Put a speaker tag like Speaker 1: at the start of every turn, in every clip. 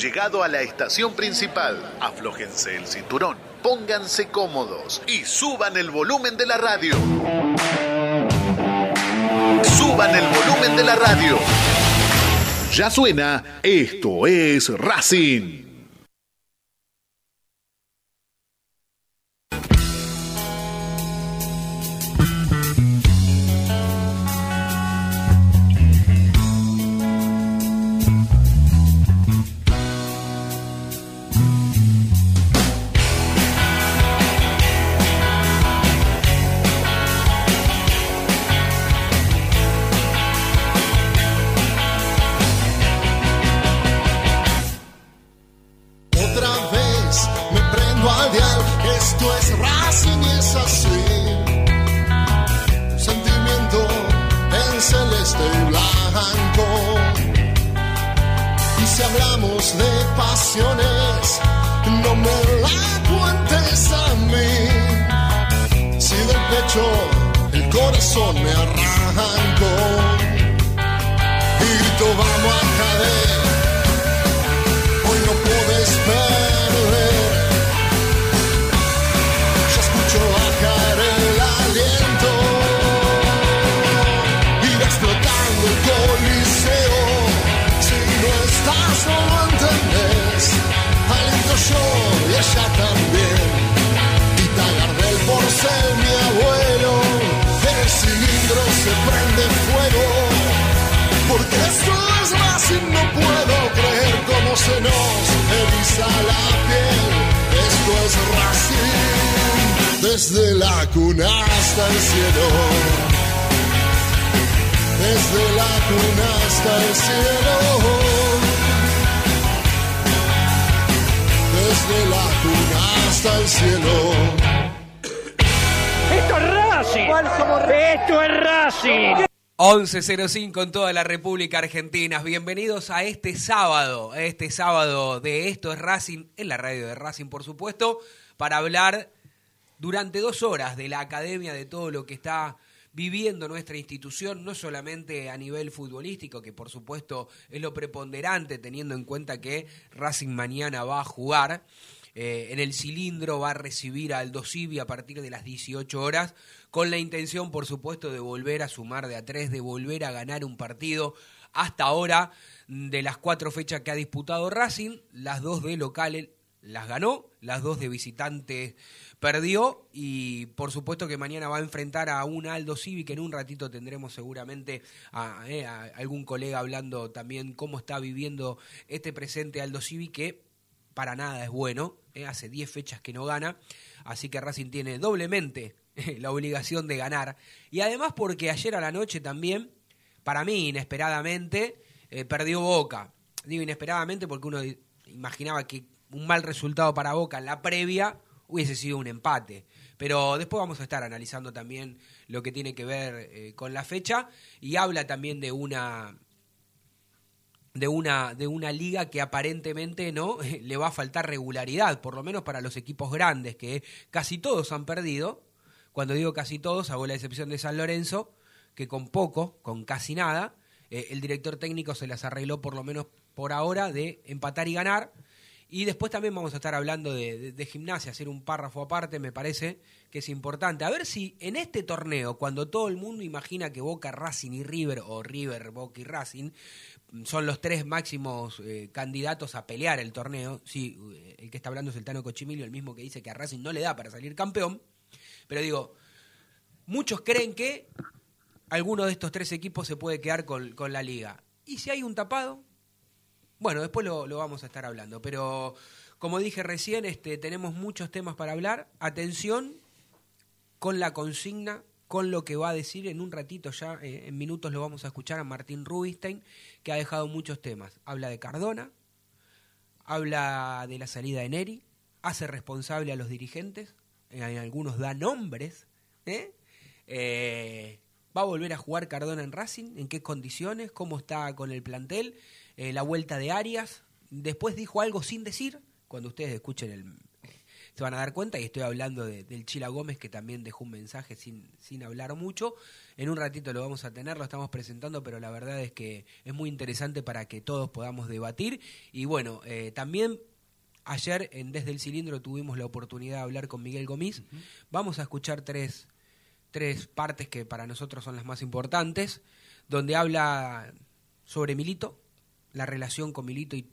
Speaker 1: llegado a la estación principal. Aflójense el cinturón, pónganse cómodos y suban el volumen de la radio. Suban el volumen de la radio. Ya suena, esto es Racing.
Speaker 2: 11.05 en toda la República Argentina. Bienvenidos a este sábado, a este sábado de Esto es Racing, en la radio de Racing, por supuesto, para hablar durante dos horas de la academia, de todo lo que está viviendo nuestra institución, no solamente a nivel futbolístico, que por supuesto es lo preponderante, teniendo en cuenta que Racing mañana va a jugar, eh, en el cilindro va a recibir al Dosivi a partir de las 18 horas, con la intención, por supuesto, de volver a sumar de a tres, de volver a ganar un partido. Hasta ahora, de las cuatro fechas que ha disputado Racing, las dos de locales las ganó, las dos de visitante perdió y por supuesto que mañana va a enfrentar a un Aldo Civi que en un ratito tendremos seguramente a, eh, algún colega hablando también cómo está viviendo este presente Aldo Civi que para nada es bueno, eh, hace 10 fechas que no gana, así que Racing tiene doblemente la obligación de ganar. Y además porque ayer a la noche también, para mí inesperadamente, eh, perdió Boca. Digo inesperadamente porque uno imaginaba que un mal resultado para Boca en la previa hubiese sido un empate. Pero después vamos a estar analizando también lo que tiene que ver con la fecha y habla también de una de una, de una liga que aparentemente no le va a faltar regularidad, por lo menos para los equipos grandes, que casi todos han perdido. Cuando digo casi todos, hago la excepción de San Lorenzo, que con poco, con casi nada, eh, el director técnico se las arregló por lo menos por ahora de empatar y ganar. Y después también vamos a estar hablando de, gimnasia, hacer un párrafo aparte, me parece que es importante. A ver si en este torneo, cuando todo el mundo imagina que Boca, Racing y River, o River, Boca y Racing, son los tres máximos eh, candidatos a pelear el torneo. Sí, eh, el que está hablando es el Tano Cochimilio, el mismo que dice que a Racing no le da para salir campeón. Pero digo, muchos creen que alguno de estos tres equipos se puede quedar con, la liga. ¿Y si hay un tapado? Bueno, después lo, lo, vamos a estar hablando. Pero como dije recién, este, tenemos muchos temas para hablar. Atención con la consigna con lo que va a decir en un ratito, ya eh, en minutos lo vamos a escuchar a Martín Rubinstein, que ha dejado muchos temas. Habla de Cardona, habla de la salida de Neri, hace responsable a los dirigentes, en algunos da nombres, ¿eh? Eh, va a volver a jugar Cardona en Racing? ¿En qué condiciones? ¿Cómo está con el plantel? la vuelta de Arias. Después dijo algo sin decir, cuando ustedes escuchen se van a dar cuenta y estoy hablando de- del Chila Gómez que también dejó un mensaje sin, sin hablar mucho. En un ratito lo vamos a tener, lo estamos presentando, pero la verdad es que es muy interesante para que todos podamos debatir. Y bueno, eh, también ayer en Desde el Cilindro tuvimos la oportunidad de hablar con Miguel Gomis. Vamos a escuchar tres, tres partes que para nosotros son las más importantes, donde habla sobre Milito, la relación con Milito y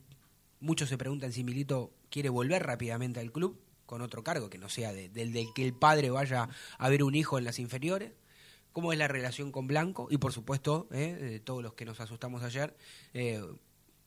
Speaker 2: muchos se preguntan si Milito quiere volver rápidamente al club con otro cargo que no sea de- del del que el padre vaya a ver un hijo en las inferiores. ¿Cómo es la relación con Blanco? Y por supuesto, eh, de todos los que nos asustamos ayer, eh,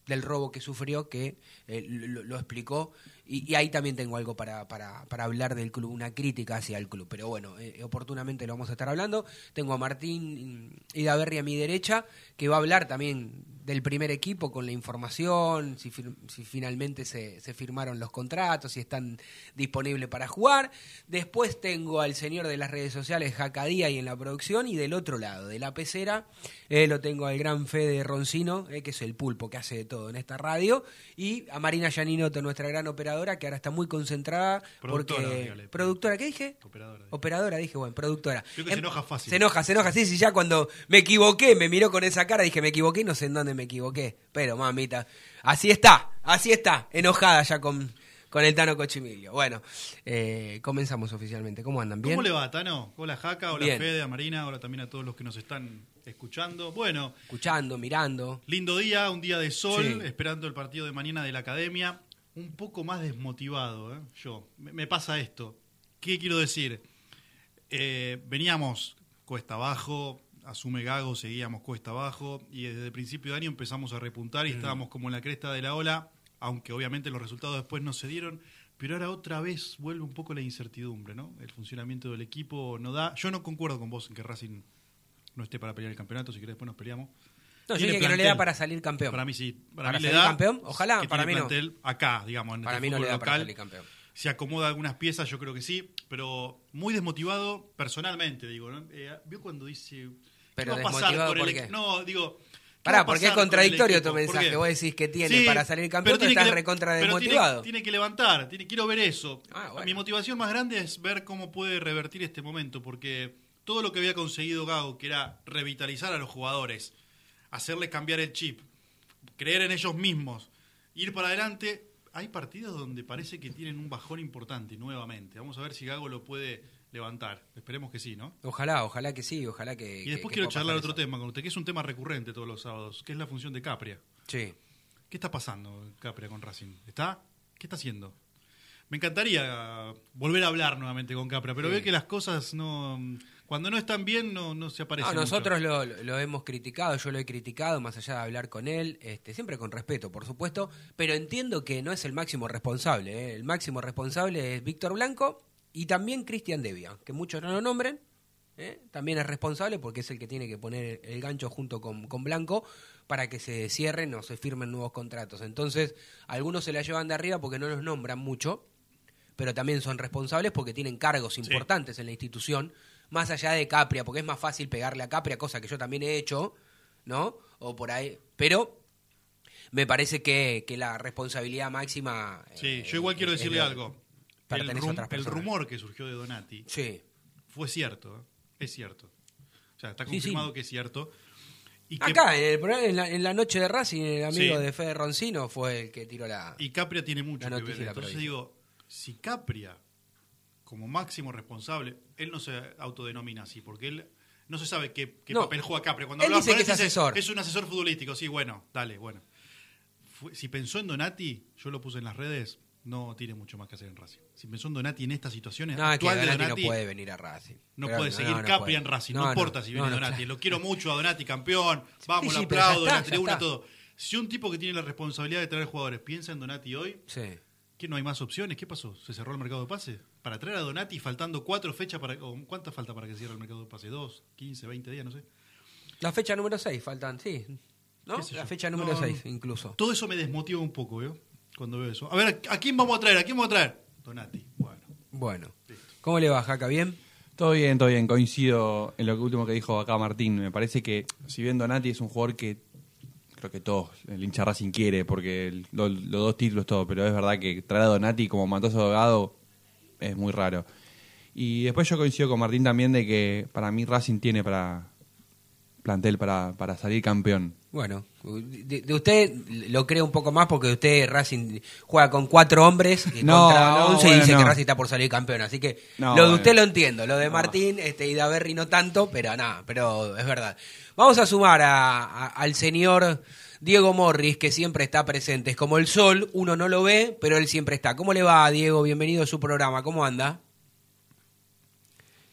Speaker 2: del robo que sufrió, que eh, lo, lo explicó. Y, ahí también tengo algo para, para, para hablar del club, una crítica hacia el club. Pero bueno, eh, oportunamente lo vamos a estar hablando. Tengo a Martín Idaverri a mi derecha, que va a hablar también del primer equipo con la información, si, si finalmente se, se firmaron los contratos, si están disponibles para jugar. Después tengo al señor de las redes sociales, Jacadía, y en la producción. Y del otro lado, de la pecera, eh, lo tengo al gran Fede Roncino, eh, que es el pulpo que hace de todo en esta radio. Y a Marina Yaninoto, nuestra gran operadora, que ahora está muy concentrada.
Speaker 3: Productora,
Speaker 2: porque
Speaker 3: dígale.
Speaker 2: ¿Productora qué dije?
Speaker 3: Operadora.
Speaker 2: Operadora, dije, bueno, productora.
Speaker 3: Creo que se enoja fácil.
Speaker 2: Se enoja, se enoja. Sí, sí, ya cuando me equivoqué, me miró con esa cara, dije, me equivoqué, no sé en dónde me equivoqué. Pero, mamita, así está, así está, enojada ya con, con el Tano Cochimilio. Bueno, eh, comenzamos oficialmente. ¿Cómo andan? ¿Bien?
Speaker 3: ¿Cómo le va, Tano? Hola, Jaca. Hola,
Speaker 2: Bien.
Speaker 3: Fede, a Marina. Hola también a todos los que nos están escuchando. Bueno,
Speaker 2: Escuchando, mirando.
Speaker 3: lindo día, un día de sol,
Speaker 2: Sí.
Speaker 3: esperando el partido de mañana de la academia. Un poco más desmotivado, ¿eh? Yo. Me, me pasa esto. ¿Qué quiero decir? Eh, veníamos cuesta abajo, asume Gago, seguíamos cuesta abajo y desde el principio de año empezamos a repuntar y estábamos como en la cresta de la ola, aunque obviamente los resultados después no se dieron, pero ahora otra vez vuelve un poco la incertidumbre, ¿no? El funcionamiento del equipo no da. Yo no concuerdo con vos en que Racing no esté para pelear el campeonato, si querés después nos peleamos.
Speaker 2: No, yo dije que no le da para salir campeón.
Speaker 3: Para mí sí. Para,
Speaker 2: ¿Para
Speaker 3: mí le
Speaker 2: salir
Speaker 3: da.
Speaker 2: campeón? Ojalá,
Speaker 3: que
Speaker 2: para
Speaker 3: tiene
Speaker 2: mí no.
Speaker 3: plantel acá, digamos, en
Speaker 2: Para
Speaker 3: el
Speaker 2: mí no le da para
Speaker 3: local.
Speaker 2: salir campeón.
Speaker 3: Se acomoda algunas piezas, yo creo que sí, pero muy desmotivado personalmente, digo, ¿no? Eh, ¿Vio cuando dice qué
Speaker 2: Pero
Speaker 3: va a pasar el
Speaker 2: ¿por
Speaker 3: equ-
Speaker 2: qué?
Speaker 3: No, digo, ¿qué
Speaker 2: Pará, porque es
Speaker 3: el
Speaker 2: contradictorio tu mensaje.
Speaker 3: qué?
Speaker 2: Vos decís que tiene
Speaker 3: Sí,
Speaker 2: para salir campeón, pero, estás
Speaker 3: le-
Speaker 2: recontra
Speaker 3: tiene-
Speaker 2: desmotivado.
Speaker 3: Tiene, que levantar, tiene, quiero ver eso.
Speaker 2: Ah, bueno.
Speaker 3: Mi motivación más grande es ver cómo puede revertir este momento, porque todo lo que había conseguido Gago, que era revitalizar a los jugadores, hacerles cambiar el chip, creer en ellos mismos, ir para adelante, hay partidos donde parece que tienen un bajón importante nuevamente. Vamos a ver si Gago lo puede levantar. Esperemos que sí, ¿no?
Speaker 2: Ojalá, ojalá que sí, ojalá que.
Speaker 3: Y después
Speaker 2: que
Speaker 3: quiero charlar otro
Speaker 2: eso.
Speaker 3: tema con usted, que es un tema recurrente todos los sábados, que es la función de Capria.
Speaker 2: Sí.
Speaker 3: ¿Qué está pasando Capria con Racing? ¿Está? ¿Qué está haciendo? Me encantaría volver a hablar nuevamente con Capria, pero
Speaker 2: Sí.
Speaker 3: veo que las cosas no... Cuando no están bien no, no se aparecen
Speaker 2: No, nosotros lo, lo hemos criticado, yo lo he criticado, más allá de hablar con él, este, siempre con respeto, por supuesto, pero entiendo que no es el máximo responsable. ¿eh? El máximo responsable es Víctor Blanco y también Cristian Devia, que muchos no lo nombren. ¿eh? También es responsable porque es el que tiene que poner el gancho junto con, con Blanco para que se cierren o se firmen nuevos contratos. Entonces, algunos se la llevan de arriba porque no los nombran mucho, pero también son responsables porque tienen cargos importantes en la institución, más allá de Capria, porque es más fácil pegarle a Capria, cosa que yo también he hecho, ¿no? O por ahí, pero me parece que, que la responsabilidad máxima...
Speaker 3: Sí,
Speaker 2: eh,
Speaker 3: yo igual quiero decirle
Speaker 2: de-
Speaker 3: algo. El, rum- el rumor que surgió de Donati
Speaker 2: Sí,
Speaker 3: fue cierto, ¿eh? es cierto. O sea, está
Speaker 2: Sí, sí.
Speaker 3: confirmado que es cierto. Y que-
Speaker 2: Acá, en, el en la, en la noche de Racing, el amigo de Fede Roncino fue el que tiró la...
Speaker 3: Y Capria tiene mucho que ver. Entonces digo, si Capria, como máximo responsable, él no se autodenomina así, porque él no se sabe qué, qué
Speaker 2: No.
Speaker 3: papel juega Capria. Cuando
Speaker 2: Él
Speaker 3: hablaba
Speaker 2: dice
Speaker 3: con
Speaker 2: que es asesor.
Speaker 3: Es un asesor futbolístico, sí, bueno, dale, bueno. Fue- si pensó en Donati, yo lo puse en las redes, no tiene mucho más que hacer en Racing. Si pensó en Donati en estas situaciones
Speaker 2: No, es que
Speaker 3: actual de
Speaker 2: Donati, no puede venir a Racing.
Speaker 3: no
Speaker 2: Pero
Speaker 3: puede seguir
Speaker 2: no puede.
Speaker 3: en Racing, no, importa si viene Donati.
Speaker 2: claro.
Speaker 3: Lo quiero mucho a Donati, campeón. Vamos,
Speaker 2: sí,
Speaker 3: lo aplaudo,
Speaker 2: está,
Speaker 3: la tribuna, todo. Si un tipo que tiene la responsabilidad de traer jugadores piensa en Donati hoy,
Speaker 2: Sí.
Speaker 3: ¿Qué no hay más opciones? ¿Qué pasó? ¿Se cerró el mercado de pase? Para traer a Donati faltando cuatro fechas para. ¿Cuántas falta para que cierre el mercado de pase? ¿Dos? ¿15, 20 días? No sé.
Speaker 2: La fecha número 6 faltan, sí. ¿No?
Speaker 3: ¿Qué sé
Speaker 2: La fecha número
Speaker 3: No,
Speaker 2: 6
Speaker 3: no.
Speaker 2: incluso.
Speaker 3: Todo eso me desmotiva un poco, ¿veo? Cuando veo eso. A ver, ¿a quién vamos a traer? ¿A quién vamos a traer? Donati. Bueno.
Speaker 2: Bueno. ¿Cómo le va, Jaca? ¿Bien?
Speaker 4: Todo bien, todo bien. Coincido en lo último que dijo acá Martín. Me parece que, si bien Donati es un jugador que que todos, el hincha Racing quiere, porque los dos títulos, todo, pero es verdad que traer a Donati como Matoso Delgado es muy raro. Y después yo coincido con Martín también de que para mí Racing tiene para plantel para, para salir campeón.
Speaker 2: Bueno, de, de usted lo creo un poco más porque usted Racing juega con cuatro hombres y
Speaker 4: No,
Speaker 2: contra
Speaker 4: no,
Speaker 2: 11 y dice que. Racing está por salir campeón. Así que lo de
Speaker 4: bueno.
Speaker 2: usted lo entiendo, lo de. Martín este, y de Averri no tanto, pero nada, pero es verdad. Vamos a sumar a- a- al señor Diego Morris, que siempre está presente. Es como el sol, uno no lo ve, pero él siempre está. ¿Cómo le va, Diego? Bienvenido a su programa. ¿Cómo anda?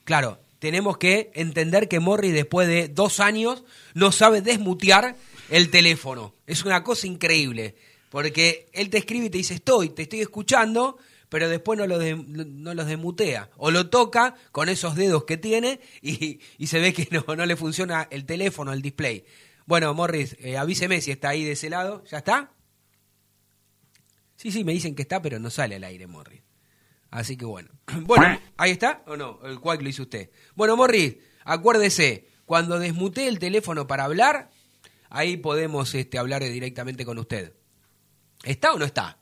Speaker 2: Claro, tenemos que entender que Morris después de dos años no sabe desmutear el teléfono. Es una cosa increíble, porque él te escribe y te dice estoy, te estoy escuchando, pero después no lo, no los desmutea. O lo toca con esos dedos que tiene y, y se ve que no, no le funciona el teléfono, el display. Bueno, Morris, eh, avíseme si está ahí de ese lado. ¿Ya está? Sí, sí, me dicen que está, pero no sale al aire, Morris. Así que bueno. Bueno, ¿ahí está o no? El cual lo hizo usted. Bueno, Morris, acuérdese, cuando desmutee el teléfono para hablar, ahí podemos este, hablar directamente con usted. ¿Está o no está?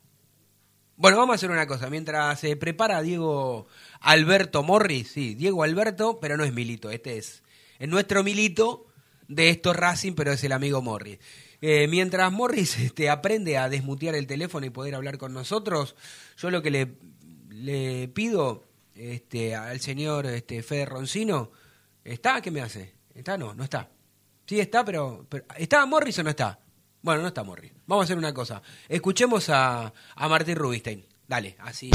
Speaker 2: Bueno, vamos a hacer una cosa. Mientras se prepara Diego Alberto Morris, sí, Diego Alberto, pero no es Milito, este es, es nuestro Milito de estos Racing, pero es el amigo Morris. Eh, mientras Morris este, aprende a desmutear el teléfono y poder hablar con nosotros, yo lo que le, pido este, al señor este, Fede Roncino, ¿está? ¿Qué me hace? ¿Está? No, no está. Sí está, pero, pero ¿está Morris o no está? Bueno, no está Morris. Vamos a hacer una cosa. Escuchemos a, a Martín Rubinstein. Dale, así.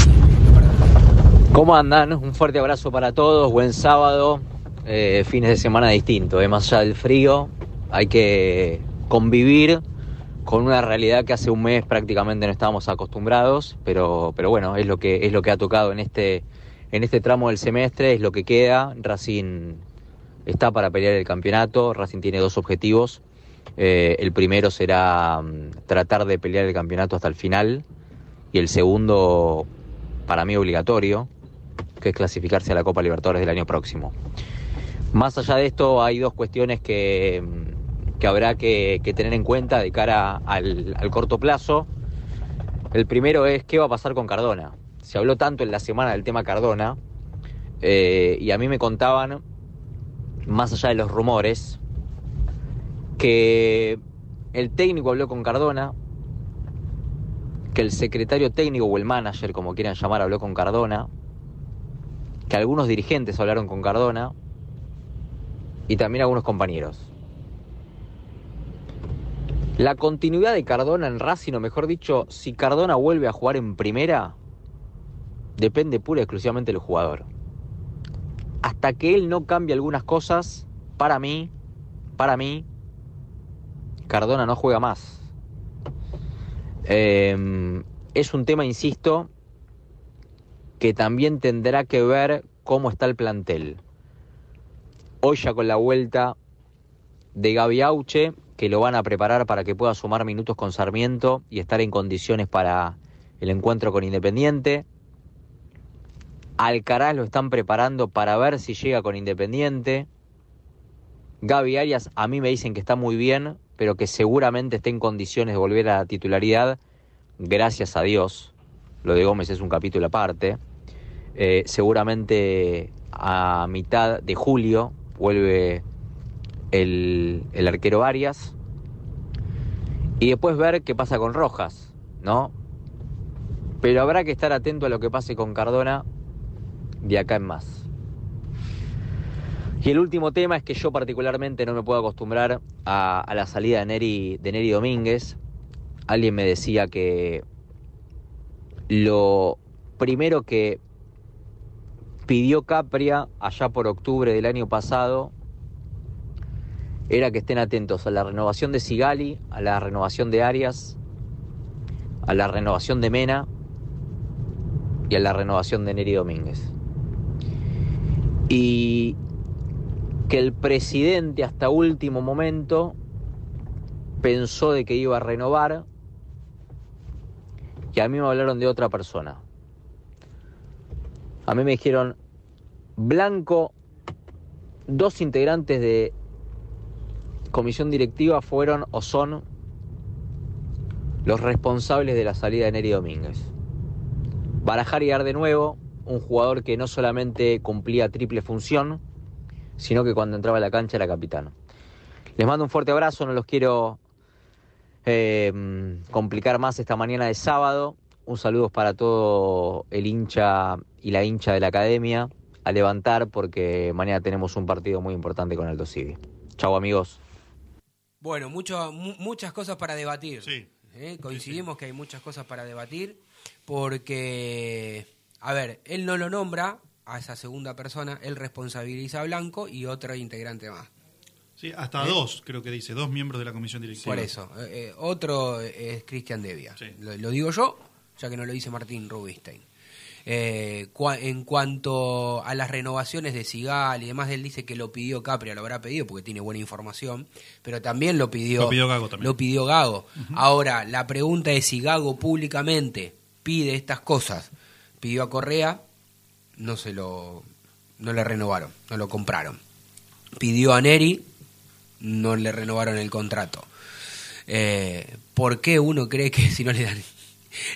Speaker 5: ¿Cómo andan? Un fuerte abrazo para todos, buen sábado, eh, fines de semana distinto, eh, más allá del frío, hay que convivir con una realidad que hace un mes prácticamente no estábamos acostumbrados, pero, pero bueno, es lo que es lo que ha tocado en este en este tramo del semestre, es lo que queda. Racing está para pelear el campeonato, Racing tiene dos objetivos. Eh, el primero será mm, tratar de pelear el campeonato hasta el final y el segundo, para mí obligatorio, que es clasificarse a la Copa Libertadores del año próximo. Más allá de esto, hay dos cuestiones que, mm, que habrá que, tener en cuenta de cara al, al corto plazo. El primero es qué va a pasar con Cardona. Se habló tanto en la semana del tema Cardona eh, y a mí me contaban, más allá de los rumores, que el técnico habló con Cardona, que el secretario técnico o el manager, como quieran llamar, habló con Cardona, que algunos dirigentes hablaron con Cardona y también algunos compañeros. La continuidad de Cardona en Racing, o mejor dicho, si Cardona vuelve a jugar en primera, depende pura y exclusivamente del jugador. Hasta que él no cambie algunas cosas, para mí, para mí, Cardona no juega más. Eh, es un tema, insisto, que también tendrá que ver cómo está el plantel. Hoy ya con la vuelta de Gaby Auche, que lo van a preparar para que pueda sumar minutos con Sarmiento y estar en condiciones para el encuentro con Independiente. Alcaraz lo están preparando para ver si llega con Independiente. Gaby Arias a mí me dicen que está muy bien, pero que seguramente esté en condiciones de volver a la titularidad, gracias a Dios. Lo de Gómez es un capítulo aparte. Eh, seguramente a mitad de julio vuelve el, el arquero Arias. Y después ver qué pasa con Rojas, ¿no? Pero habrá que estar atento a lo que pase con Cardona de acá en más. Y el último tema es que yo particularmente no me puedo acostumbrar a, a la salida de Neri, de Neri Domínguez. Alguien me decía que lo primero que pidió Capria allá por octubre del año pasado era que estén atentos a la renovación de Sigali, a la renovación de Arias, a la renovación de Mena y a la renovación de Neri Domínguez. Y que el presidente hasta último momento pensó de que iba a renovar, que a mí me hablaron de otra persona. A mí me dijeron, Blanco, dos integrantes de comisión directiva fueron o son los responsables de la salida de Neri Domínguez. Barajar y dar de nuevo, un jugador que no solamente cumplía triple función, sino que cuando entraba a la cancha era capitán. Les mando un fuerte abrazo, no los quiero eh, complicar más esta mañana de sábado. Un saludo para todo el hincha y la hincha de la academia a levantar porque mañana tenemos un partido muy importante con Aldo Civi. Chau amigos.
Speaker 2: Bueno, mucho, mu- muchas cosas para debatir.
Speaker 3: Sí.
Speaker 2: ¿eh? Coincidimos que hay muchas cosas para debatir porque, a ver, él no lo nombra a esa segunda persona, él responsabiliza a Blanco y otro integrante más.
Speaker 3: Sí, hasta dos, creo que dice, dos miembros de la comisión directiva.
Speaker 2: Por eso, eh, eh, otro es Cristian Devia.
Speaker 3: Sí.
Speaker 2: Lo, lo digo yo, ya que no lo dice Martín Rubinstein. Eh, cua- en cuanto a las renovaciones de Sigal y demás, él dice que lo pidió Capria, lo habrá pedido porque tiene buena información, pero también lo pidió,
Speaker 3: Lo pidió Gago también.
Speaker 2: lo pidió Gago. Ahora, la pregunta es si Gago públicamente pide estas cosas, pidió a Correa, no se lo, no le renovaron, no lo compraron. Pidió a Neri, no le renovaron el contrato. Eh, ¿Por qué uno cree que si no le dan,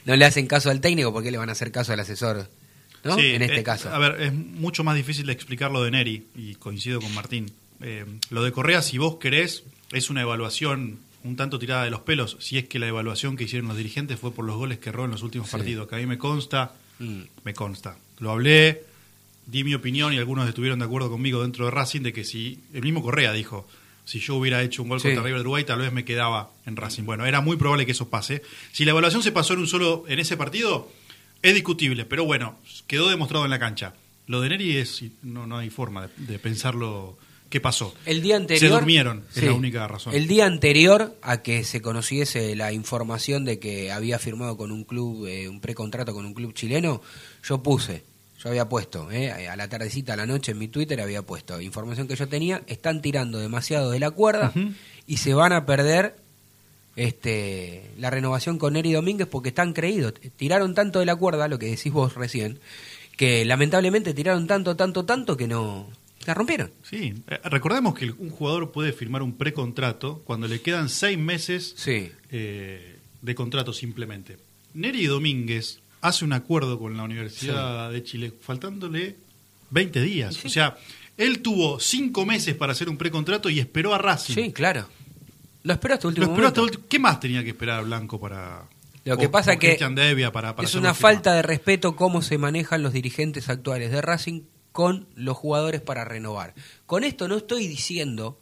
Speaker 2: no le hacen caso al técnico, por qué le van a hacer caso al asesor? ¿no?
Speaker 3: Sí,
Speaker 2: en este
Speaker 3: eh,
Speaker 2: caso.
Speaker 3: A ver, es mucho más difícil de explicar lo de Neri, y coincido con Martín. Eh, lo de Correa, si vos querés, es una evaluación un tanto tirada de los pelos, si es que la evaluación que hicieron los dirigentes fue por los goles que erró en los últimos
Speaker 2: Sí.
Speaker 3: partidos, que a mí me consta. Me consta. Lo hablé, di mi opinión y algunos estuvieron de acuerdo conmigo dentro de Racing de que si, el mismo Correa dijo, si yo hubiera hecho un gol
Speaker 2: Sí.
Speaker 3: contra River de Uruguay, tal vez me quedaba en Racing. Bueno, era muy probable que eso pase. Si la evaluación se pasó en un solo, en ese partido, es discutible, pero bueno, quedó demostrado en la cancha. Lo de Neri es, no, no hay forma de, de pensarlo qué pasó.
Speaker 2: El día anterior.
Speaker 3: Se durmieron, es la única razón.
Speaker 2: El día anterior a que se conociese la información de que había firmado con un club, eh, un precontrato con un club chileno, yo puse, yo había puesto, eh, a la tardecita, a la noche en mi Twitter había puesto información que yo tenía, están tirando demasiado de la cuerda y se van a perder este la renovación con Neri Domínguez porque están creídos. Tiraron tanto de la cuerda, lo que decís vos recién, que lamentablemente tiraron tanto, tanto, tanto que no... La rompieron.
Speaker 3: Sí, eh, recordemos que un jugador puede firmar un precontrato cuando le quedan seis meses
Speaker 2: Sí.
Speaker 3: eh, de contrato simplemente. Neri Domínguez hace un acuerdo con la Universidad de Chile faltándole 20 días. O sea, él tuvo cinco meses para hacer un precontrato y esperó a Racing.
Speaker 2: Sí, claro. Lo espero hasta el
Speaker 3: Lo
Speaker 2: último
Speaker 3: esperó hasta
Speaker 2: momento.
Speaker 3: ¿Qué más tenía que esperar Blanco para...
Speaker 2: Lo que
Speaker 3: o-
Speaker 2: pasa
Speaker 3: o
Speaker 2: que
Speaker 3: Devia para, para
Speaker 2: es una falta de respeto cómo se manejan los dirigentes actuales de Racing con los jugadores para renovar. Con esto no estoy diciendo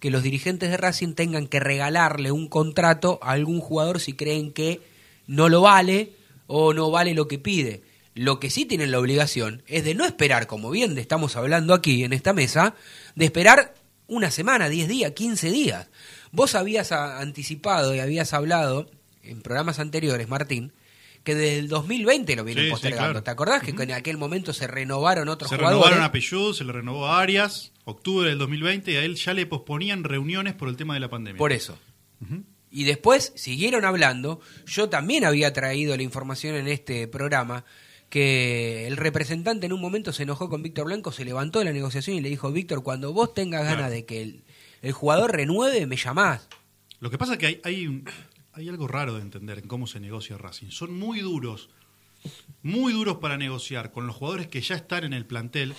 Speaker 2: que los dirigentes de Racing tengan que regalarle un contrato a algún jugador si creen que no lo vale o no vale lo que pide. Lo que sí tienen la obligación es de no esperar, como bien estamos hablando aquí en esta mesa, de esperar una semana, 10 días, 15 días. Vos habías anticipado y habías hablado en programas anteriores, Martín, que desde el 2020 lo vienen
Speaker 3: Sí, sí,
Speaker 2: postergando.
Speaker 3: claro.
Speaker 2: ¿Te acordás que en aquel momento se renovaron otros
Speaker 3: Se
Speaker 2: jugadores?
Speaker 3: renovaron a Peyud, se le renovó a Arias, octubre del 2020, y a él ya le posponían reuniones por el tema de la pandemia.
Speaker 2: Por eso. Y después siguieron hablando. Yo también había traído la información en este programa que el representante en un momento se enojó con Víctor Blanco, se levantó de la negociación y le dijo, Víctor, cuando vos tengas ganas
Speaker 3: Claro.
Speaker 2: de que el, el jugador renueve, me llamás.
Speaker 3: Lo que pasa es que hay, hay, un- hay algo raro de entender en cómo se negocia Racing. Son muy duros, muy duros para negociar con los jugadores que ya están en el plantel,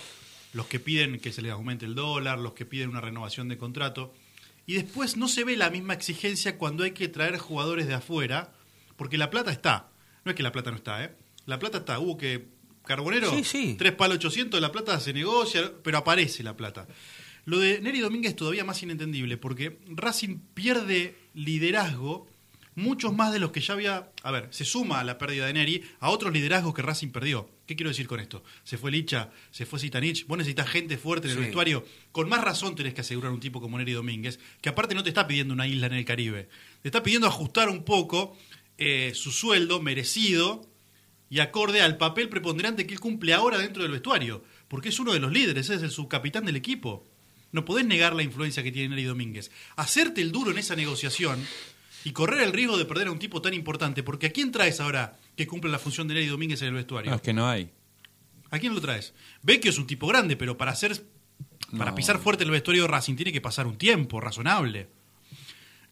Speaker 3: los que piden que se les aumente el dólar, los que piden una renovación de contrato. Y después no se ve la misma exigencia cuando hay que traer jugadores de afuera, porque la plata está. No es que la plata no está, ¿eh? La plata está. Hubo que. Carbonero,
Speaker 2: Sí, sí.
Speaker 3: tres palos 800, la plata se negocia, pero aparece la plata. Lo de Neri Domínguez es todavía más inentendible porque Racing pierde liderazgo muchos más de los que ya había. A ver, se suma a la pérdida de Neri a otros liderazgos que Racing perdió. ¿Qué quiero decir con esto? Se fue Licha, se fue Zitanich, vos necesitas gente fuerte en el
Speaker 2: Sí.
Speaker 3: vestuario. Con más razón tenés que asegurar un tipo como Neri Domínguez, que aparte no te está pidiendo una isla en el Caribe, te está pidiendo ajustar un poco eh, su sueldo merecido y acorde al papel preponderante que él cumple ahora dentro del vestuario, porque es uno de los líderes, es el subcapitán del equipo. No podés negar la influencia que tiene Neri Domínguez. Hacerte el duro en esa negociación y correr el riesgo de perder a un tipo tan importante, porque ¿a quién traes ahora que cumple la función de Neri Domínguez en el vestuario?
Speaker 4: No, es que no hay.
Speaker 3: ¿A quién lo traes? Vecchio es un tipo grande, pero para hacer para
Speaker 4: No.
Speaker 3: pisar fuerte el vestuario de Racing tiene que pasar un tiempo razonable.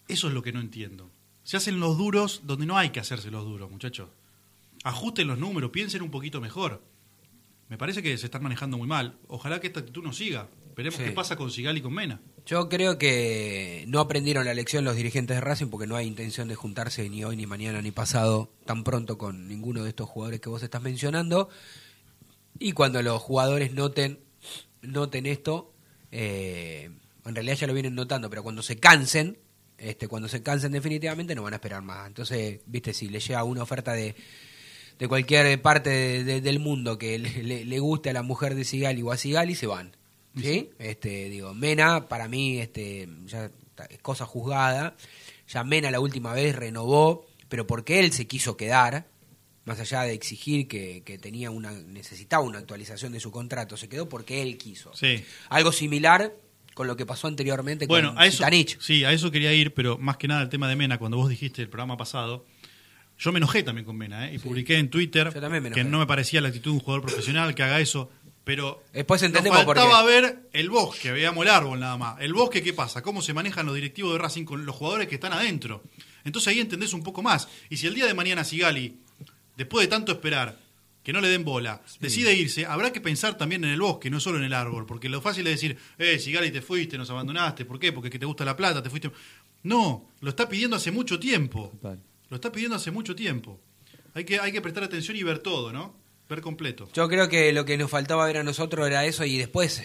Speaker 3: Eso es lo que no entiendo. Se hacen los duros donde no hay que hacerse los duros, muchachos. Ajusten los números, piensen un poquito mejor. me parece que se están manejando muy mal. Ojalá que esta actitud no siga. Veremos
Speaker 2: Sí.
Speaker 3: qué pasa con Sigal y con Mena.
Speaker 2: Yo creo que no aprendieron la lección los dirigentes de Racing porque no hay intención de juntarse ni hoy, ni mañana, ni pasado tan pronto con ninguno de estos jugadores que vos estás mencionando. Y cuando los jugadores noten, noten esto, eh, en realidad ya lo vienen notando, pero cuando se cansen, este, cuando se cansen definitivamente no van a esperar más. Entonces, viste, si le llega una oferta de, de cualquier parte de- de- del mundo que le, le- le guste a la mujer de Sigali o a Sigali, se van. ¿Sí? Este, digo, Mena, para mí, este, ya es cosa juzgada. Ya Mena la última vez renovó, pero porque él se quiso quedar, más allá de exigir que, que tenía una, necesitaba una actualización de su contrato, se quedó porque él quiso.
Speaker 3: Sí.
Speaker 2: Algo similar con lo que pasó anteriormente
Speaker 3: Bueno,
Speaker 2: con
Speaker 3: a eso, sí, a eso quería ir, pero más que nada el tema de Mena, cuando vos dijiste el programa pasado, yo me enojé también con Mena, ¿eh? y publiqué en Twitter que no me parecía la actitud de un jugador profesional que haga eso, pero
Speaker 2: Después
Speaker 3: nos
Speaker 2: entendemos por
Speaker 3: faltaba
Speaker 2: qué.
Speaker 3: ver el bosque, veíamos el árbol nada más. El bosque, ¿qué pasa? ¿Cómo se manejan los directivos de Racing con los jugadores que están adentro? Entonces ahí entendés un poco más. Y si el día de mañana Sigali, después de tanto esperar, que no le den bola, decide irse, habrá que pensar también en el bosque, no solo en el árbol, porque lo fácil es decir, eh, Sigali te fuiste, nos abandonaste, ¿por qué? Porque que te gusta la plata, te fuiste. No, lo está pidiendo hace mucho tiempo.
Speaker 4: Total.
Speaker 3: Lo está pidiendo hace mucho tiempo. Hay que, hay que prestar atención y ver todo, ¿no? Ver completo.
Speaker 2: Yo creo que lo que nos faltaba ver a nosotros era eso y después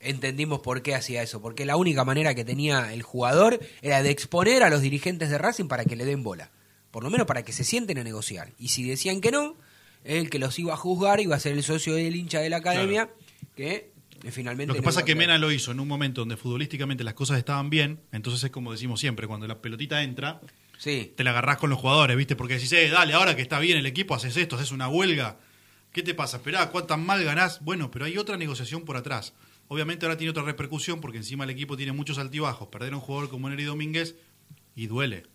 Speaker 2: entendimos por qué hacía eso. Porque la única manera que tenía el jugador era de exponer a los dirigentes de Racing para que le den bola. Por lo menos para que se sienten a negociar. Y si decían que no, el que los iba a juzgar iba a ser el socio del hincha de la academia que eh, finalmente...
Speaker 3: Lo que
Speaker 2: no
Speaker 3: pasa es que. Mena lo hizo en un momento donde futbolísticamente las cosas estaban bien, entonces es como decimos siempre, cuando la pelotita entra,
Speaker 2: Sí,
Speaker 3: te la agarrás con los jugadores, ¿viste? Porque decís, eh, dale, ahora que está bien el equipo, haces esto, haces una huelga, ¿qué te pasa? Esperá, ¿cuántas mal ganás? Bueno, pero hay otra negociación por atrás. Obviamente ahora tiene otra repercusión porque encima el equipo tiene muchos altibajos. Perder a un jugador como Neri Domínguez y duele.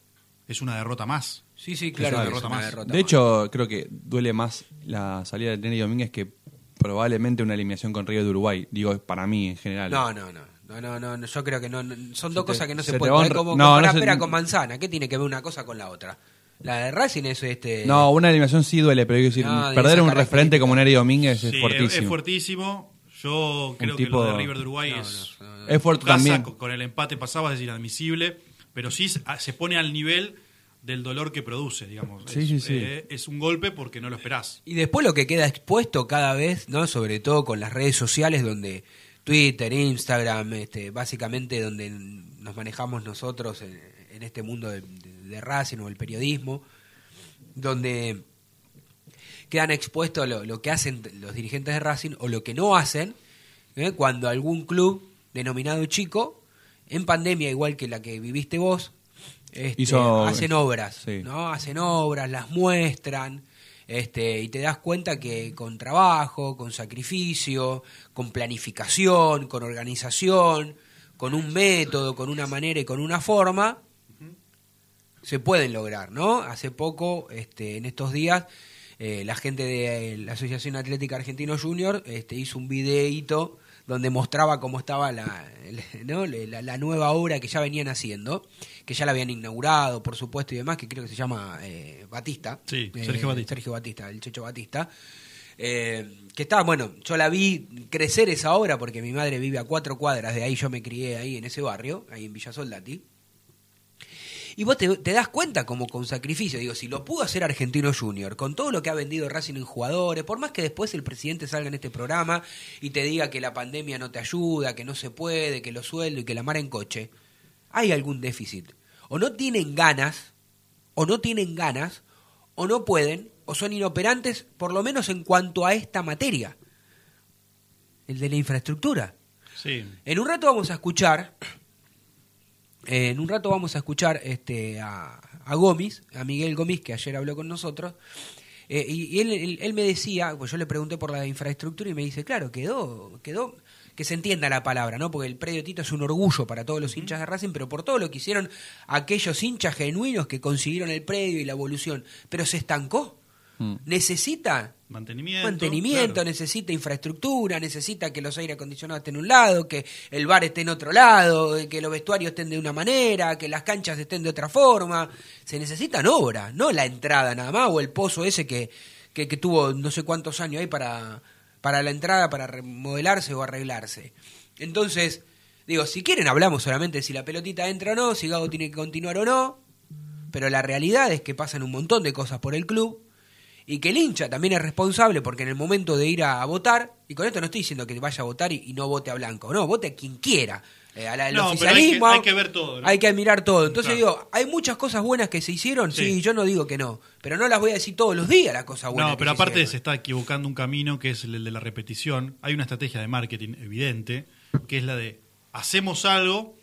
Speaker 3: Es una derrota más.
Speaker 2: sí, sí, claro.
Speaker 3: una
Speaker 2: es
Speaker 3: derrota
Speaker 2: una
Speaker 3: más.
Speaker 2: derrota
Speaker 4: De
Speaker 2: más.
Speaker 4: hecho, creo que duele más la salida de Neri Domínguez que probablemente una eliminación con Río de Uruguay. Digo, para mí en general.
Speaker 2: No, no, no. No, no, no, no, yo creo que no, no, son dos
Speaker 4: te-
Speaker 2: cosas que no se, pueden poner como
Speaker 4: no,
Speaker 2: comparar
Speaker 4: no se-
Speaker 2: pera con manzana. ¿Qué tiene que ver una cosa con la otra? La de Racing es este.
Speaker 4: No, una eliminación sí duele, pero decir,
Speaker 2: No,
Speaker 4: perder un referente como Neri Domínguez es fuertísimo.
Speaker 3: Es, fuertísimo. Yo creo que
Speaker 4: tipo-
Speaker 3: lo de River de Uruguay
Speaker 2: No,
Speaker 3: es...
Speaker 2: no, no, no.
Speaker 4: Es fuerte también.
Speaker 3: con- el empate pasaba, es inadmisible, pero sí se- ah, se pone al nivel del dolor que produce, digamos.
Speaker 4: Sí,
Speaker 3: es,
Speaker 4: sí, sí.
Speaker 3: eh, es un golpe porque no lo esperás.
Speaker 2: Y después lo que queda expuesto cada vez, ¿no? Sobre todo con las redes sociales donde Twitter, Instagram, este, básicamente donde nos manejamos nosotros en, en este mundo de, Racing o el periodismo, donde quedan expuestos lo, lo que hacen los dirigentes de Racing o lo que no hacen ¿eh? cuando algún club denominado chico, en pandemia igual que la que viviste vos, este,
Speaker 4: Hizo-
Speaker 2: hacen obras,
Speaker 4: sí.
Speaker 2: ¿no? Hacen obras, las muestran, este, y te das cuenta que con trabajo, con sacrificio, con planificación, con organización, con un método, con una manera y con una forma, se pueden lograr, ¿no? Hace poco, este, en estos días, eh, la gente de la Asociación Atlética Argentino Junior este, hizo un videíto donde mostraba cómo estaba la, ¿no? la, la nueva obra que ya venían haciendo, que ya la habían inaugurado, por supuesto, y demás, que creo que se llama eh, Batista.
Speaker 3: Sí,
Speaker 2: Eh,
Speaker 3: Sergio Batista.
Speaker 2: Sergio Batista, el Checho Batista. Eh, que está, bueno, yo la vi crecer esa obra porque mi madre vive a cuatro cuadras de ahí, yo me crié ahí en ese barrio, ahí en Villa Soldati. Y vos te, te das cuenta como con sacrificio, digo, si lo pudo hacer Argentino Junior, con todo lo que ha vendido Racing en jugadores, por más que después el presidente salga en este programa y te diga que la pandemia no te ayuda, que no se puede, que los sueldos y que la mar en coche, hay algún déficit. O no tienen ganas, o no tienen ganas, o no pueden, o son inoperantes, por lo menos en cuanto a esta materia, el de la infraestructura.
Speaker 3: Sí.
Speaker 2: En un rato vamos a escuchar, eh, en un rato vamos a escuchar este, a, a Gómez, a Miguel Gómez, que ayer habló con nosotros, eh, y, y él, él- él me decía, pues yo le pregunté por la infraestructura y me dice, claro, quedó, quedó, que se entienda la palabra, ¿no? Porque el predio Tito es un orgullo para todos los hinchas de Racing, pero por todo lo que hicieron aquellos hinchas genuinos que consiguieron el predio y la evolución, pero se estancó.
Speaker 4: Mm.
Speaker 2: Necesita
Speaker 3: Mantenimiento.
Speaker 2: mantenimiento,
Speaker 3: claro.
Speaker 2: necesita infraestructura, necesita que los aire acondicionados estén en un lado, que el bar esté en otro lado, que los vestuarios estén de una manera, que las canchas estén de otra forma. Se necesitan obras, no la entrada nada más o el pozo ese que, que, que tuvo no sé cuántos años ahí para, para la entrada, para remodelarse o arreglarse. Entonces, digo, si quieren hablamos solamente de si la pelotita entra o no, si Gago tiene que continuar o no, pero la realidad es que pasan un montón de cosas por el club y que el hincha también es responsable porque en el momento de ir a, votar, y con esto no estoy diciendo que vaya a votar y, y no vote a Blanco, no, vote a quien quiera. Eh, a la- al
Speaker 3: No, pero hay que-
Speaker 2: oficialismo,
Speaker 3: hay que ver todo, ¿no?
Speaker 2: Hay que admirar todo. Entonces
Speaker 3: Claro.
Speaker 2: digo, hay muchas cosas buenas que se hicieron, sí.
Speaker 3: Sí.
Speaker 2: yo no digo que no, pero no las voy a decir todos los días las cosas buenas.
Speaker 3: No, pero
Speaker 2: se
Speaker 3: aparte se
Speaker 2: hicieron.
Speaker 3: está equivocando un camino que es el de la repetición. Hay una estrategia de marketing evidente, que es la de hacemos algo,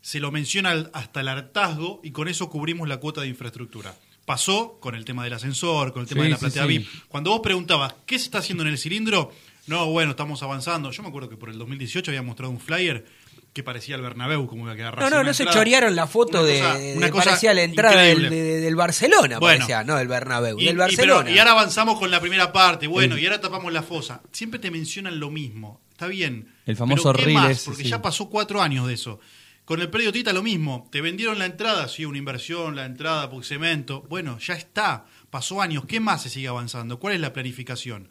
Speaker 3: se lo menciona hasta el hartazgo y con eso cubrimos la cuota de infraestructura. Pasó con el tema del ascensor, con el tema
Speaker 4: Sí,
Speaker 3: de la platea
Speaker 4: sí.
Speaker 3: VIP. Cuando vos preguntabas, ¿qué se está haciendo en el cilindro? No, bueno, estamos avanzando. Yo me acuerdo que por el 2018 había mostrado un flyer que parecía el Bernabéu, como iba a quedar
Speaker 2: No, no, no se
Speaker 3: entrada.
Speaker 2: chorearon la foto
Speaker 3: Una
Speaker 2: de,
Speaker 3: cosa-
Speaker 2: de-
Speaker 3: una cosa
Speaker 2: parecía la entrada del,
Speaker 3: increíble.
Speaker 2: de- del Barcelona,
Speaker 3: Bueno.
Speaker 2: parecía, no del Bernabéu,
Speaker 3: Y,
Speaker 2: del
Speaker 3: y-
Speaker 2: Barcelona.
Speaker 3: pero- y ahora avanzamos con la primera parte, bueno, y ahora tapamos la fosa. Siempre te mencionan lo mismo, está bien.
Speaker 4: El famoso
Speaker 3: pero Porque ya pasó cuatro años de eso. Con el predio Tita lo mismo, te vendieron la entrada, sí, una inversión, la entrada, por cemento. Bueno, ya está, pasó años, ¿qué más se sigue avanzando? ¿Cuál es la planificación?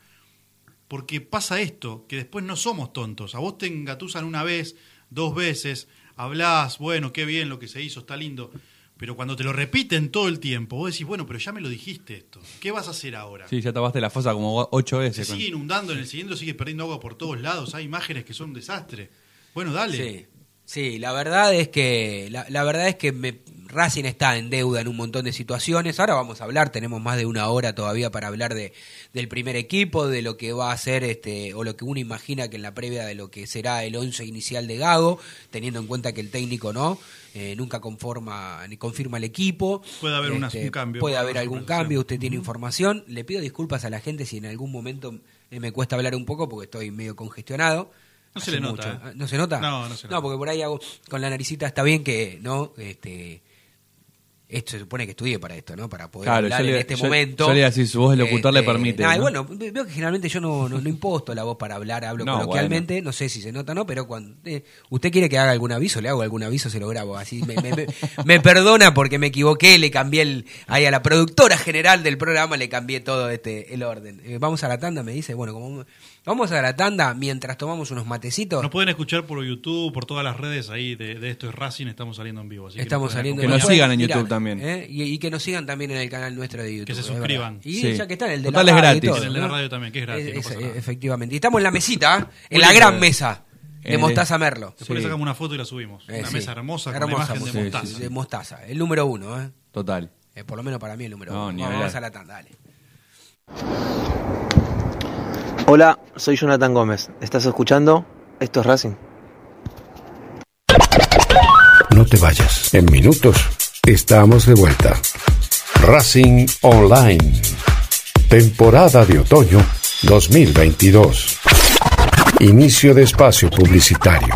Speaker 3: Porque pasa esto, que después no somos tontos. A vos te engatusan una vez, dos veces, hablás, bueno, qué bien lo que se hizo, está lindo. Pero cuando te lo repiten todo el tiempo, vos decís, bueno, pero ya me lo dijiste esto. ¿Qué vas a hacer ahora?
Speaker 4: Sí, ya tapaste la fosa como ocho
Speaker 3: Se
Speaker 4: veces. con-
Speaker 3: sigue inundando en el cilindro, sigue perdiendo agua por todos lados. Hay imágenes que son un desastre. Bueno, dale.
Speaker 2: Sí, sí, la verdad es que la, la verdad es que me- Racing está en deuda en un montón de situaciones. Ahora vamos a hablar, tenemos más de una hora todavía para hablar de del primer equipo, de lo que va a ser este o lo que uno imagina que en la previa de lo que será el once inicial de Gago, teniendo en cuenta que el técnico no eh, nunca conforma ni confirma el equipo. Este,
Speaker 3: Puede haber una- un cambio,
Speaker 2: Puede haber algún cambio, usted tiene información. Le pido disculpas a la gente si en algún momento eh, me cuesta hablar un poco porque estoy medio congestionado.
Speaker 3: No se le nota,
Speaker 2: mucho.
Speaker 3: ¿eh?
Speaker 2: ¿No se nota?
Speaker 3: No, no se nota.
Speaker 2: No, porque por ahí hago con la naricita está bien que, ¿no? Este, esto se supone que estudié para esto, ¿no? Para poder
Speaker 4: Claro,
Speaker 2: hablar
Speaker 4: yo le-
Speaker 2: en este
Speaker 4: yo-
Speaker 2: momento.
Speaker 4: yo le iba a decir, su voz de locutor le permite,
Speaker 2: nah, y
Speaker 4: ¿no?
Speaker 2: bueno, veo que generalmente yo no, no, no imposto la voz para hablar, hablo
Speaker 4: No,
Speaker 2: coloquialmente, no sé si se nota o no, pero cuando eh, usted quiere que haga algún aviso, le hago algún aviso, se lo grabo. Así me, me- me- me perdona porque me equivoqué, le cambié el, ahí a la productora general del programa, le cambié todo este el orden. Eh, vamos a la tanda, me dice, bueno, como vamos a la tanda mientras tomamos unos matecitos.
Speaker 3: Nos pueden escuchar por YouTube, por todas las redes ahí de, de Esto es Racing, estamos saliendo en vivo. así que
Speaker 2: Estamos
Speaker 3: nos pueden
Speaker 2: saliendo
Speaker 4: Que nos sigan en
Speaker 2: mirar,
Speaker 4: YouTube también.
Speaker 2: ¿eh? Y, y que nos sigan también en el canal nuestro de YouTube.
Speaker 3: Que se suscriban.
Speaker 2: Y
Speaker 4: Sí.
Speaker 2: ya que está en el de
Speaker 4: Total
Speaker 2: la
Speaker 4: es
Speaker 2: y
Speaker 4: gratis.
Speaker 2: todo,
Speaker 3: En el de la
Speaker 2: ¿no?
Speaker 3: radio también, que es gratis, no
Speaker 2: Es-
Speaker 3: pasa
Speaker 2: es-
Speaker 3: nada.
Speaker 2: efectivamente. Y estamos en la mesita, ¿eh? en la gran mesa de
Speaker 4: En
Speaker 2: Mostaza Merlo.
Speaker 3: Después
Speaker 4: Sí.
Speaker 3: le sacamos una foto y la subimos.
Speaker 2: Eh,
Speaker 3: una
Speaker 2: sí.
Speaker 3: mesa hermosa, con
Speaker 2: Hermosa,
Speaker 3: la imagen de
Speaker 2: sí,
Speaker 3: mostaza.
Speaker 2: sí, de Mostaza. El número uno, ¿eh?
Speaker 4: Total.
Speaker 2: Eh, por lo menos para mí el número
Speaker 4: No,
Speaker 2: uno. vamos a la tanda, dale.
Speaker 6: Hola, soy Jonathan Gómez. ¿Estás escuchando? Esto es Racing.
Speaker 7: No te vayas. En minutos estamos de vuelta. Racing Online. Temporada de otoño 2022. Inicio de espacio publicitario.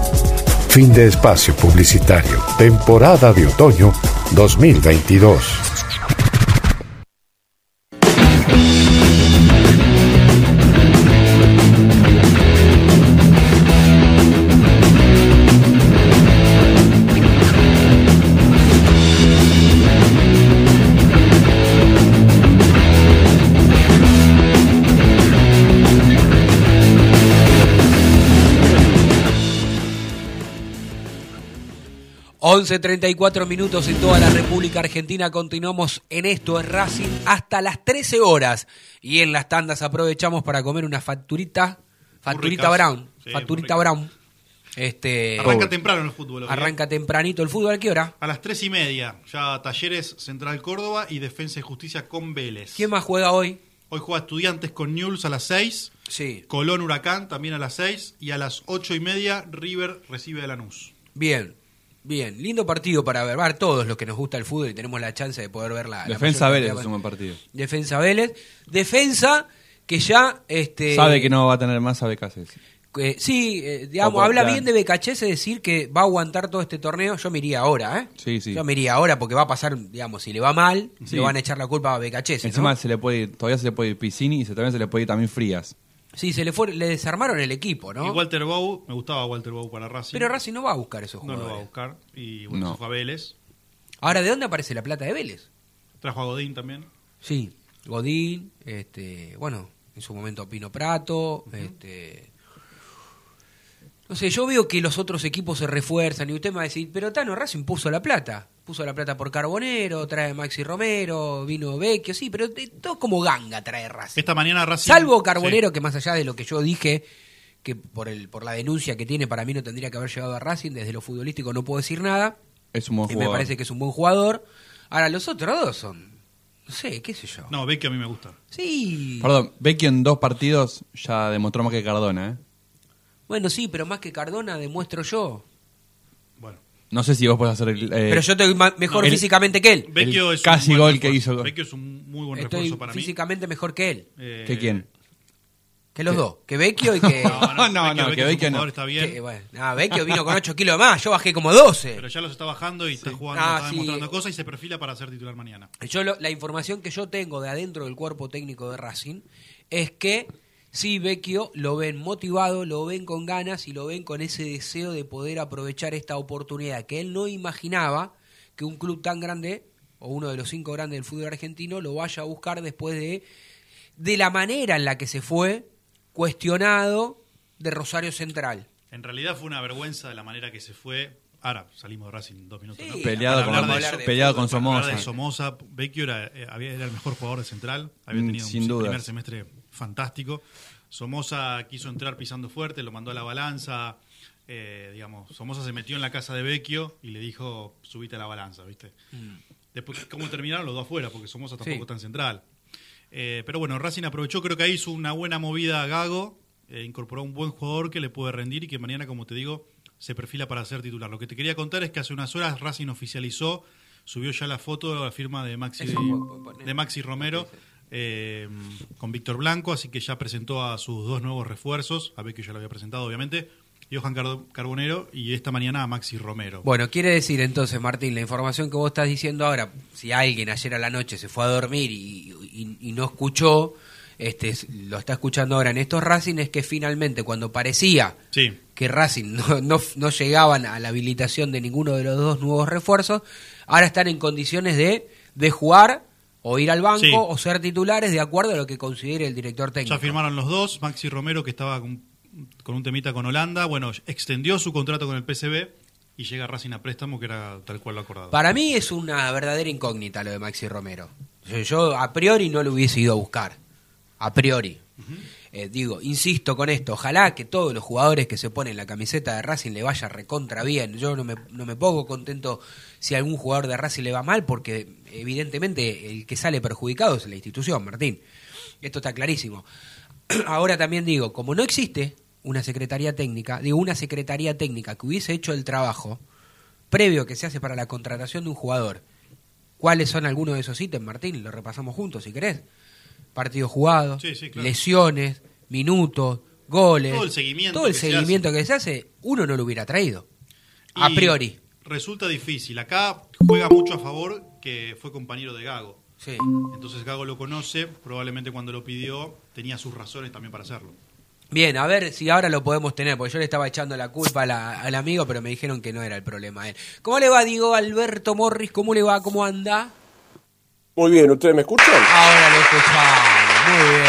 Speaker 7: Fin de espacio publicitario. Temporada de otoño 2022.
Speaker 2: Once treinta y cuatro minutos en toda la República Argentina. Continuamos en esto, es Racing, hasta las 13 horas. Y en las tandas aprovechamos para comer una facturita, facturita
Speaker 3: ricas.
Speaker 2: brown,
Speaker 3: Sí,
Speaker 2: facturita brown. Este,
Speaker 3: Arranca temprano el fútbol.
Speaker 2: arranca tempranito el fútbol, ¿a qué hora?
Speaker 3: A las tres y media, ya Talleres Central Córdoba y Defensa y Justicia con Vélez.
Speaker 2: ¿Quién más juega hoy?
Speaker 3: Hoy juega Estudiantes con Newell's a las 6,
Speaker 2: Sí,
Speaker 3: Colón Huracán también a las 6 y a las ocho y media River recibe a Lanús.
Speaker 2: bien, bien. Lindo partido para ver, ver todos los que nos gusta el fútbol y tenemos la chance de poder ver la la
Speaker 4: Defensa Vélez es un buen partido.
Speaker 2: Defensa Vélez. Defensa que ya... Este,
Speaker 4: Sabe que no va a tener más a Becases.
Speaker 2: Eh, sí, eh, digamos, habla
Speaker 4: ya.
Speaker 2: bien de Becachese decir que va a aguantar todo este torneo. Yo me iría ahora, ¿eh?
Speaker 4: Sí, sí.
Speaker 2: Yo me iría ahora porque va a pasar, digamos, si le va mal,
Speaker 4: Sí.
Speaker 2: le van a echar la culpa a Becachese.
Speaker 4: Encima
Speaker 2: ¿no?
Speaker 4: se le puede ir- todavía se le puede ir Piscini y se, también se le puede ir también Frías.
Speaker 2: Sí, se le fue, le desarmaron el equipo, ¿no?
Speaker 3: Y Walter Bow, me gustaba Walter Bow para Racing.
Speaker 2: Pero Racing no va a buscar esos
Speaker 3: no
Speaker 2: jugadores.
Speaker 3: lo va a buscar. Y bueno,
Speaker 4: No.
Speaker 3: se fue a Vélez.
Speaker 2: Ahora, ¿de dónde aparece la plata de Vélez?
Speaker 3: Trajo a Godín también.
Speaker 2: Sí, Godín, este, bueno, en su momento Pino Prato, este. No sé, yo veo que los otros equipos se refuerzan y usted me va a decir, pero Tano Racing puso la plata. Puso la plata por Carbonero, trae Maxi Romero, vino Vecchio, sí, pero de- todo como ganga trae Racing.
Speaker 3: Esta mañana Racing.
Speaker 2: Salvo Carbonero,
Speaker 3: Sí.
Speaker 2: que más allá de lo que yo dije, que por, el, por la denuncia que tiene, para mí no tendría que haber llegado a Racing, desde lo futbolístico no puedo decir nada.
Speaker 4: Es un buen
Speaker 2: Y me
Speaker 4: jugador.
Speaker 2: parece que es un buen jugador. Ahora, los otros dos son, no sé, qué sé yo.
Speaker 3: No, ve que a mí me gusta.
Speaker 2: Sí.
Speaker 4: Perdón, Vecchio en dos partidos ya demostró más que Cardona, ¿eh?
Speaker 2: Bueno, sí, pero más que Cardona demuestro yo.
Speaker 4: No sé si vos podés hacer el... eh,
Speaker 2: pero yo estoy mejor físicamente que él.
Speaker 3: Vecchio
Speaker 4: El
Speaker 3: es
Speaker 4: casi gol que hizo.
Speaker 3: Vecchio es un muy buen
Speaker 2: Estoy
Speaker 3: refuerzo para mí.
Speaker 2: físicamente mejor que él.
Speaker 3: Eh,
Speaker 4: ¿Que quién?
Speaker 2: Que los dos. Que Vecchio y que...
Speaker 4: No, no, no, que
Speaker 3: es un
Speaker 4: Vecchio no.
Speaker 3: jugador, está bien.
Speaker 2: que, bueno, no, Vecchio vino con 8 kilos más, yo bajé como 12.
Speaker 3: Pero ya los está bajando y está jugando,
Speaker 2: Ah,
Speaker 3: está
Speaker 2: sí.
Speaker 3: demostrando cosas y se perfila para ser titular mañana.
Speaker 2: Yo lo- la información que yo tengo de adentro del cuerpo técnico de Racing es que sí, Vecchio lo ven motivado, lo ven con ganas y lo ven con ese deseo de poder aprovechar esta oportunidad que él no imaginaba que un club tan grande o uno de los cinco grandes del fútbol argentino lo vaya a buscar después de de la manera en la que se fue cuestionado de Rosario Central.
Speaker 3: En realidad fue una vergüenza de la manera que se fue. Ahora salimos de Racing dos minutos.
Speaker 2: Sí,
Speaker 3: ¿no?
Speaker 4: Peleado
Speaker 3: Para
Speaker 4: con-
Speaker 3: de
Speaker 4: peleado con Somoza.
Speaker 3: de Somoza, Vecchio era, el mejor jugador de Central. Había
Speaker 4: Mm,
Speaker 3: tenido
Speaker 4: sin
Speaker 3: un
Speaker 4: dudas.
Speaker 3: primer semestre fantástico. Somoza quiso entrar pisando fuerte, lo mandó a la balanza. eh, digamos, Somoza se metió en la casa de Vecchio y le dijo, subite a la balanza, ¿viste? Después, ¿cómo terminaron los dos afuera? Porque Somoza tampoco
Speaker 2: Mm. Sí.
Speaker 3: está en Central. Eh, pero bueno, Racing aprovechó, creo que ahí hizo una buena movida a Gago, eh, incorporó un buen jugador que le puede rendir y que mañana, como te digo, se perfila para ser titular. Lo que te quería contar es que hace unas horas Racing oficializó, subió ya la foto de la firma de Maxi, de Maxi Romero eh, con Víctor Blanco, así que ya presentó a sus dos nuevos refuerzos, a ver que ya lo había presentado, obviamente, Johan Car- Carbonero y esta mañana a Maxi Romero.
Speaker 2: Bueno, quiere decir entonces, Martín, la información que vos estás diciendo ahora, si alguien ayer a la noche se fue a dormir y, y- y no escuchó este, lo está escuchando ahora en estos Racing es que finalmente cuando parecía
Speaker 3: Sí.
Speaker 2: que Racing no, no, no llegaban a la habilitación de ninguno de los dos nuevos refuerzos, ahora están en condiciones de, de jugar o ir al banco
Speaker 3: Sí.
Speaker 2: o ser titulares de acuerdo a lo que considere el director técnico.
Speaker 3: Ya firmaron los dos. Maxi Romero, que estaba con, con un temita con Holanda, bueno, extendió su contrato con el PSV y llega Racing a préstamo, que era tal cual lo acordado.
Speaker 2: Para mí es una verdadera incógnita lo de Maxi Romero. Yo, yo a priori no lo hubiese ido a buscar. A priori. Eh, digo, insisto con esto, ojalá que todos los jugadores que se ponen la camiseta de Racing le vaya recontra bien. Yo no me, no me pongo contento si a algún jugador de Racing le va mal, porque evidentemente el que sale perjudicado es la institución, Martín. Esto está clarísimo. Ahora también digo, como no existe una secretaría técnica, digo, una secretaría técnica que hubiese hecho el trabajo previo que se hace para la contratación de un jugador, ¿cuáles son algunos de esos ítems, Martín? Lo repasamos juntos, si querés. Partidos jugados,
Speaker 3: Sí, sí, claro.
Speaker 2: lesiones, minutos, goles.
Speaker 3: Todo el seguimiento
Speaker 2: Todo el
Speaker 3: que se
Speaker 2: seguimiento que se hace, uno no lo hubiera traído. A priori.
Speaker 3: Resulta difícil. Acá juega mucho a favor que fue compañero de Gago.
Speaker 2: Sí.
Speaker 3: Entonces Gago lo conoce, probablemente cuando lo pidió tenía sus razones también para hacerlo.
Speaker 2: Bien, a ver si ahora lo podemos tener, porque yo le estaba echando la culpa a la- al amigo, pero me dijeron que no era el problema él. ¿Cómo le va, digo, Alberto Morris? ¿Cómo le va? ¿Cómo anda?
Speaker 8: Muy bien, ¿ustedes me escuchan?
Speaker 2: Ahora lo escuchamos, muy bien.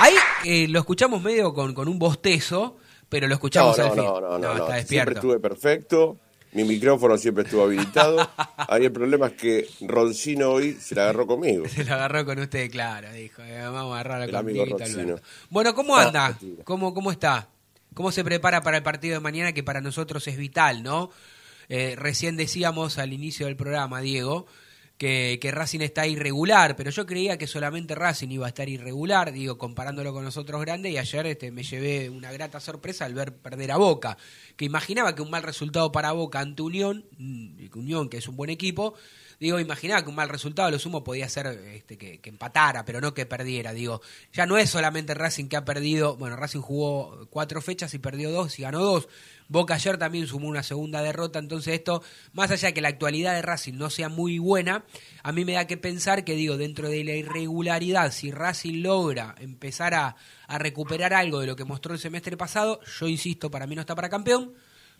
Speaker 2: Ahí eh, lo escuchamos medio con, con un bostezo, pero lo escuchamos
Speaker 8: no,
Speaker 2: al fin.
Speaker 8: no, no, no, no.
Speaker 2: está
Speaker 8: Siempre
Speaker 2: despierto.
Speaker 8: estuve perfecto. Mi micrófono siempre estuvo habilitado. Ahí el problema es que Roncino hoy se la agarró conmigo.
Speaker 2: Se lo agarró con usted, claro, dijo. eh, vamos a agarrarlo
Speaker 8: El amigo Roncino.
Speaker 2: Bueno, ¿cómo
Speaker 8: No,
Speaker 2: anda? ¿Cómo, ¿Cómo está? ¿Cómo se prepara para el partido de mañana que para nosotros es vital, ¿no? Eh, recién decíamos al inicio del programa, Diego, que, que Racing está irregular, pero yo creía que solamente Racing iba a estar irregular, digo, comparándolo con los otros grandes, y ayer este, me llevé una grata sorpresa al ver perder a Boca, que imaginaba que un mal resultado para Boca ante Unión, mm, Unión que es un buen equipo, digo, imaginaba que un mal resultado lo sumo podía ser este, que, que empatara, pero no que perdiera, digo, ya no es solamente Racing que ha perdido, bueno, Racing jugó cuatro fechas y perdió dos y ganó dos, Boca ayer también sumó una segunda derrota, entonces esto, más allá de que la actualidad de Racing no sea muy buena, a mí me da que pensar que digo, dentro de la irregularidad, si Racing logra empezar a, a recuperar algo de lo que mostró el semestre pasado, yo insisto, para mí no está para campeón,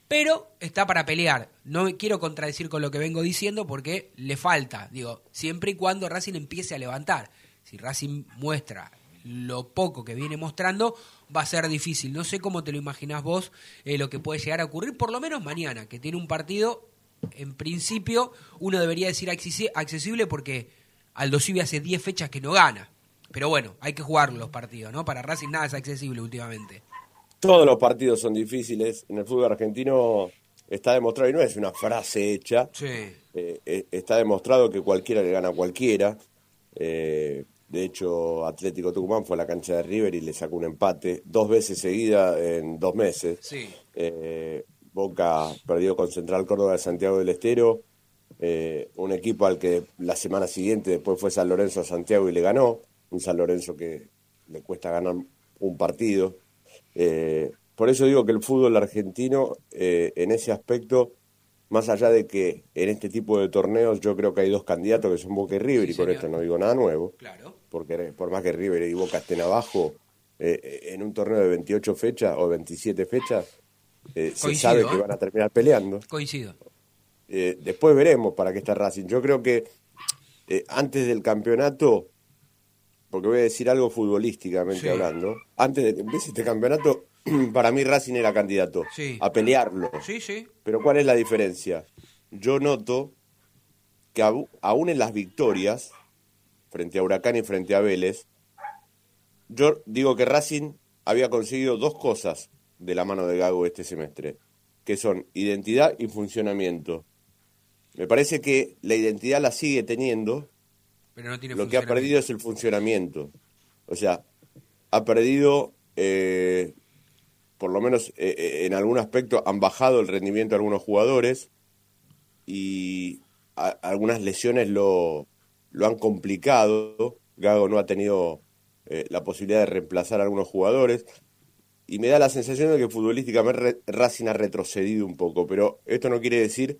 Speaker 2: pero está para pelear. No me quiero contradecir con lo que vengo diciendo porque le falta, digo, siempre y cuando Racing empiece a levantar. Si Racing muestra lo poco que viene mostrando, va a ser difícil. No sé cómo te lo imaginás vos eh, lo que puede llegar a ocurrir, por lo menos mañana, que tiene un partido, en principio, uno debería decir accesi- accesible porque Aldo Civi hace 10 fechas que no gana. Pero bueno, hay que jugar los partidos, ¿no? Para Racing nada es accesible últimamente.
Speaker 8: Todos los partidos son difíciles. En el fútbol argentino está demostrado, y no es una frase hecha,
Speaker 2: Sí.
Speaker 8: eh, eh, está demostrado que cualquiera le gana a cualquiera. Eh, de hecho, Atlético Tucumán fue a la cancha de River y le sacó un empate dos veces seguida en dos meses.
Speaker 2: Sí.
Speaker 8: Eh, Boca perdió con Central Córdoba de Santiago del Estero, eh, un equipo al que la semana siguiente después fue San Lorenzo a Santiago y le ganó, un San Lorenzo que le cuesta ganar un partido. Eh, por eso digo que el fútbol argentino en ese aspecto, más allá de que en este tipo de torneos yo creo que hay dos candidatos que son Boca y River,
Speaker 2: Sí,
Speaker 8: y con
Speaker 2: señor.
Speaker 8: esto no digo nada nuevo,
Speaker 2: Claro.
Speaker 8: porque por más que River y Boca estén abajo, eh, en un torneo de 28 fechas o 27 fechas, eh, se sabe que
Speaker 2: ¿eh?
Speaker 8: van a terminar peleando.
Speaker 2: Coincido.
Speaker 8: Eh, después veremos para qué está Racing. Yo creo que eh, antes del campeonato, porque voy a decir algo futbolísticamente
Speaker 2: Sí.
Speaker 8: hablando, antes de que empiece este campeonato, para mí Racing era candidato
Speaker 2: Sí.
Speaker 8: a pelearlo.
Speaker 2: Sí, sí.
Speaker 8: Pero ¿cuál es la diferencia? Yo noto que aún en las victorias, frente a Huracán y frente a Vélez, yo digo que Racing había conseguido dos cosas de la mano de Gago este semestre, que son identidad y funcionamiento. Me parece que la identidad la sigue teniendo,
Speaker 2: Pero no tiene
Speaker 8: lo que ha perdido es el funcionamiento. O sea, ha perdido, eh, por lo menos eh, eh, en algún aspecto, han bajado el rendimiento de algunos jugadores y algunas lesiones lo, lo han complicado. Gago no ha tenido eh, la posibilidad de reemplazar a algunos jugadores. Y me da la sensación de que futbolísticamente Racing ha retrocedido un poco, pero esto no quiere decir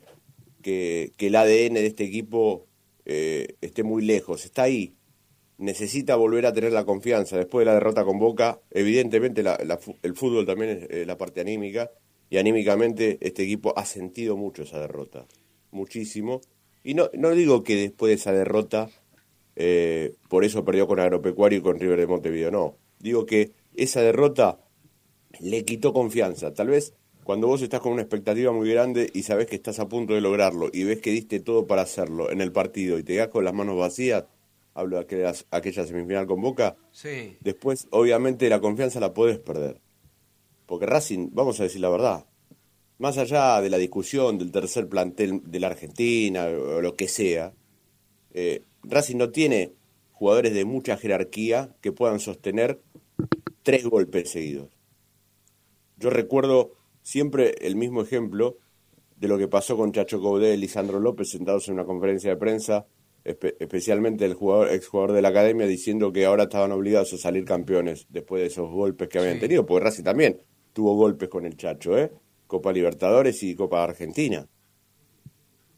Speaker 8: que, el ADN de este equipo esté muy lejos, está ahí. Necesita volver a tener la confianza después de la derrota con Boca. Evidentemente la- el fútbol también es eh, la parte anímica y anímicamente este equipo ha sentido mucho esa derrota, muchísimo. Y no, no digo que después de esa derrota eh, por eso perdió con Agropecuario y con River de Montevideo, no. Digo que esa derrota le quitó confianza. Tal vez cuando vos estás con una expectativa muy grande y sabés que estás a punto de lograrlo y ves que diste todo para hacerlo en el partido y te quedás con las manos vacías, hablo de aquellas- aquella semifinal con Boca,
Speaker 2: Sí.
Speaker 8: después obviamente la confianza la podés perder. Porque Racing, vamos a decir la verdad, más allá de la discusión del tercer plantel de la Argentina o lo que sea, eh, Racing no tiene jugadores de mucha jerarquía que puedan sostener tres golpes seguidos. Yo recuerdo siempre el mismo ejemplo de lo que pasó con Chacho Caudé y Lisandro López sentados en una conferencia de prensa, espe- especialmente el jugador, exjugador de la academia, diciendo que ahora estaban obligados a salir campeones después de esos golpes que habían
Speaker 2: Sí.
Speaker 8: tenido, porque Racing también tuvo golpes con el Chacho, ¿eh? Copa Libertadores y Copa Argentina.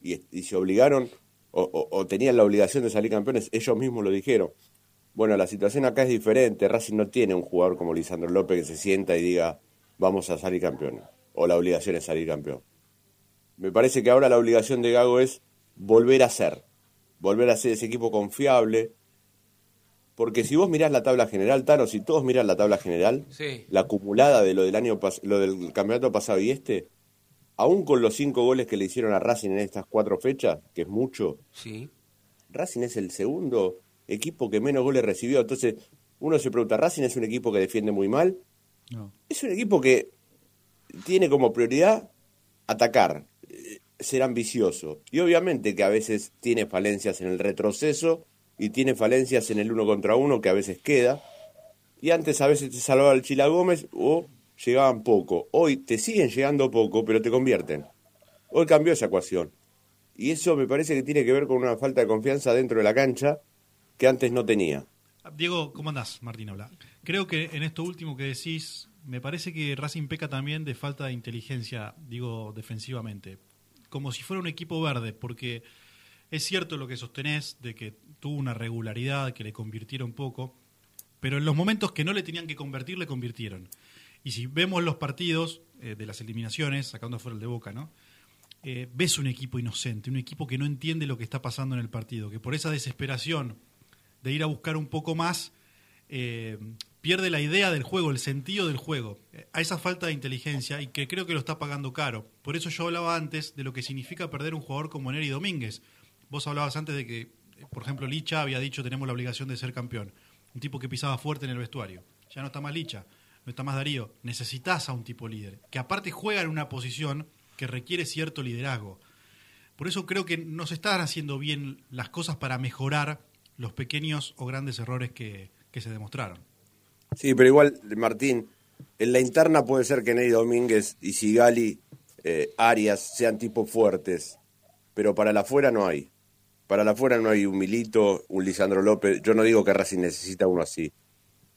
Speaker 8: Y, y se obligaron, o, o- o tenían la obligación de salir campeones, ellos mismos lo dijeron. Bueno, la situación acá es diferente. Racing no tiene un jugador como Lisandro López que se sienta y diga, vamos a salir campeones. O la obligación es salir campeón. Me parece que ahora la obligación de Gago es volver a ser. Volver a ser ese equipo confiable. Porque si vos mirás la tabla general, Tano, si todos miran la tabla general,
Speaker 2: Sí.
Speaker 8: la acumulada de lo del año pas- lo del campeonato pasado y este, aún con los cinco goles que le hicieron a Racing en estas cuatro fechas, que es mucho,
Speaker 2: Sí.
Speaker 8: Racing es el segundo equipo que menos goles recibió. Entonces, uno se pregunta, ¿Racing es un equipo que defiende muy mal?
Speaker 3: No.
Speaker 8: Es un equipo que tiene como prioridad atacar, ser ambicioso. Y obviamente que a veces tiene falencias en el retroceso y tiene falencias en el uno contra uno que a veces queda. Y antes a veces te salvaba el Chila Gómez o llegaban poco. Hoy te siguen llegando poco, pero te convierten. Hoy cambió esa ecuación. Y eso me parece que tiene que ver con una falta de confianza dentro de la cancha que antes no tenía.
Speaker 3: Diego, ¿cómo andás? Martín habla. Creo que en esto último que decís, me parece que Racing peca también de falta de inteligencia, digo, defensivamente. Como si fuera un equipo verde, porque es cierto lo que sostenés de que tuvo una regularidad que le convirtieron poco, pero en los momentos que no le tenían que convertir, le convirtieron. Y si vemos los partidos eh, de las eliminaciones, sacando fuera el de Boca, ¿no? Eh, ves un equipo inocente, un equipo que no entiende lo que está pasando en el partido, que por esa desesperación de ir a buscar un poco más, eh, pierde la idea del juego, el sentido del juego, a esa falta de inteligencia y que creo que lo está pagando caro. Por eso yo hablaba antes de lo que significa perder un jugador como Neri Domínguez. Vos hablabas antes de que, por ejemplo, Licha había dicho tenemos la obligación de ser campeón. Un tipo que pisaba fuerte en el vestuario. Ya no está más Licha, no está más Darío. Necesitas a un tipo líder, que aparte juega en una posición que requiere cierto liderazgo. Por eso creo que no se están haciendo bien las cosas para mejorar los pequeños o grandes errores que, que se demostraron.
Speaker 8: Sí, pero igual, Martín, en la interna puede ser que Ney Domínguez y Sigali, eh, Arias, sean tipos fuertes, pero para la afuera no hay. Para la afuera no hay un Milito, un Lisandro López. Yo no digo que Racing necesita uno así,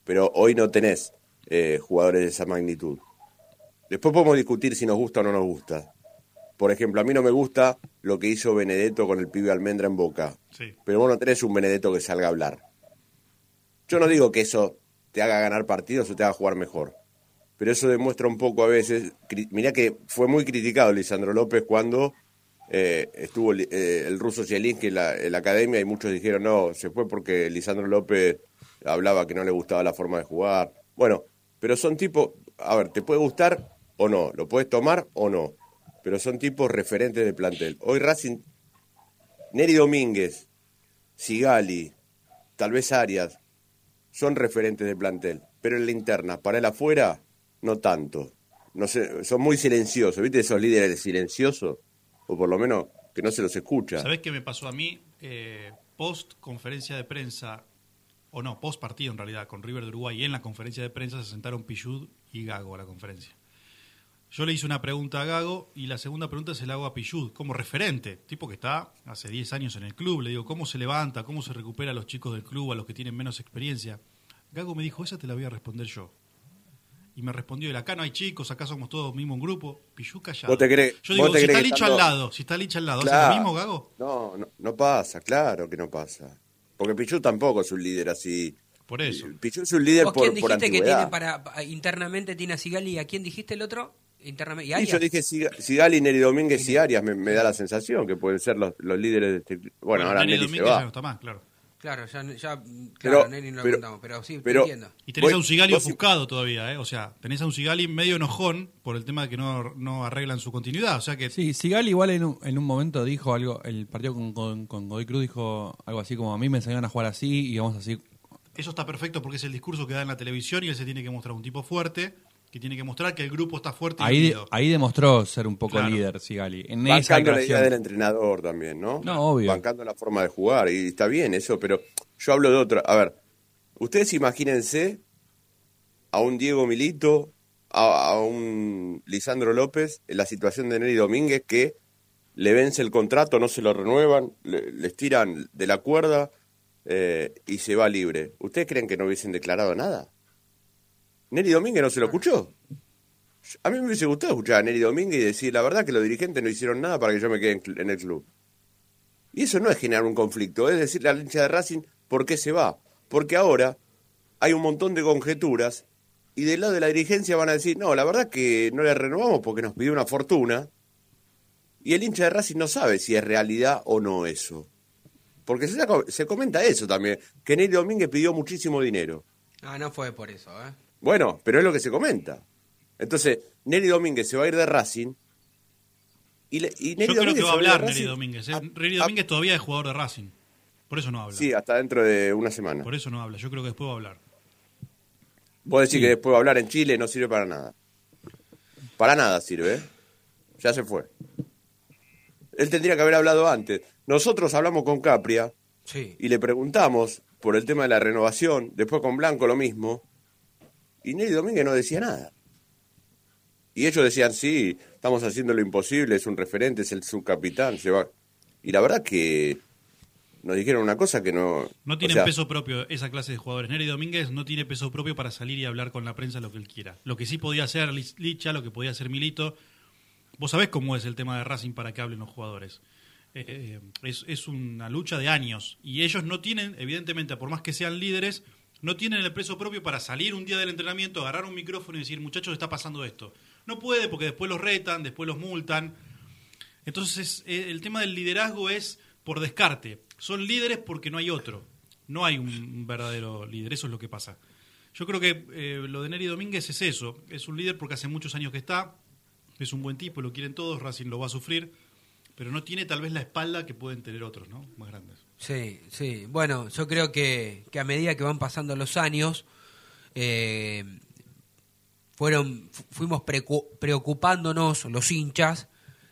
Speaker 8: pero hoy no tenés eh, jugadores de esa magnitud. Después podemos discutir si nos gusta o no nos gusta. Por ejemplo, a mí no me gusta lo que hizo Benedetto con el pibe Almendra en Boca,
Speaker 3: Sí.
Speaker 8: pero vos no tenés un Benedetto que salga a hablar. Yo no digo que eso te haga ganar partidos o te haga jugar mejor. Pero eso demuestra un poco a veces. Mirá que fue muy criticado Lisandro López cuando eh, estuvo eh, el ruso Zielinski en la, en la academia y muchos dijeron no, se fue porque Lisandro López hablaba que no le gustaba la forma de jugar. Bueno, pero son tipos. A ver, ¿te puede gustar o no? ¿Lo puedes tomar o no? Pero son tipos referentes de plantel. Hoy Racing. Neri Domínguez, Sigali, tal vez Arias, son referentes de plantel, pero en la interna, para el afuera, no tanto. No sé, son muy silenciosos, ¿viste esos líderes silenciosos? O por lo menos que no se los escucha.
Speaker 3: ¿Sabés qué me pasó a mí? Eh, post conferencia de prensa, o no, post partido en realidad, con River de Uruguay, y en la conferencia de prensa se sentaron Pichud y Gago a la conferencia. Yo le hice una pregunta a Gago y la segunda pregunta se la hago a Pichud, como referente, tipo que está hace 10 años en el club. Le digo, ¿cómo se levanta? ¿Cómo se recupera a los chicos del club, a los que tienen menos experiencia? Gago me dijo, esa te la voy a responder yo. Y me respondió, "Y acá no hay chicos, acá somos todos mismo un grupo. Pichud callado.
Speaker 8: ¿Vos te crees-
Speaker 3: yo
Speaker 8: vos
Speaker 3: digo,
Speaker 8: te
Speaker 3: si
Speaker 8: crees
Speaker 3: está Licha
Speaker 8: estando-
Speaker 3: al lado, si está Licha al lado, ¿hace
Speaker 8: Claro.
Speaker 3: lo mismo, Gago?
Speaker 8: No, no, no pasa, claro que no pasa. Porque Pichu tampoco es un líder así.
Speaker 3: Por eso.
Speaker 8: Pichu es un líder
Speaker 2: ¿Vos
Speaker 8: por,
Speaker 2: quién
Speaker 8: por
Speaker 2: dijiste que tiene para, pa- internamente tiene a Sigali y a quién dijiste el otro? Internamente. ¿Y
Speaker 8: yo dije Siga- Sigali, Neri Domínguez y Arias, me, me da la sensación que pueden ser los, los líderes de este club. Bueno, ahora
Speaker 3: Neri
Speaker 8: Neri se
Speaker 3: ya no
Speaker 8: va.
Speaker 3: está más, claro.
Speaker 2: Claro, ya, ya claro, Neri no lo
Speaker 8: pero-
Speaker 2: contamos, pero sí,
Speaker 8: pero-
Speaker 2: entiendo.
Speaker 3: Y tenés
Speaker 8: Voy-
Speaker 3: a un Sigali ofuscado todavía, ¿eh? O sea, tenés a un Sigali medio enojón por el tema de que no, no arreglan su continuidad. O sea que
Speaker 4: Sí, Sigal igual en un, en un momento dijo algo, el partido con, con, con Godoy Cruz dijo algo así como a mí me enseñaron a jugar así y vamos así.
Speaker 3: eso está perfecto porque es el discurso que da en la televisión y él se tiene que mostrar un tipo fuerte, que tiene que mostrar que el grupo está fuerte y
Speaker 4: Ahí,
Speaker 3: unido.
Speaker 4: ahí demostró ser un poco
Speaker 3: Claro.
Speaker 4: líder Sigali. En esa
Speaker 8: Bancando la idea del entrenador también, ¿no?
Speaker 4: No, obvio.
Speaker 8: Bancando la forma de jugar, y está bien eso, pero yo hablo de otra. A ver, ustedes imagínense a un Diego Milito, a, a un Lisandro López, en la situación de Neri Domínguez, que le vence el contrato, no se lo renuevan, le- les tiran de la cuerda eh, y se va libre. ¿Ustedes creen que no hubiesen declarado nada? Neri Domínguez no se lo escuchó. A mí me hubiese gustado escuchar a Neri Domínguez y decir la verdad que los dirigentes no hicieron nada para que yo me quede en, el club. Y eso no es generar un conflicto, es decirle al hincha de Racing por qué se va. Porque ahora hay un montón de conjeturas y del lado de la dirigencia van a decir, no, la verdad que no le renovamos porque nos pidió una fortuna. Y el hincha de Racing no sabe si es realidad o no eso. Porque se, se comenta eso también, que Neri Domínguez pidió muchísimo dinero.
Speaker 2: Ah, no fue por eso, ¿eh?
Speaker 8: Bueno, pero es lo que se comenta. Entonces, Neri Domínguez se va a ir de Racing. Y, le- y Neri
Speaker 3: Yo creo que
Speaker 8: Domínguez
Speaker 3: va a hablar
Speaker 8: Racing
Speaker 3: Domínguez. ¿eh?
Speaker 8: a-
Speaker 3: Neri
Speaker 8: a-
Speaker 3: Domínguez todavía es jugador de Racing. Por eso no habla.
Speaker 8: Sí, hasta dentro de una semana.
Speaker 3: Por eso no habla. Yo creo que después va a hablar.
Speaker 8: Vos decís que después va a hablar en Chile no sirve para nada. Para nada sirve, ¿eh? Ya se fue. Él tendría que haber hablado antes. Nosotros hablamos con Capria
Speaker 2: Sí.
Speaker 8: y le preguntamos por el tema de la renovación. Después con Blanco lo mismo. Y Neri Domínguez no decía nada. Y ellos decían, sí, estamos haciendo lo imposible, es un referente, es el subcapitán. Y la verdad que nos dijeron una cosa que no...
Speaker 3: No
Speaker 8: o
Speaker 3: tienen
Speaker 8: sea,
Speaker 3: peso propio esa clase de jugadores. Neri Domínguez no tiene peso propio para salir y hablar con la prensa lo que él quiera. Lo que sí podía hacer Lich- Licha, lo que podía hacer Milito. Vos sabés cómo es el tema de Racing para que hablen los jugadores. Eh, eh, es, es una lucha de años. Y ellos no tienen, evidentemente, por más que sean líderes, no tienen el peso propio para salir un día del entrenamiento, agarrar un micrófono y decir, muchachos, está pasando esto. No puede porque después los retan, después los multan. Entonces, eh, el tema del liderazgo es por descarte. Son líderes porque no hay otro. No hay un verdadero líder. Eso es lo que pasa. Yo creo que eh, lo de Neri Domínguez es eso. Es un líder porque hace muchos años que está. Es un buen tipo, lo quieren todos. Racing lo va a sufrir. Pero no tiene tal vez la espalda que pueden tener otros, ¿no? Más grandes.
Speaker 2: Sí, sí. Bueno, yo creo que, que a medida que van pasando los años, eh, fueron, fu- fuimos preocupándonos los hinchas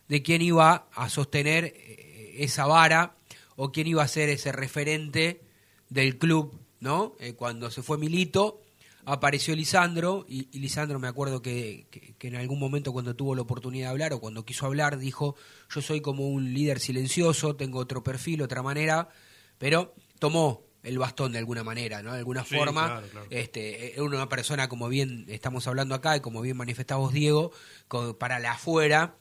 Speaker 2: de quién iba a sostener eh, esa vara o quién iba a ser ese referente del club, ¿no? Eh, cuando se fue Milito, apareció Lisandro y, y Lisandro me acuerdo que, que- que en algún momento cuando tuvo la oportunidad de hablar o cuando quiso hablar dijo yo soy como un líder silencioso, tengo otro perfil, otra manera, pero tomó el bastón de alguna manera, ¿no? De alguna
Speaker 3: Sí,
Speaker 2: forma,
Speaker 3: claro, claro.
Speaker 2: este, era una persona como bien estamos hablando acá y como bien manifestamos Diego, con- para la afuera,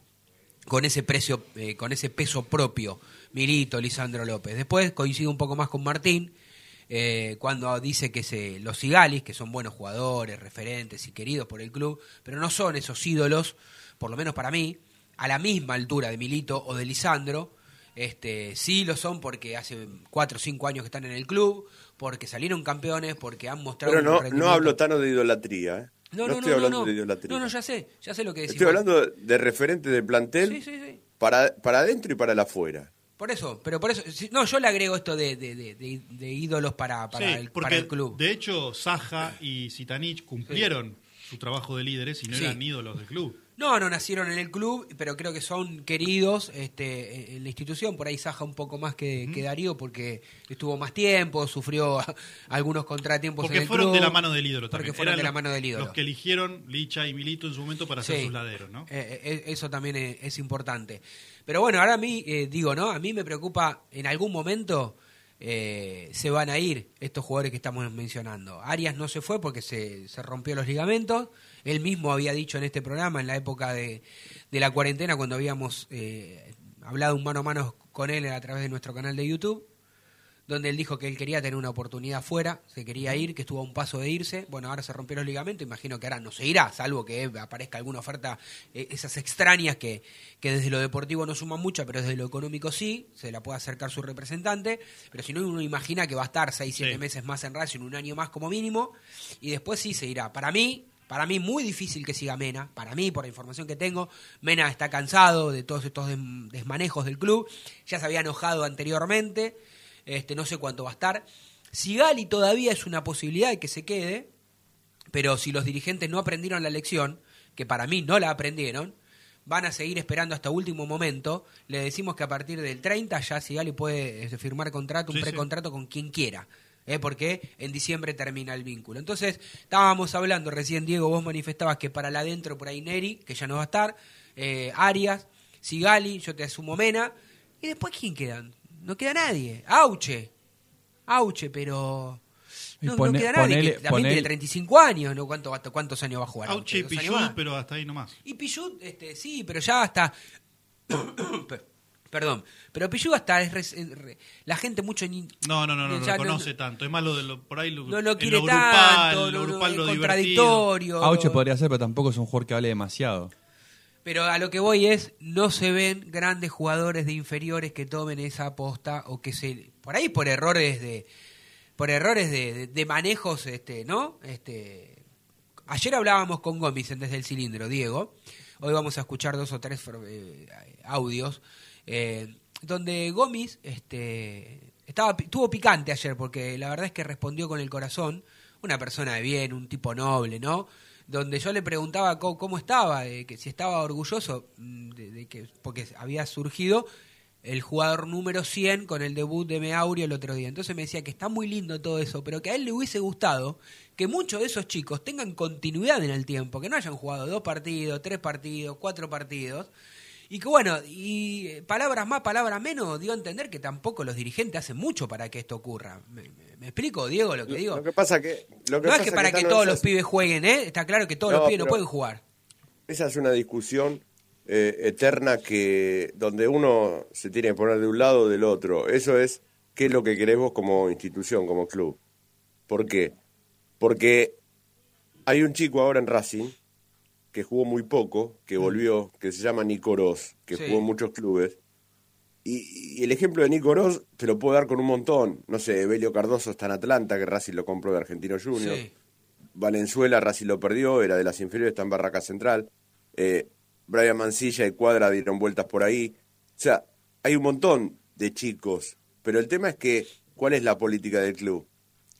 Speaker 2: con ese precio, eh, con ese peso propio, Milito, Lisandro López. Después coincido un poco más con Martín, eh, cuando dice que se, los Sigalis, que son buenos jugadores, referentes y queridos por el club, pero no son esos ídolos, por lo menos para mí, a la misma altura de Milito o de Lisandro. Este, sí lo son porque hace cuatro o cinco años que están en el club, porque salieron campeones, porque han mostrado
Speaker 8: Pero
Speaker 2: un
Speaker 8: no, no hablo tanto de idolatría, ¿eh?
Speaker 2: no, no,
Speaker 8: estoy
Speaker 2: no,
Speaker 8: hablando
Speaker 2: no,
Speaker 8: de
Speaker 2: no.
Speaker 8: idolatría.
Speaker 2: No, no, ya sé, ya sé lo que decís.
Speaker 8: Estoy hablando de referente de plantel
Speaker 2: Sí, sí, sí.
Speaker 8: para para adentro y para el afuera.
Speaker 2: Por eso, pero por eso, no, yo le agrego esto de, de, de, de- de ídolos para, para,
Speaker 3: Sí,
Speaker 2: el,
Speaker 3: porque
Speaker 2: para el club.
Speaker 3: de hecho Saja y Zitanich cumplieron su trabajo de líderes y no
Speaker 2: Sí.
Speaker 3: eran ídolos del club.
Speaker 2: No, no nacieron en el club, pero creo que son queridos este, en la institución. Por ahí Saja un poco más que, que Darío porque estuvo más tiempo, sufrió algunos contratiempos en
Speaker 3: Porque
Speaker 2: el
Speaker 3: fueron
Speaker 2: club.
Speaker 3: de la mano del ídolo
Speaker 2: Porque
Speaker 3: también.
Speaker 2: fueron
Speaker 3: Eran
Speaker 2: de la mano del ídolo.
Speaker 3: Los que eligieron Licha y Milito en su momento para ser
Speaker 2: Sí.
Speaker 3: sus laderos, ¿no?
Speaker 2: Eh, eh, eso también es, es importante. Pero bueno, ahora a mí, eh, digo, ¿no? A mí me preocupa, en algún momento eh, se van a ir estos jugadores que estamos mencionando. Arias no se fue porque se, se rompió los ligamentos. Él mismo había dicho en este programa, en la época de, de la cuarentena, cuando habíamos eh, hablado un mano a mano con él a través de nuestro canal de YouTube, donde él dijo que él quería tener una oportunidad fuera, se quería ir, que estuvo a un paso de irse. Bueno, ahora se rompió los ligamentos, imagino que ahora no se irá, salvo que aparezca alguna oferta, eh, esas extrañas que, que desde lo deportivo no suman mucho, pero desde lo económico sí, se la puede acercar su representante, pero si no uno imagina que va a estar 6, 7
Speaker 3: Sí.
Speaker 2: meses más en Racing, un año más como mínimo, y después sí se irá. Para mí, para mí muy difícil que siga Mena, para mí, por la información que tengo, Mena está cansado de todos estos des- desmanejos del club, ya se había enojado anteriormente, este, no sé cuánto va a estar. Sigali todavía es una posibilidad de que se quede, pero si los dirigentes no aprendieron la lección, que para mí no la aprendieron, van a seguir esperando hasta último momento. Le decimos que a partir del 30 ya Sigali puede eh, firmar contrato, un
Speaker 3: Sí, sí.
Speaker 2: precontrato con quien quiera. ¿Eh? porque en diciembre termina el vínculo. Entonces, estábamos hablando, recién Diego, vos manifestabas que para la adentro por ahí Neri, que ya no va a estar, eh, Arias, Sigali, yo te asumo Mena, y después ¿quién quedan? No queda nadie. Auche, Auche, pero... No, queda nadie,
Speaker 4: ponele-
Speaker 2: que también tiene
Speaker 4: ponele-
Speaker 2: 35 años, ¿no? ¿Cuánto, ¿Cuántos años va a jugar?
Speaker 3: Auche y
Speaker 2: ¿Dos años
Speaker 3: Pichud,
Speaker 2: más?
Speaker 3: pero hasta ahí nomás.
Speaker 2: Y Pichud, este, sí, pero ya hasta... Per- Perdón, pero Pichud hasta es eh, re- la gente mucho ni-
Speaker 3: No, no, no, no, no lo conoce tanto. Es más lo de lo, por ahí lo,
Speaker 2: no lo quiere
Speaker 3: lo grupal,
Speaker 2: tanto,
Speaker 3: lo
Speaker 2: no, no,
Speaker 3: grupal, lo divertido.
Speaker 2: contradictorio.
Speaker 4: Auche podría ser, pero tampoco es un jugador que hable demasiado.
Speaker 2: Pero a lo que voy es, no se ven grandes jugadores de inferiores que tomen esa aposta o que se... Por ahí por errores de... Por errores de, de- de manejos, este, ¿no? Este, ayer hablábamos con Gómez en Desde el Cilindro, Diego. Hoy vamos a escuchar dos o tres eh, audios. Eh, donde Gómez este, estaba, estuvo picante ayer porque la verdad es que respondió con el corazón. Una persona de bien, un tipo noble, ¿no? donde yo le preguntaba cómo, cómo estaba, de que si estaba orgulloso mm, de, de que porque había surgido el jugador número 100 con el debut de Meaurio el otro día. Entonces me decía que está muy lindo todo eso, pero que a él le hubiese gustado que muchos de esos chicos tengan continuidad en el tiempo, que no hayan jugado dos partidos, tres partidos, cuatro partidos. Y que bueno, y eh, palabras más, palabras menos, dio a entender que tampoco los dirigentes hacen mucho para que esto ocurra. ¿Me, me- me explico, Diego, lo que digo?
Speaker 8: Lo que pasa que... Lo que
Speaker 2: no es que para que todos los
Speaker 8: es-
Speaker 2: pibes jueguen, ¿eh? Está claro que todos los pibes no pueden jugar.
Speaker 8: Esa es una discusión eh, eterna que donde uno se tiene que poner de un lado o del otro. Eso es qué es lo que querés vos como institución, como club. ¿Por qué? Porque hay un chico ahora en Racing que jugó muy poco, que volvió, que se llama Nico Oroz, que
Speaker 2: Sí.
Speaker 8: jugó en muchos clubes. Y, y el ejemplo de Nico Oroz te lo puedo dar con un montón. No sé, Belio Cardoso está en Atlanta, que Racing lo compró de Argentino Junior.
Speaker 2: Sí.
Speaker 8: Valenzuela, Racing lo perdió, era de las inferiores, está en Barraca Central. Eh, Brian Mancilla y Cuadra dieron vueltas por ahí. O sea, hay un montón de chicos, pero el tema es que, ¿cuál es la política del club?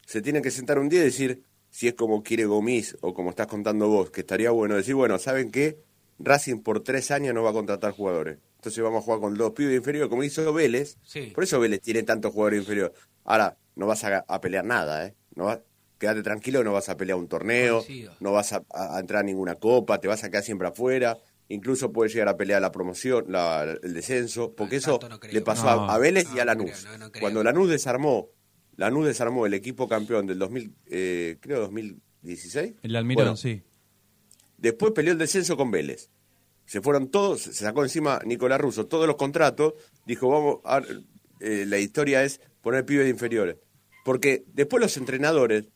Speaker 8: Se tienen que sentar un día y decir, si es como quiere Gomis o como estás contando vos, que estaría bueno decir, bueno, ¿saben qué? Racing por tres años no va a contratar jugadores. Entonces vamos a jugar con dos pibes inferiores, como hizo Vélez.
Speaker 2: Sí.
Speaker 8: Por eso Vélez tiene tantos jugadores inferiores. Ahora, no vas a, a pelear nada, ¿eh? No vas- quédate tranquilo, no vas a pelear un torneo,
Speaker 2: Coincido.
Speaker 8: no vas a, a entrar a ninguna copa, te vas a quedar siempre afuera. Incluso puedes llegar a pelear la promoción, la- el descenso, porque eso
Speaker 2: no creo.
Speaker 8: le pasó
Speaker 4: No.
Speaker 8: a, a Vélez y
Speaker 2: No,
Speaker 8: a
Speaker 2: no
Speaker 8: Lanús.
Speaker 2: creo, no, no creo.
Speaker 8: Cuando Lanús desarmó, Lanús desarmó el equipo campeón del 2000, eh, creo 2016.
Speaker 4: El Almirón,
Speaker 8: Bueno,
Speaker 4: sí.
Speaker 8: Después peleó el descenso con Vélez. Se fueron todos, se sacó encima Nicolás Russo todos los contratos. Dijo, vamos, a- eh, la historia es poner pibes de inferiores. Porque después los entrenadores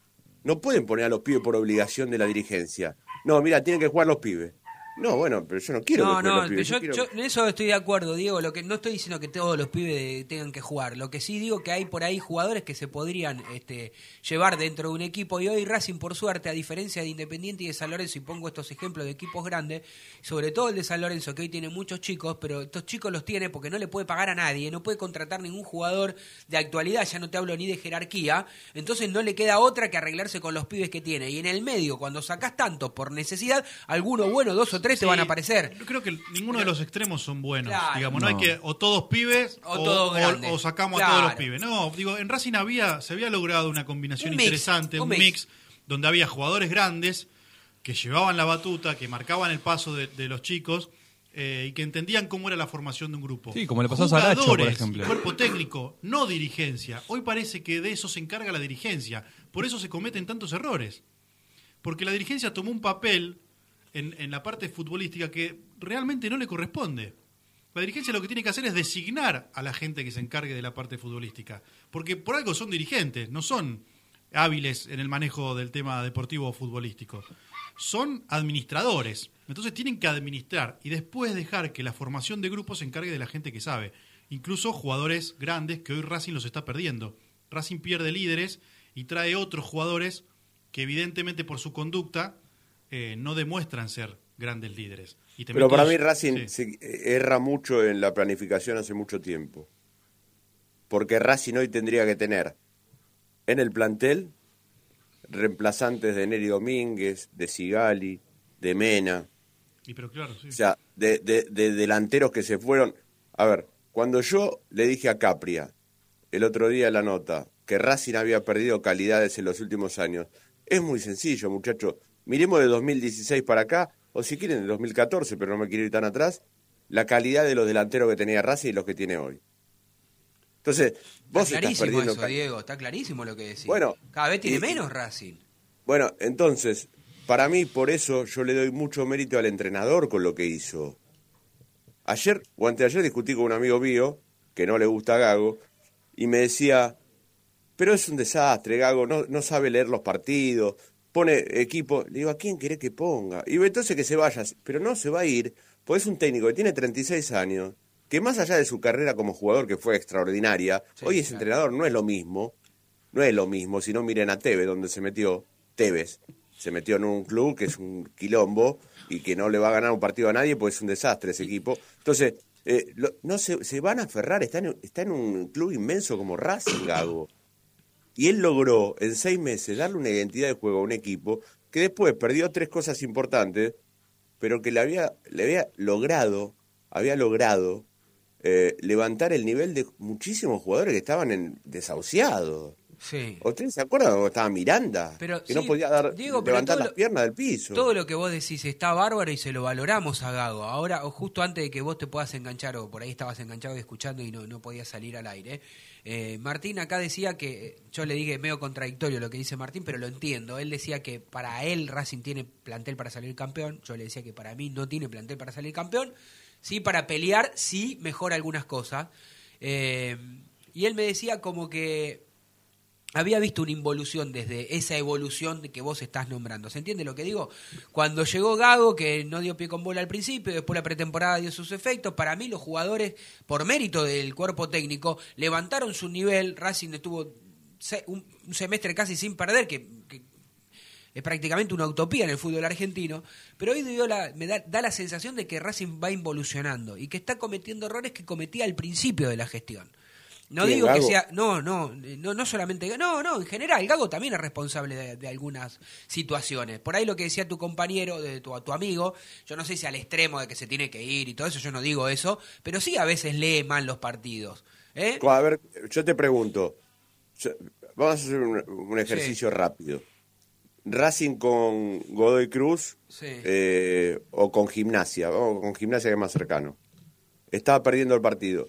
Speaker 8: no pueden poner a los pibes por obligación de la dirigencia. No, mira, tienen que jugar los pibes. No, bueno, pero yo no quiero que
Speaker 2: No, no,
Speaker 8: pibes.
Speaker 2: yo,
Speaker 8: quiero-
Speaker 2: yo en eso estoy de acuerdo, Diego. Lo que no estoy diciendo que todos los pibes tengan que jugar. Lo que sí digo que hay por ahí jugadores que se podrían este, llevar dentro de un equipo. Y hoy Racing, por suerte, a diferencia de Independiente y de San Lorenzo, y pongo estos ejemplos de equipos grandes, sobre todo el de San Lorenzo, que hoy tiene muchos chicos, pero estos chicos los tiene porque no le puede pagar a nadie, no puede contratar ningún jugador de actualidad, ya no te hablo ni de jerarquía. Entonces no le queda otra que arreglarse con los pibes que tiene. Y en el medio, cuando sacás tanto por necesidad, alguno bueno, dos o tres te van a aparecer.
Speaker 3: Yo creo que ninguno de los extremos son buenos.
Speaker 2: Claro.
Speaker 3: digamos, no.
Speaker 4: No.
Speaker 3: hay que o todos pibes
Speaker 2: O
Speaker 3: o,
Speaker 2: todos
Speaker 3: o-
Speaker 2: grandes.
Speaker 3: o sacamos
Speaker 2: Claro.
Speaker 3: a todos los pibes. No, digo, en Racing había, se había logrado una combinación
Speaker 2: Un mix,
Speaker 3: interesante,
Speaker 2: un
Speaker 3: un,
Speaker 2: mix.
Speaker 3: mix. donde había jugadores grandes que llevaban la batuta, que marcaban el paso de, de los chicos eh, y que entendían cómo era la formación de un grupo.
Speaker 4: Sí, como le pasó a Saracho, por
Speaker 3: Jugadores
Speaker 4: ejemplo.
Speaker 3: Cuerpo técnico, no dirigencia. Hoy parece que de eso se encarga la dirigencia. Por eso se cometen tantos errores. Porque la dirigencia tomó un papel en, en la parte futbolística que realmente no le corresponde. La dirigencia lo que tiene que hacer es designar a la gente que se encargue de la parte futbolística. Porque por algo son dirigentes, no son hábiles en el manejo del tema deportivo o futbolístico. Son administradores. Entonces tienen que administrar y después dejar que la formación de grupos se encargue de la gente que sabe. Incluso jugadores grandes que hoy Racing los está perdiendo. Racing pierde líderes y trae otros jugadores que evidentemente por su conducta eh, no demuestran ser grandes líderes. Y
Speaker 8: Pero para mí Racing
Speaker 3: Sí.
Speaker 8: se erra mucho en la planificación hace mucho tiempo. Porque Racing hoy tendría que tener en el plantel reemplazantes de Neri Domínguez, de Sigali, de Mena,
Speaker 3: Y pero claro, sí.
Speaker 8: o sea, de, de- de delanteros que se fueron. A ver, cuando yo le dije a Capria el otro día en la nota que Racing había perdido calidades en los últimos años, es muy sencillo, muchachos. Miremos de 2016 para acá, o si quieren de 2014, pero no me quiero ir tan atrás, la calidad de los delanteros que tenía Racing y los que tiene hoy. Entonces, vos
Speaker 2: está
Speaker 8: estás
Speaker 2: clarísimo
Speaker 8: perdiendo
Speaker 2: eso, Diego, está clarísimo lo que decís.
Speaker 8: Bueno,
Speaker 2: Cada vez tiene
Speaker 8: y-
Speaker 2: menos Racing.
Speaker 8: Bueno, entonces, para mí, por eso yo le doy mucho mérito al entrenador con lo que hizo. Ayer o anteayer discutí con un amigo mío que no le gusta a Gago y me decía, pero es un desastre, Gago, no, no sabe leer los partidos, pone equipo. Le digo, ¿a quién querés que ponga? Y entonces que se vaya, pero no se va a ir, pues es un técnico que tiene 36 años, que más allá de su carrera como jugador, que fue extraordinaria,
Speaker 2: Sí,
Speaker 8: hoy es
Speaker 2: claro.
Speaker 8: entrenador, no es lo mismo. No es lo mismo, si no miren a Tevez, donde se metió Tevez. Se metió en un club que es un quilombo y que no le va a ganar un partido a nadie porque es un desastre ese equipo. Entonces, eh, lo- no se, se van a aferrar, está en, está en un club inmenso como Racing, Gago. Y él logró en seis meses darle una identidad de juego a un equipo que después perdió tres cosas importantes, pero que le había, le había logrado, había logrado eh, levantar el nivel de muchísimos jugadores que estaban en, desahuciados.
Speaker 2: Sí.
Speaker 8: ¿Ustedes se acuerdan cuando estaba Miranda?
Speaker 2: Pero,
Speaker 8: que no podía dar,
Speaker 2: Diego,
Speaker 8: levantar las
Speaker 2: lo-
Speaker 8: piernas del piso.
Speaker 2: Todo lo que vos decís está bárbaro y se lo valoramos a Gago. Ahora, o justo antes de que vos te puedas enganchar, o por ahí estabas enganchado y escuchando y no, no podías salir al aire. eh, Martín acá decía que, eh, yo le dije medio contradictorio lo que dice Martín, pero lo entiendo. Él decía que para él Racing tiene plantel para salir campeón. Yo le decía que para mí no tiene plantel para salir campeón. Sí, para pelear, sí, mejora algunas cosas. Eh, y él me decía como que había visto una involución desde esa evolución que vos estás nombrando. ¿Se entiende lo que digo? Cuando llegó Gago, que no dio pie con bola al principio, después la pretemporada dio sus efectos, para mí los jugadores, por mérito del cuerpo técnico, levantaron su nivel, Racing estuvo un, semestre casi sin perder, que, que es prácticamente una utopía en el fútbol argentino, pero hoy me da, da la sensación de que Racing va involucionando y que está cometiendo errores que cometía al principio de la gestión. No
Speaker 8: ¿Quién,
Speaker 2: digo que sea, no, no, no, no solamente, no, no, en general, Gago también es responsable de, de algunas situaciones. Por ahí lo que decía tu compañero, de tu, tu amigo, yo no sé si al extremo de que se tiene que ir y todo eso, yo no digo eso, pero sí a veces lee mal los partidos. ¿eh?
Speaker 8: A ver, yo te pregunto, yo- vamos a hacer un, un ejercicio rápido. Racing con Godoy Cruz
Speaker 2: Sí.
Speaker 8: eh, o con Gimnasia, vamos con Gimnasia que es más cercano. Estaba perdiendo el partido.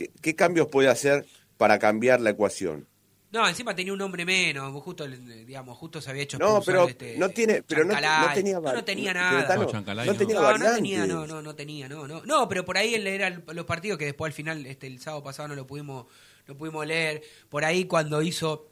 Speaker 8: ¿Qué, qué cambios puede hacer para cambiar la ecuación?
Speaker 2: No, encima tenía un hombre menos, justo, digamos, justo se había hecho
Speaker 8: No, pero
Speaker 2: este,
Speaker 8: no tiene, pero no, no tenía,
Speaker 2: no, no tenía nada.
Speaker 4: No, Chancalay
Speaker 8: no
Speaker 4: no.
Speaker 8: tenía
Speaker 2: No, no tenía, no, no, no tenía, no, no. No, pero por ahí él era el- los partidos que después al final, este, el sábado pasado no lo pudimos, no pudimos leer. Por ahí cuando hizo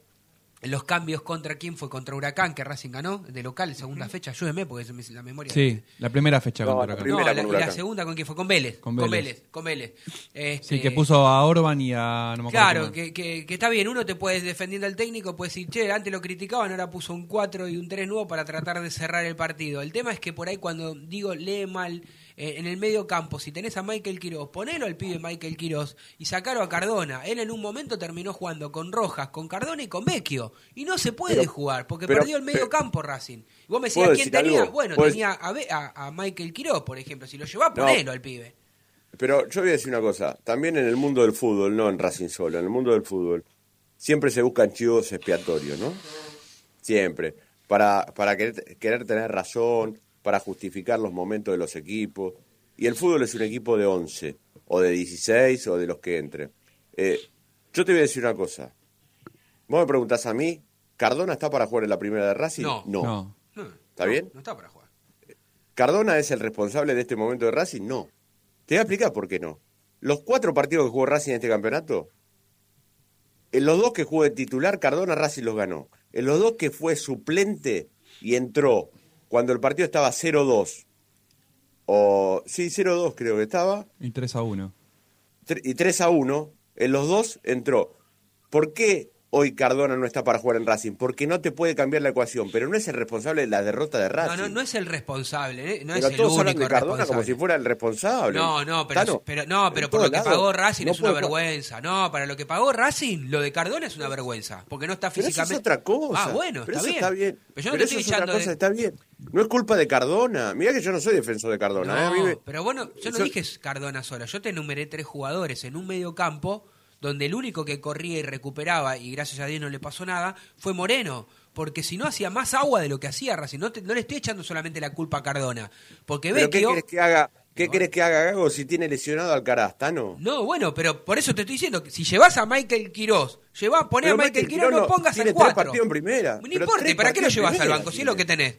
Speaker 2: los cambios contra quién fue contra Huracán, que Racing ganó, de local, segunda fecha, ayúdeme porque me- la memoria.
Speaker 4: Sí, la primera fecha
Speaker 8: No,
Speaker 4: contra
Speaker 8: la
Speaker 4: Huracán.
Speaker 8: primera
Speaker 2: No, la,
Speaker 8: con
Speaker 2: y la
Speaker 8: Huracán.
Speaker 2: segunda con quién fue, con Vélez.
Speaker 4: Con
Speaker 2: Con
Speaker 4: Vélez.
Speaker 2: Con Vélez. Este,
Speaker 4: Sí, que puso a Orban y a... No me
Speaker 2: Claro, que, que, que está bien, uno te puede defendiendo al técnico, puede decir, che, antes lo criticaban, ahora puso un 4 y un 3 nuevo para tratar de cerrar el partido. El tema es que por ahí cuando digo lee mal, eh, en el medio campo, si tenés a Michael Quiroz, ponelo al pibe Michael Quiroz y sacalo a Cardona. Él en un momento terminó jugando con Rojas, con Cardona y con Vecchio. Y no se puede
Speaker 8: Pero-
Speaker 2: jugar, porque
Speaker 8: pero-
Speaker 2: perdió el medio
Speaker 8: pero-
Speaker 2: campo Racing. Y vos me decías,
Speaker 8: ¿Puedo
Speaker 2: ¿quién tenía?
Speaker 8: algo?
Speaker 2: Bueno,
Speaker 8: ¿Puedo
Speaker 2: tenía a, a, a Michael Quiroz, por ejemplo. Si lo llevás,
Speaker 8: No.
Speaker 2: ponelo al pibe.
Speaker 8: Pero yo voy a decir una cosa, también en el mundo del fútbol, no en Racing solo, en el mundo del fútbol, siempre se buscan chivos expiatorios, ¿no? Siempre. Para, para querer, querer tener razón, para justificar los momentos de los equipos. Y el fútbol es un equipo de 11, o de 16, o de los que entren. Eh, yo te voy a decir una cosa. Vos me preguntás a mí, ¿Cardona está para jugar en la primera de Racing?
Speaker 2: No.
Speaker 4: No.
Speaker 2: No,
Speaker 8: ¿Está
Speaker 2: no,
Speaker 8: bien?
Speaker 2: No está para jugar.
Speaker 8: ¿Cardona es el responsable de este momento de Racing? No. Te voy a explicar por qué no. los cuatro partidos que jugó Racing en este campeonato, en los dos que jugó de titular, Cardona Racing los ganó. En los dos que fue suplente y entró cuando el partido estaba 0-2, o sí, 0-2 creo que estaba,
Speaker 4: Y 3 a 1.
Speaker 8: tre- y 3 a 1, en los dos entró. ¿Por qué hoy Cardona no está para jugar en Racing? Porque no te puede cambiar la ecuación, pero no es el responsable de la derrota de
Speaker 2: No,
Speaker 8: Racing.
Speaker 2: no, no es el responsable, ¿eh? no
Speaker 8: pero
Speaker 2: es el
Speaker 8: todos hablan
Speaker 2: único
Speaker 8: de Cardona
Speaker 2: responsable.
Speaker 8: como si fuera el responsable.
Speaker 2: No, no, pero,
Speaker 8: Tano,
Speaker 2: pero, no, pero por lo que pagó Racing
Speaker 8: no
Speaker 2: es una vergüenza. No, para lo que pagó Racing, lo de Cardona es una vergüenza. Porque no está
Speaker 8: Pero eso
Speaker 2: físicamente.
Speaker 8: es otra cosa.
Speaker 2: Ah, bueno,
Speaker 8: pero
Speaker 2: está,
Speaker 8: eso
Speaker 2: bien.
Speaker 8: está bien.
Speaker 2: Pero yo no
Speaker 8: Pero
Speaker 2: te
Speaker 8: eso
Speaker 2: estoy
Speaker 8: es otra cosa,
Speaker 2: de-
Speaker 8: está bien. No es culpa de Cardona. Mira que yo no soy defensor de Cardona. ¿eh?
Speaker 2: No,
Speaker 8: me-
Speaker 2: pero bueno, yo no
Speaker 8: Yo-
Speaker 2: dije Cardona solo. Yo te enumeré tres jugadores en un medio campo donde el único que corría y recuperaba, y gracias a Dios no le pasó nada, fue Moreno. Porque si no hacía más agua de lo que hacía Racing. No, te- no le estoy echando solamente la culpa a Cardona. Porque
Speaker 8: ¿Pero qué querés que haga? ¿Qué querés que haga Gago si tiene lesionado al Carastano?
Speaker 2: No, bueno, pero por eso te estoy diciendo que si llevas a Michael Quirós, llevá, poné
Speaker 8: Pero
Speaker 2: a Michael,
Speaker 8: Michael
Speaker 2: Quirós, no
Speaker 8: no-
Speaker 2: pongas
Speaker 8: tiene
Speaker 2: al
Speaker 8: tres
Speaker 2: 4.
Speaker 8: partidos en primera,
Speaker 2: No importa,
Speaker 8: tres
Speaker 2: ¿para qué lo llevas al banco? Si es lo que tenés.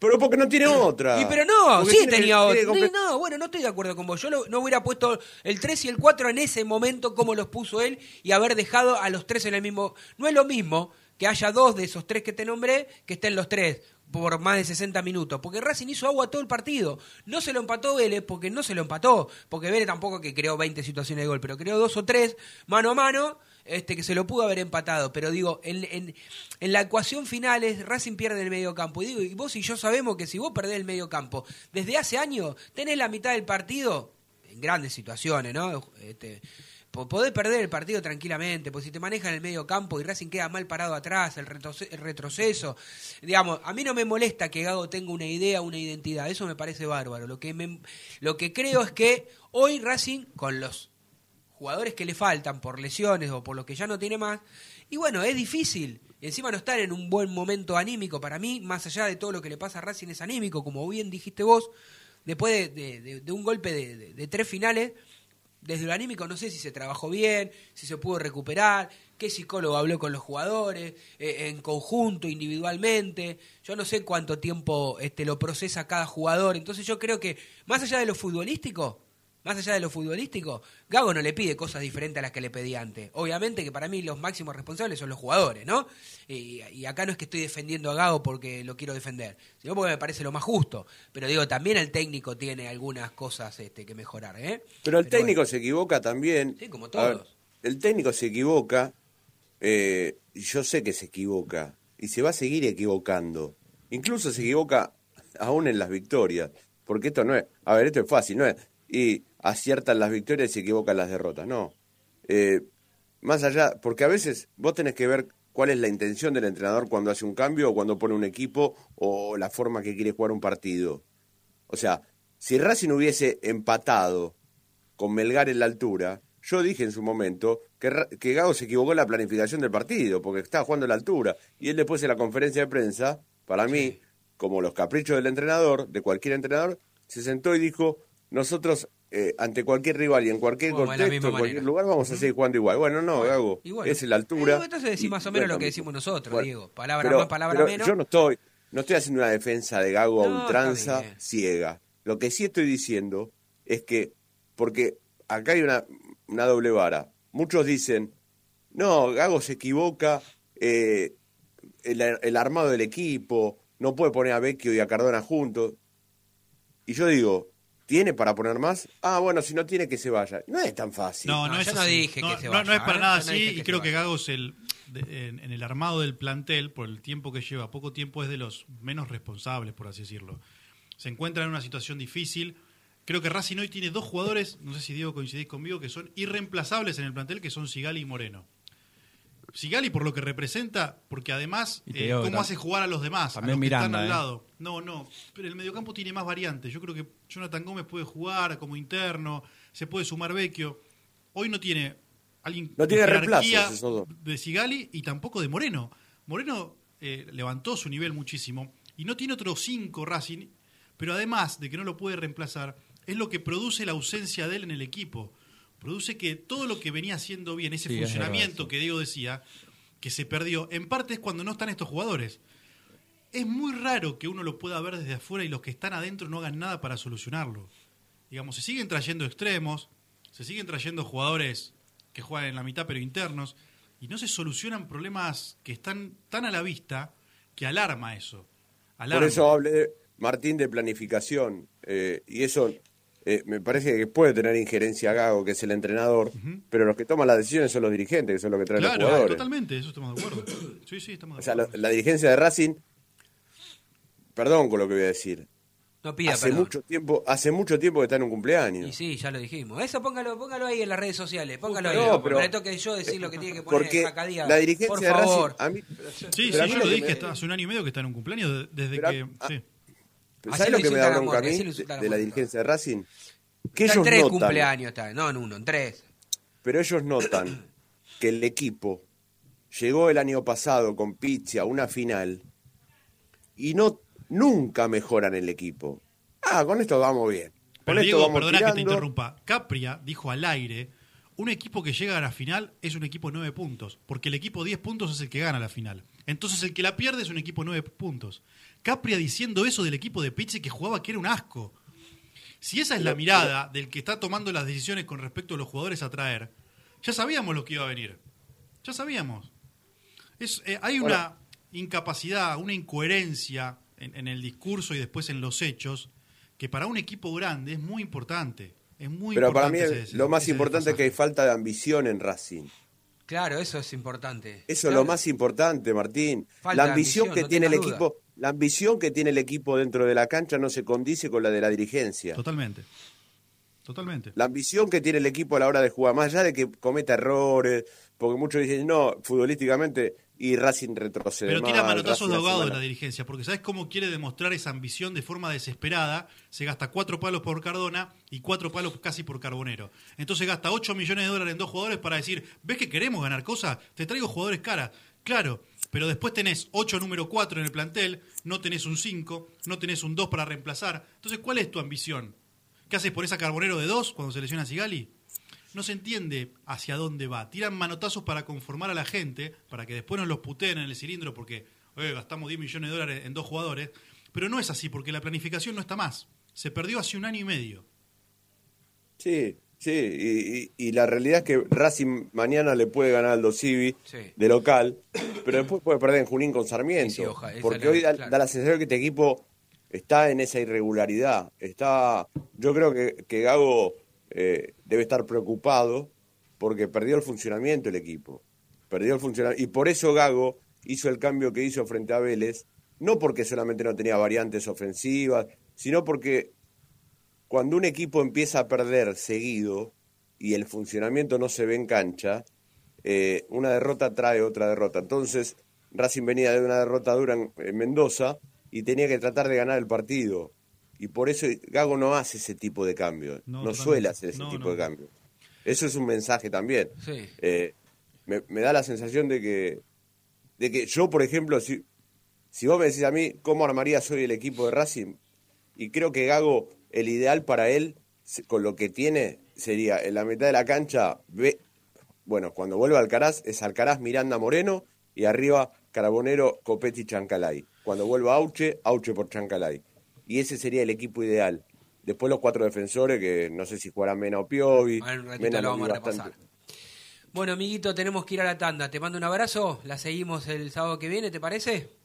Speaker 8: Pero porque no tiene otra.
Speaker 2: Y pero no,
Speaker 8: Porque
Speaker 2: sí
Speaker 8: tiene-
Speaker 2: tenía
Speaker 8: tiene comple-
Speaker 2: No, bueno, no estoy de acuerdo con vos. Yo lo- no hubiera puesto el 3 y el 4 en ese momento como los puso él y haber dejado a los tres en el mismo. No es lo mismo que haya dos de esos tres que te nombré que estén los tres por más de 60 minutos. Porque Racing hizo agua todo el partido. No se lo empató Vélez porque no se lo empató. Porque Vélez tampoco que creó 20 situaciones de gol, pero creó dos o tres mano a mano este que se lo pudo haber empatado. Pero digo, en, en, la ecuación final es Racing pierde el medio campo. Y digo, y vos y yo sabemos que si vos perdés el medio campo, desde hace años tenés la mitad del partido, en grandes situaciones, ¿no? Este, po- podés perder el partido tranquilamente, porque si te manejan el medio campo y Racing queda mal parado atrás, el, el retroceso, digamos, a mí no me molesta que Gago tenga una idea, una identidad, eso me parece bárbaro. Lo que, me, lo que creo es que hoy Racing, con los jugadores que le faltan por lesiones o por lo que ya no tiene más. Y bueno, es difícil. Y encima no estar en un buen momento anímico para mí, más allá de todo lo que le pasa a Racing es anímico, como bien dijiste vos, después de, un golpe de tres finales, desde lo anímico no sé si se trabajó bien, si se pudo recuperar, qué psicólogo habló con los jugadores, eh, en conjunto, individualmente. Yo no sé cuánto tiempo este, lo procesa cada jugador. Entonces yo creo que, más allá de lo futbolístico, más allá de lo futbolístico, Gago no le pide cosas diferentes a las que le pedía antes. Obviamente que para mí los máximos responsables son los jugadores, ¿no? Y, y acá no es que estoy defendiendo a Gago porque lo quiero defender, sino porque me parece lo más justo. Pero digo, también el técnico tiene algunas cosas este, que mejorar, ¿eh?
Speaker 8: Pero el técnico se equivoca también.
Speaker 2: Sí, como
Speaker 8: ver,
Speaker 2: todos.
Speaker 8: el técnico se equivoca, eh, yo sé que se equivoca, y se va a seguir equivocando. Incluso se equivoca aún en las victorias, porque esto no es, a ver, esto es fácil, no es, y aciertan las victorias y se equivocan las derrotas, no. Eh, más allá, porque a veces vos tenés que ver cuál es la intención del entrenador cuando hace un cambio o cuando pone un equipo o la forma que quiere jugar un partido. O sea, si Racing hubiese empatado con Melgar en la altura, yo dije en su momento que, que Gago se equivocó en la planificación del partido, porque estaba jugando a la altura. Y él después en la conferencia de prensa, para mí, como los caprichos del entrenador, de cualquier entrenador, se sentó y dijo, nosotros eh, ante cualquier rival y en cualquier
Speaker 2: la
Speaker 8: contexto, en cualquier
Speaker 2: manera.
Speaker 8: lugar, vamos a seguir jugando igual. Bueno, no, Gago,
Speaker 2: bueno.
Speaker 8: es la altura.
Speaker 2: Eh, entonces decís más o menos lo
Speaker 8: bueno,
Speaker 2: que decimos nosotros,
Speaker 8: bueno,
Speaker 2: Diego. Palabra
Speaker 8: pero-
Speaker 2: más, palabra
Speaker 8: pero
Speaker 2: menos.
Speaker 8: Yo no estoy, no estoy haciendo una defensa de Gago
Speaker 2: No,
Speaker 8: a ultranza ciega. Lo que sí estoy diciendo es que, porque acá hay una, una doble vara. Muchos dicen, no, Gago se equivoca, eh, el, el armado del equipo, no puede poner a Vecchio y a Cardona juntos. Y yo digo, ¿tiene para poner más? Ah, bueno, si no tiene, que se vaya. No es tan fácil.
Speaker 3: No,
Speaker 2: No,
Speaker 3: no, es
Speaker 2: yo no dije
Speaker 3: no,
Speaker 2: que se vaya,
Speaker 3: no es para
Speaker 2: ¿eh?
Speaker 3: nada así y creo que
Speaker 2: vaya.
Speaker 3: Gago es el de- en, en el armado del plantel por el tiempo que lleva, poco tiempo es de los menos responsables, por así decirlo. Se encuentra en una situación difícil. Creo que Racing hoy tiene dos jugadores, no sé si Diego coincidís conmigo, que son irreemplazables en el plantel, que son Sigali y Moreno. Sigali por lo que representa, porque además, eh,
Speaker 4: digo
Speaker 3: cómo hace jugar a los demás, a los que están
Speaker 4: Miranda,
Speaker 3: al
Speaker 4: ¿eh?
Speaker 3: lado. No, no, pero el mediocampo tiene más variantes. Yo creo que Jonathan Gómez puede jugar como interno, se puede sumar Vecchio. Hoy no tiene alguien
Speaker 8: No tiene dos.
Speaker 3: de Sigali y tampoco de Moreno. Moreno eh, levantó su nivel muchísimo y no tiene otros cinco Racing, pero además de que no lo puede reemplazar, es lo que produce la ausencia de él en el equipo. Produce que todo lo que venía haciendo bien, ese
Speaker 4: Sí, es
Speaker 3: funcionamiento
Speaker 4: verdad, sí.
Speaker 3: que Diego decía, que se perdió, en parte es cuando no están estos jugadores. Es muy raro que uno lo pueda ver desde afuera y los que están adentro no hagan nada para solucionarlo. Digamos, se siguen trayendo extremos, se se siguen trayendo jugadores que juegan en la mitad pero internos y no se solucionan problemas que están tan a la vista que alarma eso. Alarma.
Speaker 8: Por eso hablé, Martín, de planificación. eh, y eso eh, me parece que puede tener injerencia Gago, que es el entrenador, pero los que toman las decisiones son los dirigentes, que son los que traen los
Speaker 3: Claro,
Speaker 8: jugadores.
Speaker 3: totalmente, eso estamos de acuerdo. Sí, sí, estamos de
Speaker 8: O sea,
Speaker 3: acuerdo.
Speaker 8: la, la dirigencia de Racing, perdón con lo que voy a decir,
Speaker 2: No pida
Speaker 8: hace
Speaker 2: perdón.
Speaker 8: mucho tiempo, hace mucho tiempo que está en un cumpleaños.
Speaker 2: Y sí, ya lo dijimos. Eso póngalo, póngalo ahí en las redes sociales. Póngalo
Speaker 8: No,
Speaker 2: ahí.
Speaker 8: pero-
Speaker 2: Pero le toque yo decir lo que tiene que poner
Speaker 8: Porque
Speaker 2: Zacadía.
Speaker 8: la dirigencia
Speaker 2: Por
Speaker 8: de Racing,
Speaker 2: favor.
Speaker 8: a mí,
Speaker 3: Sí,
Speaker 8: pero
Speaker 3: sí,
Speaker 8: a mí
Speaker 3: yo
Speaker 8: lo
Speaker 3: lo
Speaker 8: que
Speaker 3: dije
Speaker 8: me-
Speaker 3: está- hace un año y medio que está en un cumpleaños de- desde
Speaker 8: Pero
Speaker 3: que...
Speaker 8: a-
Speaker 3: sí.
Speaker 8: ¿Sabes
Speaker 2: lo
Speaker 8: lo que me da bronca a mí de, la dirigencia de Racing? Que
Speaker 2: Está en
Speaker 8: ellos
Speaker 2: tres
Speaker 8: notan,
Speaker 2: cumpleaños, está. No en uno, en tres.
Speaker 8: pero ellos notan que el equipo llegó el año pasado con Pizzi a una final y no nunca mejoran el equipo. Ah, con esto vamos bien. Con
Speaker 3: Pero
Speaker 8: esto
Speaker 3: Diego,
Speaker 8: vamos
Speaker 3: perdona que te interrumpa. Capria dijo al aire, un equipo que llega a la final es un equipo de 9 puntos, porque el equipo 10 puntos es el que gana la final. Entonces el que la pierde es un equipo de 9 puntos. Capria diciendo eso del equipo de Pizzi que jugaba que era un asco. Si esa es la mirada del que está tomando las decisiones con respecto a los jugadores a traer, ya sabíamos lo que iba a venir. Ya sabíamos. Es, eh, hay una incapacidad, una incoherencia en, en el discurso y después en los hechos que para un equipo grande es muy importante. Es muy
Speaker 8: Pero para mí
Speaker 3: importante
Speaker 8: el-
Speaker 3: ese-
Speaker 8: lo más importante es que hay falta de ambición en Racing.
Speaker 2: Claro, eso es importante.
Speaker 8: Eso es lo más importante, Martín.
Speaker 2: Falta
Speaker 8: la ambición,
Speaker 2: ambición,
Speaker 8: que
Speaker 2: no
Speaker 8: tiene el
Speaker 2: duda.
Speaker 8: equipo, la ambición que tiene el equipo dentro de la cancha no se condice con la de la dirigencia.
Speaker 3: Totalmente. Totalmente.
Speaker 8: La ambición que tiene el equipo a la hora de jugar, más allá de que cometa errores, porque muchos dicen, no, futbolísticamente, y Racing retrocede.
Speaker 3: Pero tira manotazos de ahogado de la dirigencia, porque ¿sabes cómo quiere demostrar esa ambición de forma desesperada? Se gasta cuatro palos por Cardona y cuatro palos casi por Carbonero. Entonces gasta 8 millones de dólares en dos jugadores para decir, ¿ves que queremos ganar cosas? Te traigo jugadores caras. Claro, pero después tenés 8 número 4 en el plantel, no tenés un 5, no tenés un 2 para reemplazar. Entonces, ¿cuál es tu ambición? ¿Qué haces por esa Carbonero de 2 cuando se lesiona Sigali? no se entiende hacia dónde va. Tiran manotazos para conformar a la gente, para que después nos los puteen en el cilindro porque "Eh, gastamos 10 millones de dólares en dos jugadores. Pero no es así, porque la planificación no está más. Se perdió hace un año y medio.
Speaker 8: Sí, sí, y, la realidad es que Racing mañana le puede ganar al Dosivi
Speaker 2: Sí.
Speaker 8: de local, pero después puede perder en Junín con Sarmiento.
Speaker 2: Sí, oja,
Speaker 8: porque hoy da,
Speaker 2: claro.
Speaker 8: da la sensación que este equipo está en esa irregularidad. Está, yo creo que, que Gago eh, debe estar preocupado porque perdió el funcionamiento el equipo. Perdió el funcionamiento. Y por eso Gago hizo el cambio que hizo frente a Vélez, no porque solamente no tenía variantes ofensivas, sino porque cuando un equipo empieza a perder seguido y el funcionamiento no se ve en cancha, eh, una derrota trae otra derrota. Entonces, Racing venía de una derrota dura en, en Mendoza y tenía que tratar de ganar el partido. Y por eso Gago no hace ese tipo de cambio,
Speaker 3: No,
Speaker 8: suele hacer ese
Speaker 3: No,
Speaker 8: tipo
Speaker 3: no.
Speaker 8: de cambio. Eso es un mensaje también.
Speaker 2: Sí.
Speaker 8: Eh, me, me da la sensación de que, de que yo, por ejemplo, si, si vos me decís a mí cómo armaría hoy el equipo de Racing, y creo que Gago, el ideal para él, con lo que tiene, sería en la mitad de la cancha, ve, bueno, cuando vuelva Alcaraz, es Alcaraz, Miranda, Moreno, y arriba Carbonero, Copetti, Chancalay. Cuando vuelva Auche, Auche por Chancalay. Y ese sería el equipo ideal. Después los cuatro defensores, que no sé si jugarán Mena o Piovi.
Speaker 2: Un
Speaker 8: Mena
Speaker 2: lo vamos a repasar. Bueno, amiguito, tenemos que ir a la tanda. Te mando un abrazo. La seguimos el sábado que viene, ¿te parece?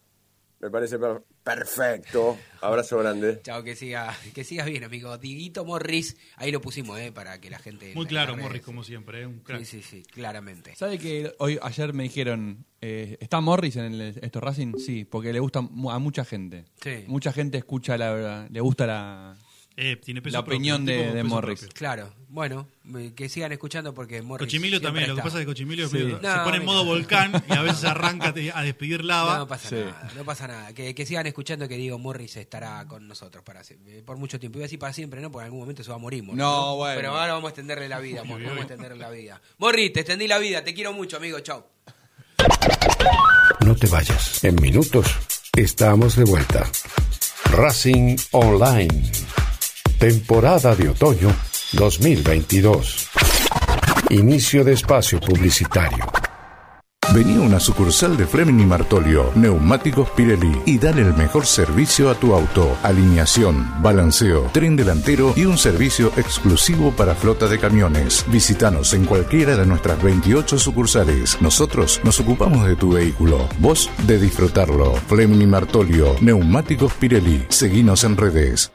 Speaker 8: Me parece per- perfecto. Abrazo grande.
Speaker 2: Chao, que siga, que sigas bien, amigo. Diguito Morris, ahí lo pusimos, eh, para que la gente.
Speaker 3: Muy claro, Morris, como siempre. ¿eh? Un crack.
Speaker 2: Sí, sí, sí, claramente.
Speaker 4: ¿Sabe que hoy ayer me dijeron, eh, ¿está Morris en el, esto Racing? Sí, porque le gusta mu- a mucha gente.
Speaker 2: Sí.
Speaker 4: Mucha gente escucha la, le gusta la,
Speaker 3: Eh, tiene peso
Speaker 4: la opinión de, Morris.
Speaker 3: propio.
Speaker 2: Claro, bueno, que sigan escuchando porque Morris.
Speaker 3: Cochimilio también, lo que pasa es que Cochimilio
Speaker 4: Sí.
Speaker 3: se
Speaker 2: No,
Speaker 3: pone en modo volcán y a veces arranca a despedir lava.
Speaker 2: No pasa
Speaker 4: Sí.
Speaker 2: nada, no pasa nada. Que, que sigan escuchando que Diego Morris estará con nosotros para eh, por mucho tiempo. Iba a decir para siempre, ¿no? Porque en algún momento se va a morir. Morris,
Speaker 4: No, bueno.
Speaker 2: Pero ahora vamos a extenderle la vida, Morris. Vamos a extenderle la vida. Morris, te extendí la vida. Te quiero mucho, amigo. Chao.
Speaker 7: No te vayas. En minutos estamos de vuelta. Racing Online. Temporada de otoño 2022. Inicio de espacio publicitario. Vení a una sucursal de Fleming Martolio, Neumáticos Pirelli y dale el mejor servicio a tu auto. Alineación, balanceo, tren delantero y un servicio exclusivo para flota de camiones. Visítanos en cualquiera de nuestras 28 sucursales. Nosotros nos ocupamos de tu vehículo, vos de disfrutarlo. Fleming Martolio, Neumáticos Pirelli. Seguinos en redes.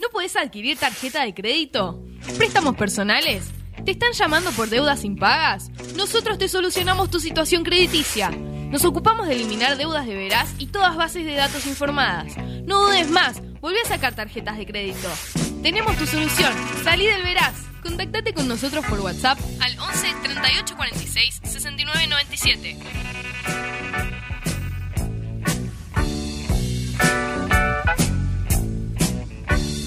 Speaker 9: ¿No podés adquirir tarjeta de crédito? ¿Préstamos personales? ¿Te están llamando por deudas impagas? Nosotros te solucionamos tu situación crediticia. Nos ocupamos de eliminar deudas de veraz y todas bases de datos informadas. No dudes más, volví a sacar tarjetas de crédito. Tenemos tu solución. Salí del veraz. Contactate con nosotros por WhatsApp al 11 38 46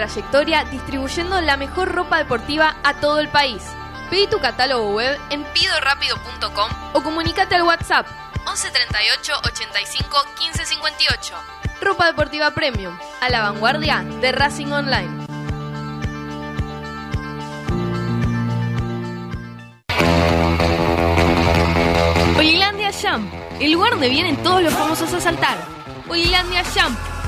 Speaker 9: trayectoria distribuyendo la mejor ropa deportiva a todo el país. Pedí tu catálogo web en pidorapido.com o comunícate al WhatsApp 11 38 85 15 58. Ropa Deportiva Premium, a la vanguardia de Racing Online. Olilandia Jump, el lugar donde vienen todos los famosos a saltar. Olilandia Jump,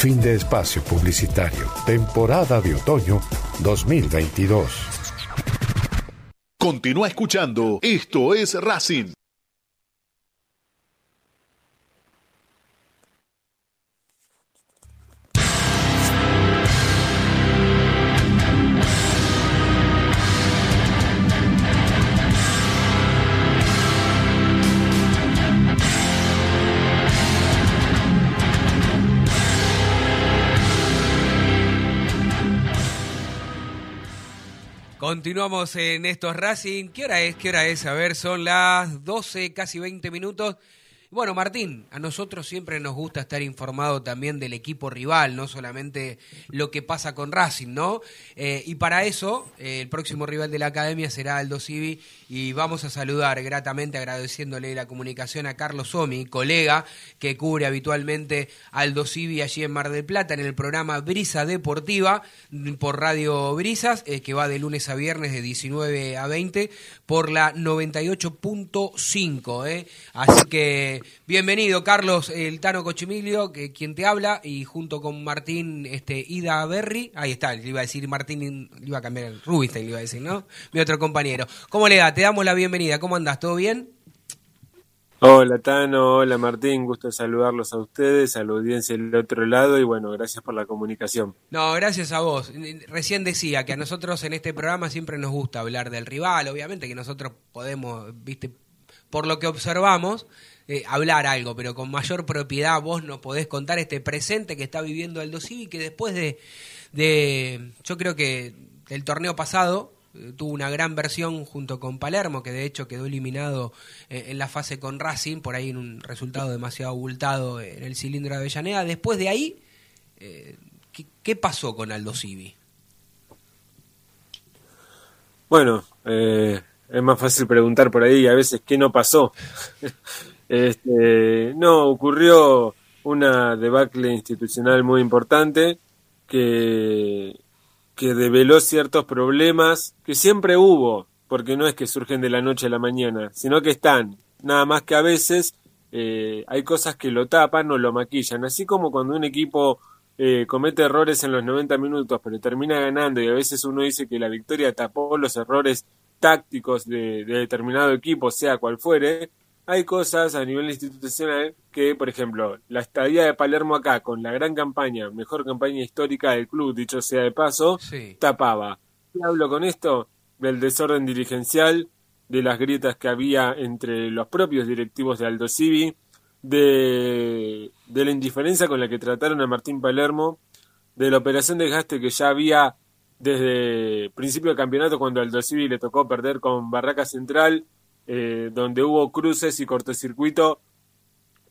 Speaker 7: Fin de espacio publicitario. Temporada de otoño 2022.
Speaker 10: Continúa escuchando. Esto es Racing.
Speaker 2: Continuamos en estos Racing. ¿Qué hora es? ¿Qué hora es? A ver, son las 12, casi 20 minutos. Bueno, Martín, a nosotros siempre nos gusta estar informado también del equipo rival, no solamente lo que pasa con Racing, ¿no? Eh, y para eso, eh, el próximo rival de la academia será Aldo Civi y vamos a saludar gratamente agradeciéndole la comunicación a Carlos Somi, colega que cubre habitualmente Aldo Civi allí en Mar del Plata en el programa Brisa Deportiva por Radio Brisas, eh, que va de lunes a viernes de 19 a 20 por la 98.5. ¿eh? Así que bienvenido Carlos el Tano Cochimilio, que, quien te habla, y junto con Martín este, Ida Berry, ahí está, le iba a decir Martín, le iba a cambiar el Rubinstein, le iba a decir, ¿no? Mi otro compañero. ¿Cómo le da? Te damos la bienvenida. ¿Cómo andás? ¿Todo bien?
Speaker 11: Hola Tano, hola Martín, gusto saludarlos a ustedes, a la audiencia del otro lado y bueno, gracias por la comunicación.
Speaker 2: No, gracias a vos. Recién decía que a nosotros en este programa siempre nos gusta hablar del rival, obviamente que nosotros podemos, viste, por lo que observamos, eh, hablar algo, pero con mayor propiedad vos nos podés contar este presente que está viviendo Aldo Civi, que después de, de yo creo que del torneo pasado, eh, tuvo una gran versión junto con Palermo, que de hecho quedó eliminado eh, en la fase con Racing, por ahí en un resultado demasiado abultado en el cilindro de Avellaneda. Después de ahí, eh, ¿qué, pasó con Aldo Civi?
Speaker 11: Bueno, es más fácil preguntar por ahí a veces qué no pasó. Este, no, ocurrió una debacle institucional muy importante que que develó ciertos problemas que siempre hubo, porque no es que surgen de la noche a la mañana, sino que están. Nada más que a veces eh, hay cosas que lo tapan o lo maquillan. Así como cuando un equipo eh, comete errores en los 90 minutos, pero termina ganando y a veces uno dice que la victoria tapó los errores tácticos de determinado equipo, sea cual fuere, hay cosas a nivel institucional que, por ejemplo, la estadía de Palermo acá, con la gran campaña, mejor campaña histórica del club, dicho sea de paso, tapaba. ¿Qué hablo con esto? Del desorden dirigencial, de las grietas que había entre los propios directivos de Aldo Civi, de, de la indiferencia con la que trataron a Martín Palermo, de la operación de gaste que ya había desde principio del campeonato cuando Aldo Civi le tocó perder con Barraca Central eh, donde hubo cruces y cortocircuito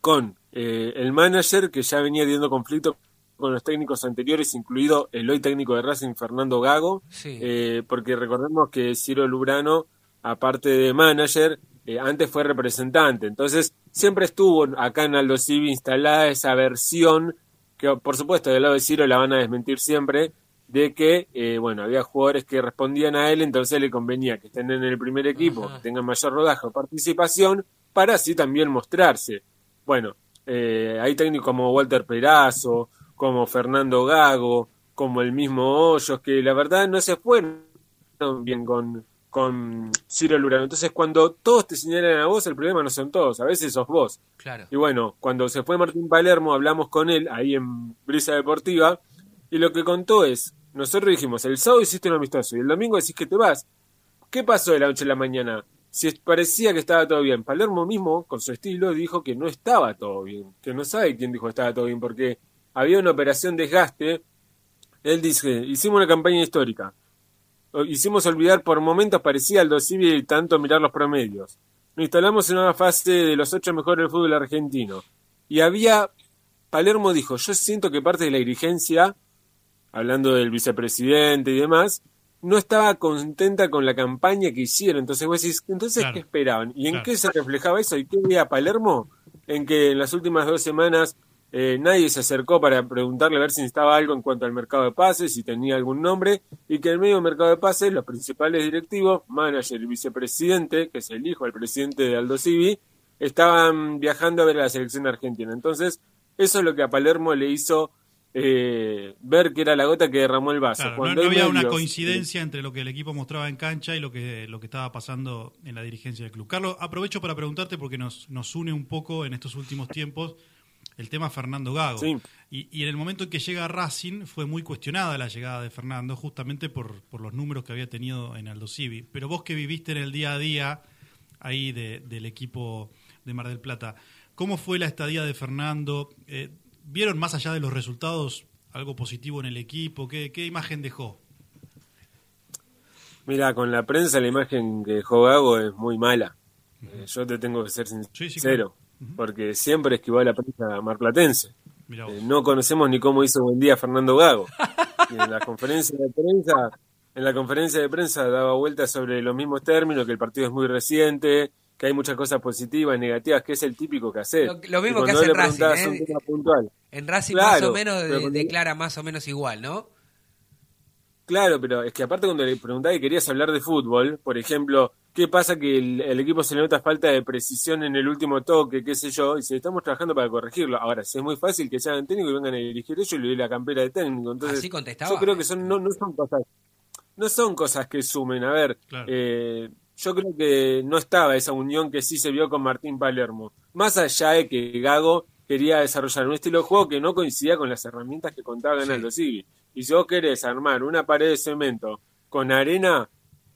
Speaker 11: con eh, el manager que ya venía teniendo conflicto con los técnicos anteriores, incluido el hoy técnico de Racing, Fernando Gago, eh, porque recordemos que Ciro Lubrano, aparte de manager, antes fue representante. Entonces, siempre estuvo acá en Aldo Civi instalada esa versión, que por supuesto del lado de Ciro la van a desmentir siempre, de que, eh, bueno, había jugadores que respondían a él, entonces le convenía que estén en el primer equipo, que tengan mayor rodaje o participación, para así también mostrarse. Bueno, eh, hay técnicos como Walter Perazo, como Fernando Gago, como el mismo Hoyos, que la verdad no se fueron bien con, con Ciro Lurano. Entonces, cuando todos te señalan a vos, el problema no son todos, a veces sos vos.
Speaker 2: Claro.
Speaker 11: Y bueno, cuando se fue Martín Palermo, hablamos con él ahí en Brisa Deportiva, y lo que contó es nosotros dijimos, el sábado hiciste un amistoso y el domingo decís que te vas. ¿Qué pasó de la noche a la mañana? Si parecía que estaba todo bien. Palermo mismo, con su estilo, dijo que no estaba todo bien. Que no sabe quién dijo que estaba todo bien, porque había una operación desgaste. Él dice, hicimos una campaña histórica. Hicimos olvidar por momentos parecía al Civil y tanto mirar los promedios. Nos instalamos en una fase de los ocho mejores del fútbol argentino. Y había, Palermo dijo, yo siento que parte de la dirigencia hablando del vicepresidente y demás, no estaba contenta con la campaña que hicieron. Entonces vos decís, entonces, ¿qué esperaban? ¿Y en qué se reflejaba eso? ¿Y qué veía Palermo? En que en las últimas dos semanas eh, nadie se acercó para preguntarle a ver si necesitaba algo en cuanto al mercado de pases, si tenía algún nombre, y que en medio del mercado de pases los principales directivos, manager y vicepresidente, que es el hijo del presidente de Aldo Civi, estaban viajando a ver a la selección argentina. Entonces, eso es lo que a Palermo le hizo eh, ver que era la gota que derramó el vaso.
Speaker 3: Claro, no,
Speaker 11: Cuando
Speaker 3: no
Speaker 11: hay
Speaker 3: había una coincidencia entre lo que el equipo mostraba en cancha y lo que, lo que estaba pasando en la dirigencia del club. Carlos, aprovecho para preguntarte porque nos, nos une un poco en estos últimos tiempos el tema Fernando Gago.
Speaker 11: Sí.
Speaker 3: Y, y en el momento en que llega Racing fue muy cuestionada la llegada de Fernando justamente por, por los números que había tenido en Aldo Civi. Pero vos que viviste en el día a día ahí de- del equipo de Mar del Plata, ¿cómo fue la estadía de Fernando? Eh, ¿Vieron más allá de los resultados algo positivo en el equipo? ¿Qué, qué imagen dejó?
Speaker 11: Mira, con la prensa la imagen que dejó Gago es muy mala. Eh, yo te tengo que ser sincero, porque siempre esquivó a la prensa marplatense. Eh, no conocemos ni cómo hizo buen día Fernando Gago. Y en la conferencia de prensa, en la conferencia de prensa daba vueltas sobre los mismos términos, que el partido es muy reciente, que hay muchas cosas positivas y negativas, que es el típico que hace.
Speaker 2: Lo- lo mismo que hace
Speaker 11: le
Speaker 2: Racing,
Speaker 11: preguntabas
Speaker 2: ¿eh?
Speaker 11: un tema puntual.
Speaker 2: En Racing más o menos
Speaker 11: pero
Speaker 2: de-
Speaker 11: cuando-
Speaker 2: declara más o menos igual, ¿no?
Speaker 11: Claro, pero es que aparte cuando le preguntaba que querías hablar de fútbol, por ejemplo, ¿qué pasa que el, el equipo se le nota falta de precisión en el último toque, qué sé yo? Y si estamos trabajando para corregirlo. Ahora, si es muy fácil que sean técnico y vengan a dirigir ellos y le doy la campera de técnico. Entonces,
Speaker 2: Así contestaba.
Speaker 11: yo creo que son, no, no son cosas, no son cosas que sumen. A ver, eh, yo creo que no estaba esa unión que sí se vio con Martín Palermo. Más allá de que Gago quería desarrollar un estilo de juego que no coincidía con las herramientas que contaba Ganaldo Civi. Y si vos querés armar una pared de cemento con arena,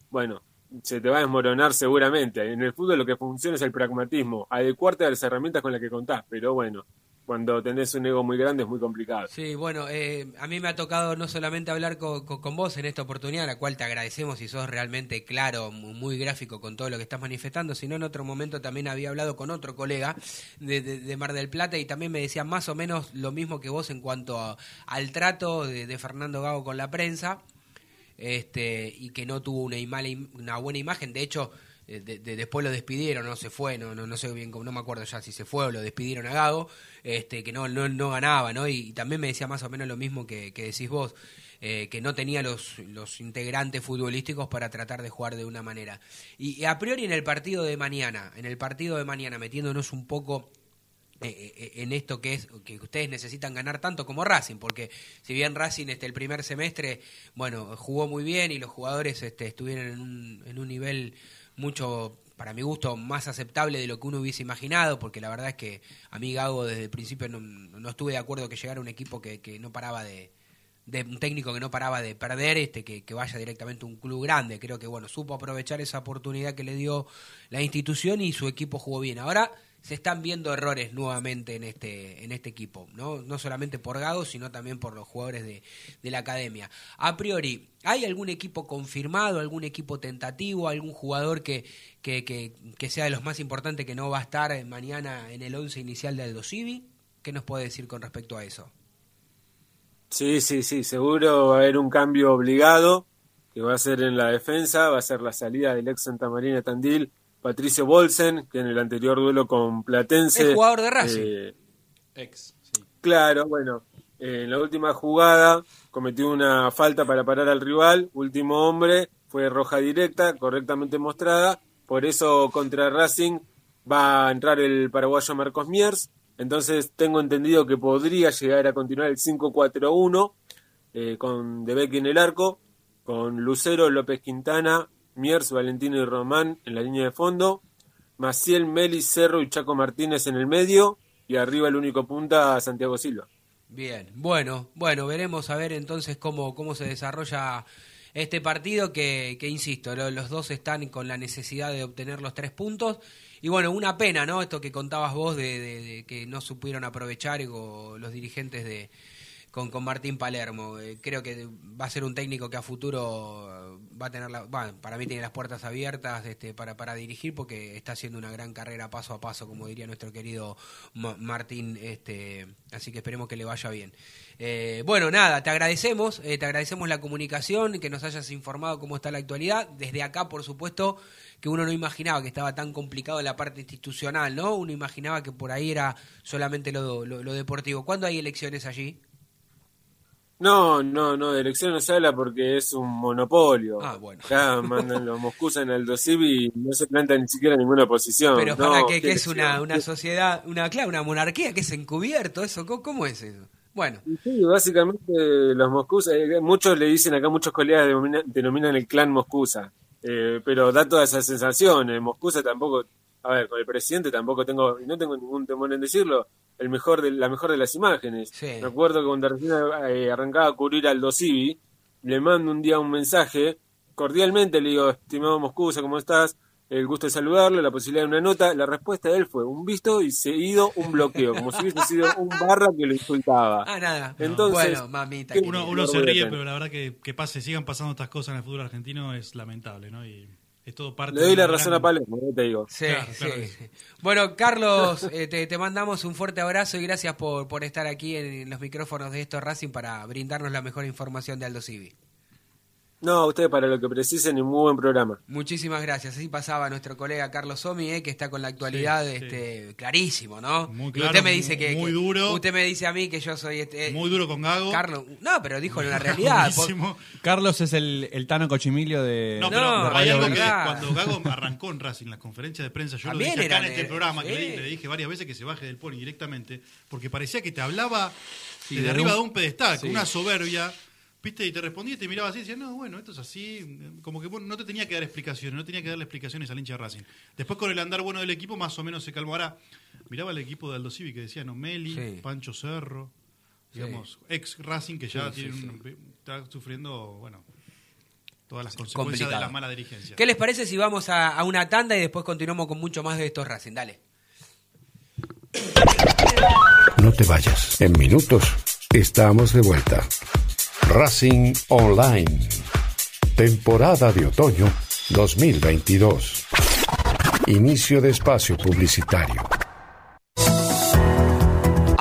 Speaker 11: bueno, se te va a desmoronar seguramente. En el fútbol lo que funciona es el pragmatismo, adecuarte a las herramientas con las que contás, pero bueno, cuando tenés un ego muy grande es muy complicado.
Speaker 2: Sí, bueno, eh, a mí me ha tocado no solamente hablar co- co- con, vos en esta oportunidad, la cual te agradecemos y sos realmente claro, mu- muy gráfico con todo lo que estás manifestando, sino en otro momento también había hablado con otro colega de, de- Mar del Plata y también me decía más o menos lo mismo que vos en cuanto a- al trato de, Fernando Gago con la prensa este y que no tuvo una, una buena imagen, de hecho... eh, de- de- después lo despidieron, no se fue, no, no, no sé bien, no me acuerdo ya si se fue o lo despidieron a Gago, este, que no, no, no ganaba, ¿no? Y, también me decía más o menos lo mismo que, que decís vos, eh, que no tenía los, los integrantes futbolísticos para tratar de jugar de una manera. Y, y a priori en el partido de mañana, en el partido de mañana, metiéndonos un poco eh, en esto que es que ustedes necesitan ganar tanto como Racing, porque si bien Racing este el primer semestre, bueno, jugó muy bien y los jugadores este, estuvieron en un, en un nivel mucho para mi gusto más aceptable de lo que uno hubiese imaginado, porque la verdad es que a mí Gago desde el principio no, no estuve de acuerdo que llegara un equipo que, que no paraba de, de un técnico que no paraba de perder, este que, que vaya directamente a un club grande. Creo que bueno, supo aprovechar esa oportunidad que le dio la institución y su equipo jugó bien. Ahora se están viendo errores nuevamente en este, en este equipo, ¿no? No solamente por Gago, sino también por los jugadores de, de la academia. A priori, ¿hay algún equipo confirmado, algún equipo tentativo, algún jugador que, que, que, sea de los más importantes que no va a estar mañana en el once inicial de Aldo Civi? ¿Qué nos puede decir con respecto a eso?
Speaker 11: Sí, sí, sí, seguro va a haber un cambio obligado, que va a ser en la defensa, va a ser la salida del ex Santa Marina Tandil, Patricio Bolsen, que en el anterior duelo con Platense...
Speaker 2: Es jugador de Racing.
Speaker 11: eh,
Speaker 4: Ex.
Speaker 11: Claro, bueno, eh, en la última jugada cometió una falta para parar al rival, último hombre, fue roja directa, correctamente mostrada, por eso contra Racing va a entrar el paraguayo Marcos Miers, entonces tengo entendido que podría llegar a continuar el 5-4-1 eh, con Debeck en el arco, con Lucero, López Quintana, Miers, Valentino y Román en la línea de fondo, Maciel, Meli, Cerro y Chaco Martínez en el medio, y arriba el único punta Santiago Silva.
Speaker 2: Bien, bueno, bueno, veremos a ver entonces cómo, cómo se desarrolla este partido que, insisto, lo- los dos están con la necesidad de obtener los tres puntos. Y bueno, una pena, ¿no? Esto que contabas vos de, que no supieron aprovechar los dirigentes de con, con Martín Palermo. Eh, creo que va a ser un técnico que a futuro va a tener la, para mí tiene las puertas abiertas este, para, para dirigir porque está haciendo una gran carrera paso a paso, como diría nuestro querido Ma- Martín, este, así que esperemos que le vaya bien. Eh, bueno, nada, te agradecemos, eh, te agradecemos la comunicación, que nos hayas informado cómo está la actualidad. Desde acá, por supuesto, que uno no imaginaba que estaba tan complicado la parte institucional, ¿no? Uno imaginaba que por ahí era solamente lo, lo, lo deportivo. ¿Cuándo hay elecciones allí?
Speaker 11: No, no, no, de elección no se habla porque es un monopolio.
Speaker 2: Ah, bueno.
Speaker 11: Acá mandan los moscus en el Civi y no se planta ni siquiera ninguna posición.
Speaker 2: Pero
Speaker 11: No,
Speaker 2: para qué, que es una, una sociedad, una claro, una monarquía que es encubierto, eso, ¿cómo, cómo es eso? Bueno.
Speaker 11: Sí, básicamente los Moscusa, eh, muchos le dicen acá, muchos colegas denomina- denominan el clan Moscusa, eh, pero da toda esa sensación. eh, Moscusa tampoco, a ver, con el presidente tampoco tengo, y no tengo ningún temor en decirlo, el mejor de, la mejor de las imágenes. Me acuerdo que cuando recién eh, arrancaba a cubrir Aldo Civi, le mando un día un mensaje, cordialmente le digo, estimado Moscusa, ¿cómo estás? El gusto de saludarlo, la posibilidad de una nota. La respuesta de él fue un visto y seguido un bloqueo, como si hubiese sido un barra que lo insultaba.
Speaker 2: Ah, nada.
Speaker 11: Entonces,
Speaker 2: bueno, mamita.
Speaker 11: ¿qué-
Speaker 2: querida.
Speaker 3: Uno, uno
Speaker 11: no
Speaker 3: se ríe, pero la verdad que, que pase, sigan pasando estas cosas en el fútbol argentino es lamentable, ¿no? Y es todo parte
Speaker 11: Le doy
Speaker 3: de
Speaker 11: la razón
Speaker 3: gran-
Speaker 11: a Palermo, te digo.
Speaker 2: Sí,
Speaker 3: Claro,
Speaker 2: sí.
Speaker 3: claro que sí.
Speaker 2: Bueno, Carlos, eh, te, te mandamos un fuerte abrazo y gracias por, por estar aquí en los micrófonos de esto Racing para brindarnos la mejor información de Aldo Civi.
Speaker 11: No, ustedes para lo que precisen y muy buen programa.
Speaker 2: Muchísimas gracias. Así pasaba nuestro colega Carlos Somi, eh, que está con la actualidad
Speaker 3: Sí, sí.
Speaker 2: este, clarísimo, ¿no?
Speaker 3: Muy
Speaker 2: Y
Speaker 3: claro,
Speaker 2: usted me
Speaker 3: muy-
Speaker 2: dice que,
Speaker 3: muy
Speaker 2: que-
Speaker 3: duro.
Speaker 2: Usted me dice a mí que yo soy este.
Speaker 3: Muy duro con Gago.
Speaker 2: Carlos, no, pero dijo en la realidad.
Speaker 4: Carlos es el, el Tano Cochimilio de.
Speaker 3: No,
Speaker 2: No,
Speaker 3: pero
Speaker 2: no,
Speaker 3: hay algo que cuando Gago arrancó en Racing, las conferencias de prensa, yo
Speaker 2: También
Speaker 3: lo dije acá en este
Speaker 2: eh,
Speaker 3: programa, que le, le dije varias veces que se baje del pony directamente, porque parecía que te hablaba
Speaker 4: Sí,
Speaker 3: desde
Speaker 4: desde
Speaker 3: arriba
Speaker 4: un-
Speaker 3: de un pedestal,
Speaker 4: sí.
Speaker 3: con una soberbia, viste, y te respondía y te miraba así y decía, no, bueno, esto es así, como que bueno, no te tenía que dar explicaciones, no tenía que darle explicaciones al hincha de Racing. Después con el andar bueno del equipo, más o menos se calmó. Ahora, miraba el equipo de Aldo Civi que decía, no, Meli,
Speaker 2: Sí.
Speaker 3: Pancho Cerro,
Speaker 2: Sí.
Speaker 3: digamos, ex Racing que ya
Speaker 2: Sí, sí,
Speaker 3: tiene un- está sufriendo, bueno, todas las consecuencias de la mala dirigencia.
Speaker 2: ¿Qué les parece si vamos a, a una tanda y después continuamos con mucho más de estos Racing? Dale.
Speaker 7: No te vayas. En minutos estamos de vuelta. Racing Online. Temporada de otoño 2022. Inicio de espacio publicitario.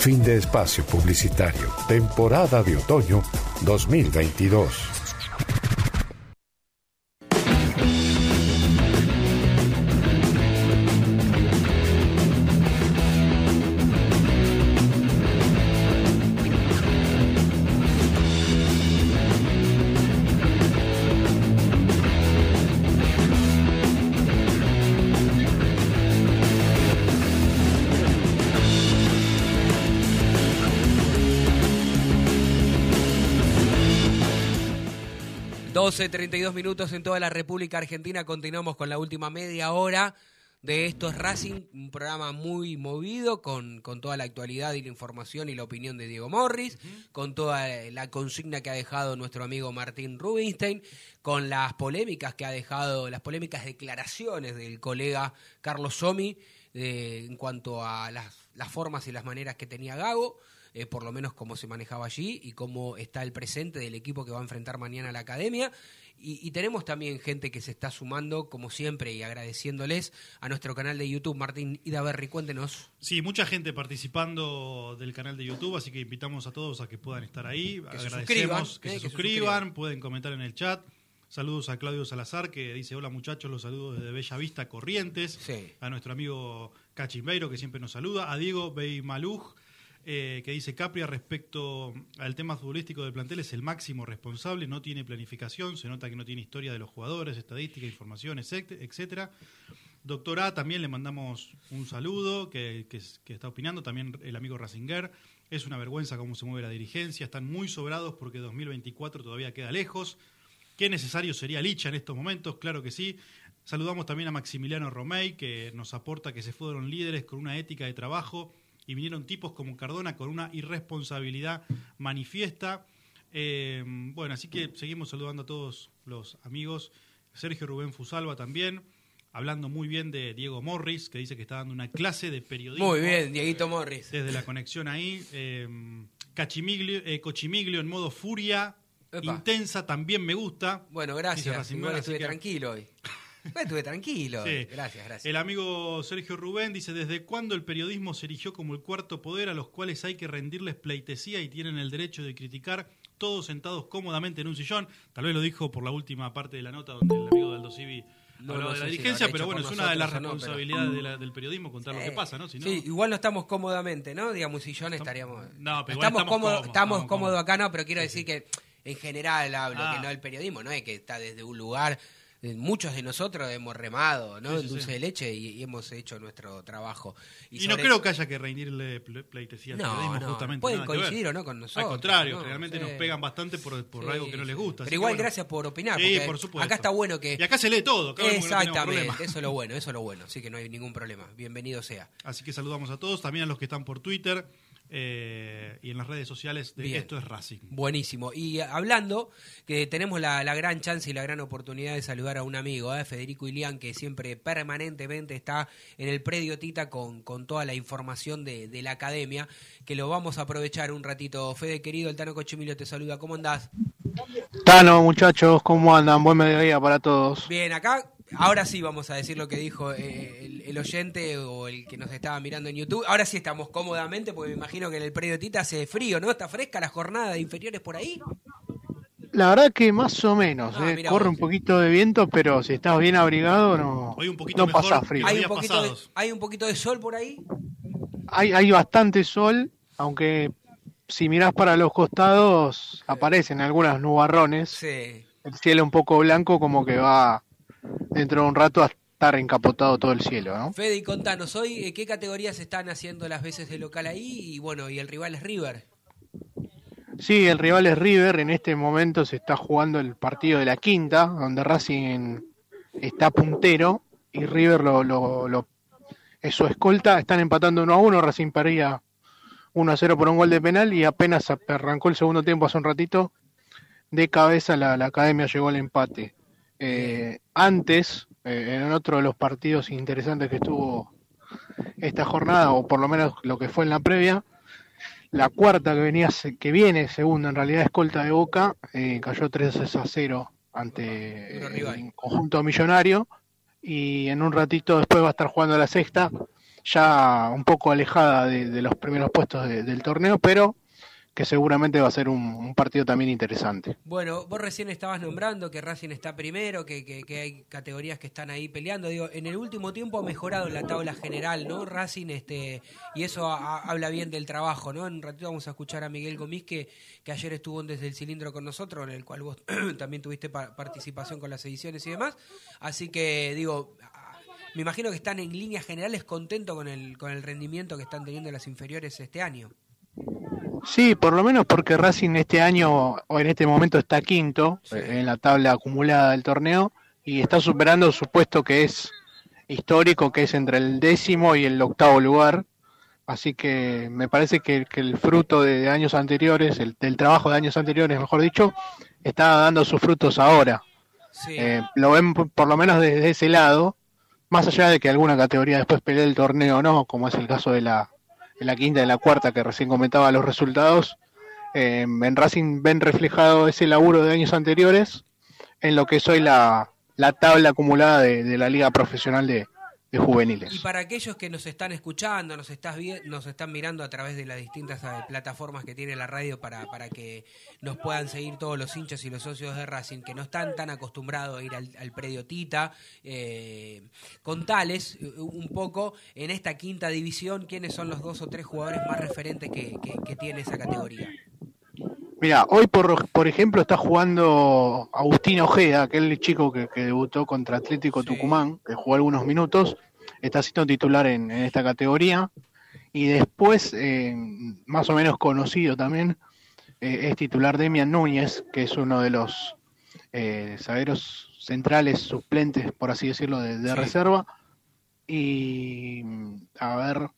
Speaker 7: Fin de espacio publicitario. Temporada de otoño 2022.
Speaker 2: Doce, 32 minutos en toda la República Argentina. Continuamos con la última media hora de Esto es Racing, un programa muy movido con, con toda la actualidad y la información y la opinión de Diego Morris, con toda la consigna que ha dejado nuestro amigo Martín Rubinstein, con las polémicas que ha dejado, las polémicas declaraciones del colega Carlos Somi eh, en cuanto a las, las formas y las maneras que tenía Gago. Eh, por lo menos cómo se manejaba allí y cómo está el presente del equipo que va a enfrentar mañana a la academia. Y, y tenemos también gente que se está sumando, como siempre, y agradeciéndoles a nuestro canal de YouTube. Martín Idaberri, cuéntenos.
Speaker 3: Sí, mucha gente participando del canal de YouTube, así que invitamos a todos a que puedan estar ahí.
Speaker 2: Que
Speaker 3: Agradecemos que,
Speaker 2: eh,
Speaker 3: se
Speaker 2: que se
Speaker 3: suscriban,
Speaker 2: suscriban.
Speaker 3: pueden comentar en el chat. Saludos a Claudio Salazar que dice hola muchachos, los saludos desde Bella Vista, Corrientes. A nuestro amigo Cachimbeiro que siempre nos saluda. A Diego Beimaluj eh, que dice Capria respecto al tema futbolístico del plantel es el máximo responsable, no tiene planificación, se nota que no tiene historia de los jugadores, estadística, información, etc- etcétera. Doctor A, también le mandamos un saludo, que, que está opinando, también el amigo Racinger. Es una vergüenza cómo se mueve la dirigencia, están muy sobrados porque 2024 todavía queda lejos. ¿Qué necesario sería Licha en estos momentos? Claro que sí. Saludamos también a Maximiliano Romey, que nos aporta que se fueron líderes con una ética de trabajo y vinieron tipos como Cardona con una irresponsabilidad manifiesta. Eh, bueno, así que seguimos saludando a todos los amigos. Sergio Rubén Fusalva también, hablando muy bien de Diego Morris, que dice que está dando una clase de periodismo.
Speaker 2: Muy bien, Dieguito Morris.
Speaker 3: Desde la conexión ahí. Eh, Cachimiglio, eh, Cochimiglio en modo furia.
Speaker 2: Epa.
Speaker 3: Intensa también me gusta.
Speaker 2: Bueno, gracias. Igual estuve tranquilo hoy. Igual estuve tranquilo.
Speaker 3: Sí.
Speaker 2: Gracias, gracias.
Speaker 3: El amigo Sergio Rubén dice, ¿desde cuándo el periodismo se erigió como el cuarto poder a los cuales hay que rendirles pleitesía y tienen el derecho de criticar, todos sentados cómodamente en un sillón? Tal vez lo dijo por la última parte de la nota donde el amigo de Aldo Civi
Speaker 2: No,
Speaker 3: de la dirigencia, pero bueno, es una de las
Speaker 2: no, pero-
Speaker 3: responsabilidades de la- del periodismo contar lo que pasa, ¿no? Si no
Speaker 2: Sí, igual no estamos cómodamente, ¿no? Digamos, si yo no estaríamos.
Speaker 3: No, pero
Speaker 2: estamos cómodos, estamos cómodos acá, no, pero quiero decir que en general hablo,
Speaker 3: Ah.
Speaker 2: que no el periodismo, no es que está desde un lugar. Eh, Muchos de nosotros hemos remado, ¿no?
Speaker 3: Sí, sí,
Speaker 2: en dulce
Speaker 3: sí.
Speaker 2: de leche y, y hemos hecho nuestro trabajo.
Speaker 3: Y, no creo que haya que rendirle ple- pleitesía
Speaker 2: No, no,
Speaker 3: justamente.
Speaker 2: pueden coincidir o no con nosotros,
Speaker 3: Al contrario,
Speaker 2: ¿no?
Speaker 3: realmente nos pegan bastante por, por algo que no les gusta.
Speaker 2: Pero igual,
Speaker 3: bueno.
Speaker 2: gracias por opinar.
Speaker 3: Sí,
Speaker 2: porque
Speaker 3: por supuesto.
Speaker 2: Acá está bueno que.
Speaker 3: Y acá se lee todo, no
Speaker 2: Exactamente, eso es lo bueno, eso es lo bueno. Así que no hay ningún problema. Bienvenido sea.
Speaker 3: Así que saludamos a todos, también a los que están por Twitter eh, y en las redes sociales de
Speaker 2: Bien.
Speaker 3: Esto es Racing.
Speaker 2: Buenísimo. Y hablando, que tenemos la, la gran chance y la gran oportunidad de saludar a un amigo, ¿eh? Federico Ilián, que siempre permanentemente está en el predio Tita con, con toda la información de, de la academia, que lo vamos a aprovechar un ratito. Fede, querido, el Tano Cochimilio te saluda. ¿Cómo andás?
Speaker 12: Tano, muchachos, ¿cómo andan? Buen mediodía para todos.
Speaker 2: Bien, acá, ahora sí vamos a decir lo que dijo eh, el, el oyente o el que nos estaba mirando en YouTube. Ahora sí estamos cómodamente, porque me imagino que en el predio Tita hace frío, ¿no? ¿Está fresca la jornada de inferiores por ahí?
Speaker 12: La verdad que más o menos,
Speaker 2: Ah,
Speaker 12: eh,
Speaker 2: mirá
Speaker 12: corre
Speaker 2: vos.
Speaker 12: un poquito de viento, pero si estás bien abrigado no, no pasa frío.
Speaker 2: ¿Hay un, poquito de, ¿Hay un poquito de sol por ahí?
Speaker 12: Hay, hay bastante sol, aunque si mirás para los costados aparecen algunas nubarrones.
Speaker 2: Sí.
Speaker 12: El cielo un poco blanco, como que va dentro de un rato a estar encapotado todo el cielo, ¿no?
Speaker 2: Fede, y contanos, hoy eh, qué categorías están haciendo las veces de local ahí y bueno, y el rival es River.
Speaker 12: Sí, el rival es River. En este momento se está jugando el partido de la quinta, donde Racing está puntero y River lo, lo, lo- es su escolta. Están empatando 1 a 1. Racing perdía 1 a 0 por un gol de penal y apenas arrancó el segundo tiempo hace un ratito. De cabeza la, la academia llegó al empate. Eh, antes, eh, en otro de los partidos interesantes que estuvo esta jornada, o por lo menos lo que fue en la previa, la cuarta que venía que viene segunda en realidad escolta de Boca eh, cayó 3 a 0 ante eh, el conjunto millonario y en un ratito después va a estar jugando la sexta ya un poco alejada de, de los primeros puestos de- del torneo pero que seguramente va a ser un, partido también interesante
Speaker 2: Bueno, vos recién estabas nombrando que Racing está primero, que, que- que hay categorías que están ahí peleando. Digo, en el último tiempo ha mejorado la tabla general, ¿no? Racing, este, y eso ha- habla bien del trabajo, ¿no? En un ratito vamos a escuchar a Miguel Gomis, que, que ayer estuvo desde el cilindro con nosotros, en el cual vos también tuviste pa- participación con las ediciones y demás. Así que, digo, me imagino que están en líneas generales contentos con el, con el rendimiento que están teniendo las inferiores este año.
Speaker 12: Sí, por lo menos porque Racing este año o en este momento está quinto en la tabla acumulada del torneo y está superando su puesto que es histórico que es entre el décimo y el octavo lugar. Así que me parece que, que el fruto de, años anteriores, el, del trabajo de años anteriores, mejor dicho, está dando sus frutos ahora. Eh, lo ven por, por lo menos desde ese lado, más allá de que alguna categoría después pelee el torneo o no, como es el caso de la, de la quinta y de la cuarta que recién comentaba los resultados, eh, en Racing ven reflejado ese laburo de años anteriores en lo que es hoy la, la tabla acumulada de, de la liga profesional de, de juveniles.
Speaker 2: Y para aquellos que nos están escuchando, nos, estás nos están mirando a través de las distintas eh, plataformas que tiene la radio para, para que nos puedan seguir todos los hinchas y los socios de Racing, que no están tan acostumbrados a ir al, al predio Tita, eh, contales un poco en esta quinta división quiénes son los dos o tres jugadores más referentes que, que- que tiene esa categoría.
Speaker 12: Mira, hoy por, por ejemplo está jugando Agustín Ojeda, aquel chico que, que debutó contra Atlético Tucumán, que jugó algunos minutos, está siendo titular en, en esta categoría. Y después, eh, más o menos conocido también, eh, es titular Demian Núñez, que es uno de los eh, zagueros centrales suplentes, por así decirlo, de, de
Speaker 2: Sí.
Speaker 12: reserva. Y a ver,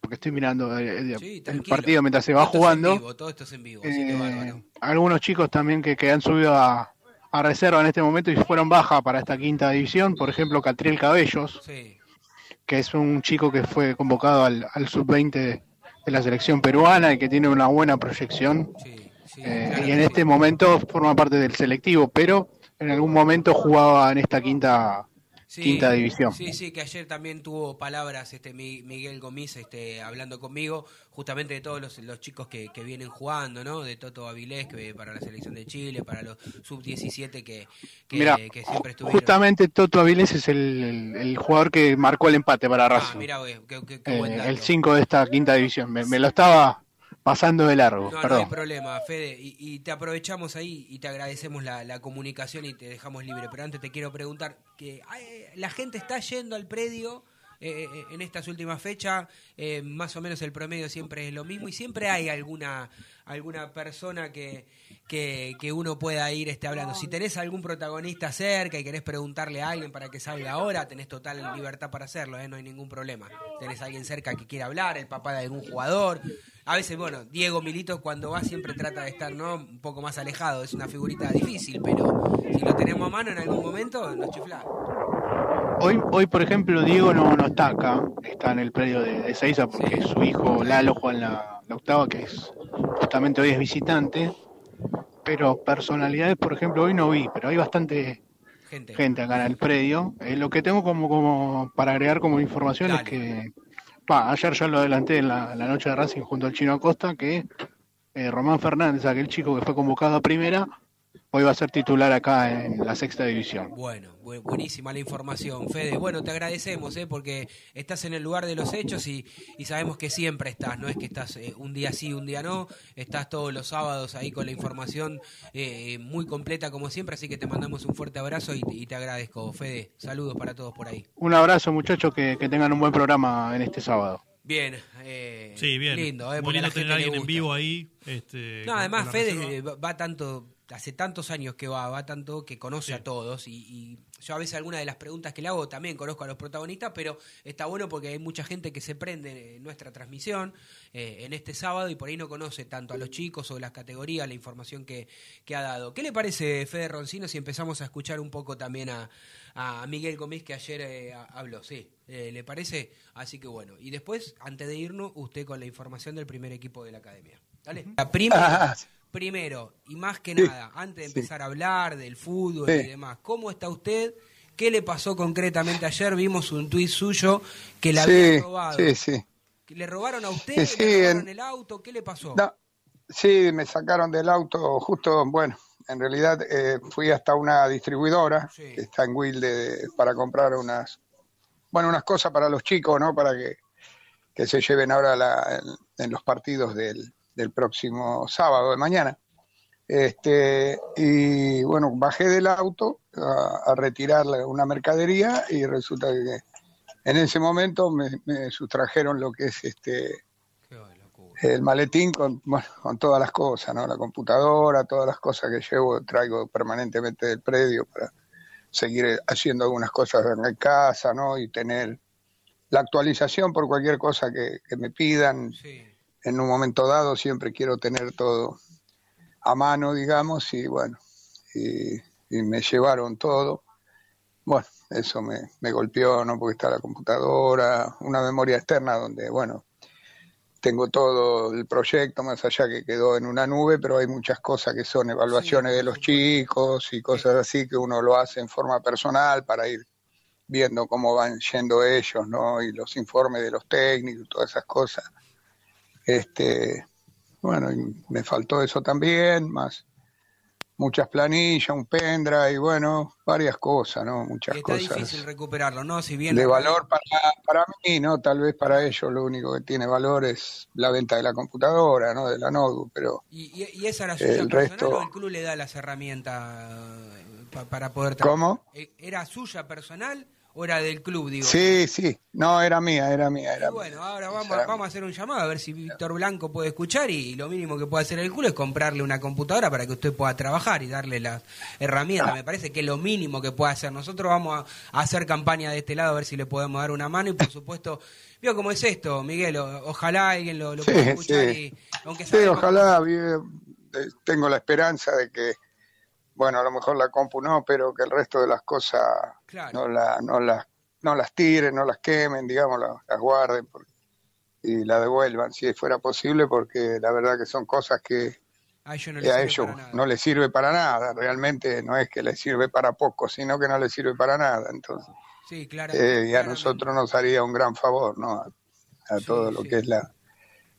Speaker 12: porque estoy mirando eh, eh,
Speaker 2: Sí,
Speaker 12: el partido mientras se va
Speaker 2: Esto es en
Speaker 12: jugando.
Speaker 2: vivo, todo esto es en vivo, así que
Speaker 12: Eh, algunos chicos también que, que han subido a, a reserva en este momento y fueron baja para esta quinta división, por ejemplo Catriel Cabellos,
Speaker 2: Sí.
Speaker 12: que es un chico que fue convocado al, al sub-20 de, de la selección peruana y que tiene una buena proyección. Eh, y en este momento forma parte del selectivo, pero en algún momento jugaba en esta quinta,
Speaker 2: Sí,
Speaker 12: quinta división.
Speaker 2: Sí, sí, que ayer también tuvo palabras este Mi- Miguel Gomis este, hablando conmigo, justamente de todos los, los chicos que, que vienen jugando, ¿no? De Toto Avilés, que para la selección de Chile, para los sub-17 que, que,
Speaker 12: Mira,
Speaker 2: que siempre estuvieron.
Speaker 12: justamente Toto Avilés es el, el- el jugador que marcó el empate para
Speaker 2: Ah,
Speaker 12: Racing.
Speaker 2: mira, güey, qué, qué- qué
Speaker 12: Eh,
Speaker 2: buen
Speaker 12: el 5 de esta quinta división. Me, me lo estaba pasando de largo,
Speaker 2: No, no
Speaker 12: perdón.
Speaker 2: hay problema, Fede. Y, y te aprovechamos ahí y te agradecemos la, la comunicación y te dejamos libre. Pero antes te quiero preguntar que ay, la gente está yendo al predio eh, eh, en estas últimas fechas. eh, más o menos el promedio siempre es lo mismo y siempre hay alguna alguna persona que, que, que uno pueda ir este, hablando. Si tenés algún protagonista cerca y querés preguntarle a alguien para que salga ahora, tenés total libertad para hacerlo, ¿eh? no hay ningún problema. Tenés alguien cerca que quiera hablar, el papá de algún jugador. A veces, bueno, Diego Milito cuando va siempre trata de estar ¿no? un poco más alejado. Es una figurita difícil, pero si lo tenemos a mano en algún momento, nos chifla.
Speaker 12: Hoy, hoy, por ejemplo, Diego no, no está acá, está en el predio de, de Seiza porque su hijo Lalo juega en la, la octava, que es justamente hoy es visitante. Pero personalidades, por ejemplo, hoy no vi, pero hay bastante
Speaker 2: gente,
Speaker 12: acá en el predio. Eh, lo que tengo como, como para agregar como información es que ayer ya lo adelanté en la, la noche de Racing junto al Chino Acosta, que eh, Román Fernández, aquel chico que fue convocado a primera, hoy va a ser titular acá en la sexta división.
Speaker 2: Bueno, bu- buenísima la información, Fede. Bueno, te agradecemos, ¿eh? porque estás en el lugar de los hechos y, y sabemos que siempre estás, no es que estás eh, un día sí, un día no, estás todos los sábados ahí con la información eh, muy completa como siempre, así que te mandamos un fuerte abrazo y, y te agradezco, Fede. Saludos para todos por ahí.
Speaker 12: Un abrazo, muchachos, que, que tengan un buen programa en este sábado.
Speaker 2: Bien, eh,
Speaker 3: Sí, bien.
Speaker 2: lindo, ¿eh?
Speaker 3: Muy
Speaker 2: la
Speaker 3: tener a alguien en vivo ahí. Este,
Speaker 2: No, además Fede
Speaker 3: reserva.
Speaker 2: eh, va tanto, hace tantos años que va, va tanto que conoce a todos y, y yo a veces algunas de las preguntas que le hago también conozco a los protagonistas, pero está bueno porque hay mucha gente que se prende en nuestra transmisión eh, en este sábado y por ahí no conoce tanto a los chicos o las categorías, la información que, que ha dado. ¿Qué le parece, Fede Roncino, si empezamos a escuchar un poco también a, a Miguel Gómez que ayer eh, habló? Sí, eh, ¿le parece? Así que bueno, y después, antes de irnos, usted con la información del primer equipo de la academia. Dale. La primera, primero, y más que nada, antes de empezar a hablar del fútbol
Speaker 13: Sí.
Speaker 2: y demás, ¿cómo está usted? ¿Qué le pasó concretamente ayer? Vimos un tuit suyo que le
Speaker 13: Sí,
Speaker 2: habían robado.
Speaker 13: sí, sí.
Speaker 2: ¿Que ¿Le robaron a usted? ¿Le robaron
Speaker 13: en-
Speaker 2: el auto? ¿Qué le pasó?
Speaker 13: No, sí, me sacaron del auto justo, bueno, en realidad eh, fui hasta una distribuidora que está en Wilde para comprar unas, bueno, unas cosas para los chicos, ¿no? Para que, que se lleven ahora la- en, en los partidos del, del próximo sábado de mañana. Este, y bueno, bajé del auto a, a retirar una mercadería y resulta que en ese momento me, me sustrajeron lo que es este el maletín con, bueno, con todas las cosas, ¿no? La computadora, todas las cosas que llevo, traigo permanentemente del predio para, seguir haciendo algunas cosas en casa, ¿no? Y tener la actualización por cualquier cosa que, que me pidan. En un momento dado siempre quiero tener todo a mano, digamos, y bueno, y, y me llevaron todo. Bueno, eso me, me golpeó, ¿no? Porque está la computadora, una memoria externa donde, bueno, tengo todo el proyecto, más allá que quedó en una nube, pero hay muchas cosas que son evaluaciones de los chicos y cosas así que uno lo hace en forma personal para ir viendo cómo van yendo ellos, ¿no? Y los informes de los técnicos, todas esas cosas. Este, bueno, y me faltó eso también, más muchas planillas, un pendrive, y bueno, varias cosas, ¿no? Muchas
Speaker 2: Está
Speaker 13: cosas
Speaker 2: difícil recuperarlo, ¿no? Si bien
Speaker 13: de valor para, para mí, ¿no? Tal vez para ellos lo único que tiene valor es la venta de la computadora, ¿no? De la notebook, pero
Speaker 2: ¿Y, y- esa era suya
Speaker 13: El
Speaker 2: personal
Speaker 13: resto-
Speaker 2: o el club le da las herramientas eh, pa- para poder trabajar?
Speaker 13: ¿Cómo?
Speaker 2: Eh, ¿Era suya personal o era del club, digo?
Speaker 13: sí, sí, no, era mía, era mía, era
Speaker 2: Y bueno, ahora vamos, a- vamos a hacer un llamado a ver si Víctor Blanco puede escuchar y lo mínimo que puede hacer el club es comprarle una computadora para que usted pueda trabajar y darle las herramientas. Me parece que es lo mínimo que puede hacer. Nosotros vamos a, a hacer campaña de este lado a ver si le podemos dar una mano y por supuesto, vio cómo es esto, Miguel, O- ojalá alguien lo, lo
Speaker 13: Sí,
Speaker 2: pueda escuchar
Speaker 13: sí.
Speaker 2: y aunque
Speaker 13: Sí, ojalá, eh, tengo la esperanza de que, bueno, a lo mejor la compu no, pero que el resto de las cosas
Speaker 2: Claro.
Speaker 13: no, la, no, las, no las tiren, no las quemen, digamos, la- las, guarden y la devuelvan, si fuera posible, porque la verdad que son cosas que
Speaker 2: a ellos no les
Speaker 13: a
Speaker 2: sirve
Speaker 13: ellos
Speaker 2: para nada.
Speaker 13: no les sirve para nada, realmente no es que les sirve para poco, sino que no les sirve para nada, entonces,
Speaker 2: Sí, claro.
Speaker 13: eh, y a nosotros nos haría un gran favor, ¿no? A, a todo lo que es la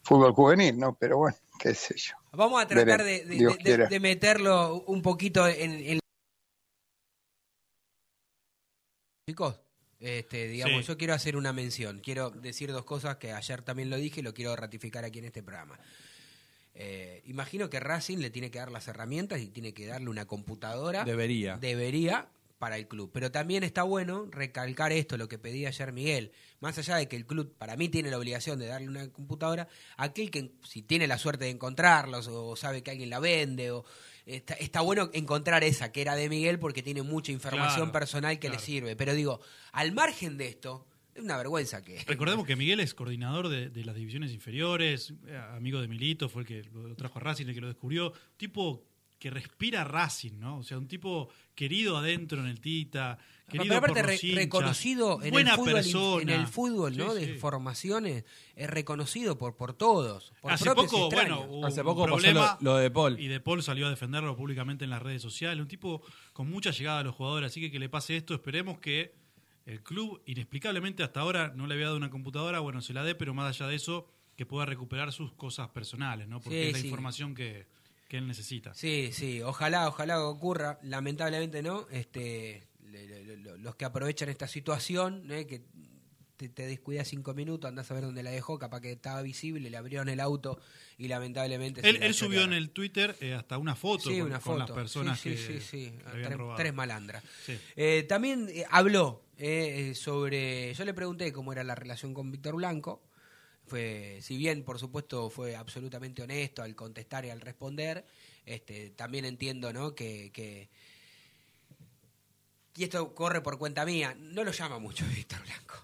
Speaker 13: fútbol juvenil, ¿no? Pero bueno, qué sé yo.
Speaker 2: Vamos a tratar de, de meterlo un poquito en, en- chicos. Este, digamos,
Speaker 3: Sí.
Speaker 2: yo quiero hacer una mención. Quiero decir dos cosas que ayer también lo dije y lo quiero ratificar aquí en este programa. Eh, imagino que Racing le tiene que dar las herramientas y tiene que darle una computadora.
Speaker 4: Debería.
Speaker 2: Debería para el club. Pero también está bueno recalcar esto, lo que pedía ayer Miguel. Más allá de que el club, para mí, tiene la obligación de darle una computadora, aquel que, si tiene la suerte de encontrarlos o sabe que alguien la vende, o está, está bueno encontrar esa que era de Miguel porque tiene mucha información
Speaker 3: Claro,
Speaker 2: personal que
Speaker 3: claro.
Speaker 2: le sirve. Pero digo, al margen de esto, es una vergüenza que.
Speaker 3: Recordemos que Miguel es coordinador de, de las divisiones inferiores, eh, amigo de Milito, fue el que lo trajo a Racing, el que lo descubrió. Tipo que respira Racing, ¿no? O sea, un tipo querido adentro en el Tita, querido
Speaker 2: Pero aparte
Speaker 3: por
Speaker 2: re-
Speaker 3: los hinchas,
Speaker 2: reconocido en
Speaker 3: buena
Speaker 2: el fútbol,
Speaker 3: persona.
Speaker 2: en el fútbol ¿no?
Speaker 3: Sí,
Speaker 2: de formaciones, es reconocido por, por todos. Por
Speaker 3: Hace poco,
Speaker 2: extraños.
Speaker 3: bueno, hubo
Speaker 4: Hace
Speaker 3: un
Speaker 4: poco pasó lo- lo de Paul.
Speaker 3: Y De Paul salió a defenderlo públicamente en las redes sociales. Un tipo con mucha llegada a los jugadores. Así que que le pase esto, esperemos que el club, inexplicablemente hasta ahora, no le había dado una computadora. Bueno, se la dé, pero más allá de eso, que pueda recuperar sus cosas personales, ¿no? Porque
Speaker 2: Sí,
Speaker 3: es la
Speaker 2: sí.
Speaker 3: información que, que él necesita.
Speaker 2: Sí, sí, ojalá, ojalá ocurra. Lamentablemente no. Este, le- le- le- los que aprovechan esta situación, ¿eh? que te, te descuidas cinco minutos, andás a ver dónde la dejó, capaz que estaba visible, le abrieron el auto y lamentablemente... se
Speaker 3: Él,
Speaker 2: la
Speaker 3: él subió en el Twitter eh, hasta una foto,
Speaker 2: Sí,
Speaker 3: con,
Speaker 2: una
Speaker 3: con las
Speaker 2: foto.
Speaker 3: personas
Speaker 2: Sí,
Speaker 3: que
Speaker 2: sí, sí, sí.
Speaker 3: habían
Speaker 2: Tres,
Speaker 3: robado.
Speaker 2: tres malandras. Eh, también eh, habló eh, sobre. Yo le pregunté cómo era la relación con Víctor Blanco. Fue, si bien, por supuesto, fue absolutamente honesto al contestar y al responder, este, también entiendo, ¿no? Que, que- y esto corre por cuenta mía. No lo llama mucho Víctor Blanco.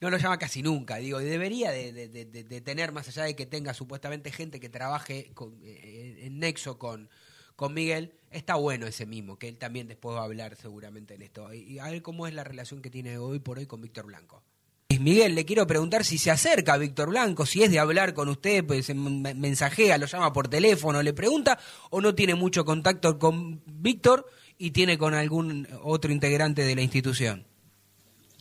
Speaker 2: No lo llama casi nunca. Digo, y debería de, de- de- tener, más allá de que tenga supuestamente gente que trabaje con- eh, en nexo con, con Miguel, está bueno ese mismo, que él también después va a hablar seguramente en esto. Y, y a ver cómo es la relación que tiene hoy por hoy con Víctor Blanco. Miguel, le quiero preguntar si se acerca a Víctor Blanco, si es de hablar con usted, pues mensajea, lo llama por teléfono, le pregunta, o no tiene mucho contacto con Víctor y tiene con algún otro integrante de la institución.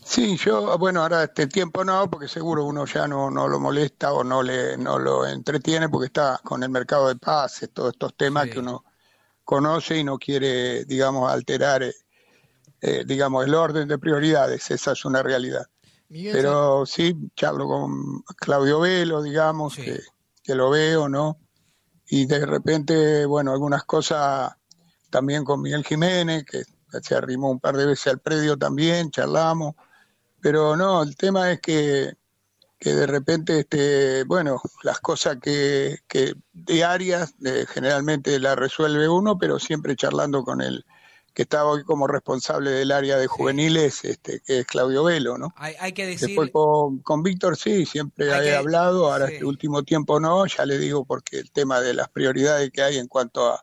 Speaker 13: Sí, yo, bueno, ahora este tiempo no, porque seguro uno ya no, no lo molesta o no le no lo entretiene porque está con el mercado de pases, todos estos temas que uno conoce y no quiere, digamos, alterar, eh, eh, digamos, el orden de prioridades, esa es una realidad.
Speaker 14: Miguel,
Speaker 13: Pero sí, charlo con Claudio Velo, digamos, que, que lo veo, ¿no? Y de repente, bueno, algunas cosas también con Miguel Jiménez, que se arrimó un par de veces al predio también, charlamos. Pero no, el tema es que, que de repente, este, bueno, las cosas que, que diarias eh, generalmente las resuelve uno, pero siempre charlando con el, que está hoy como responsable del área de juveniles, este, que es Claudio Velo, ¿no?
Speaker 2: Hay, hay que decir...
Speaker 13: Después con, con Víctor sí, siempre
Speaker 2: Hay
Speaker 13: he
Speaker 2: que-
Speaker 13: hablado, ahora
Speaker 2: sí.
Speaker 13: este último tiempo no, ya le digo porque el tema de las prioridades que hay en cuanto a,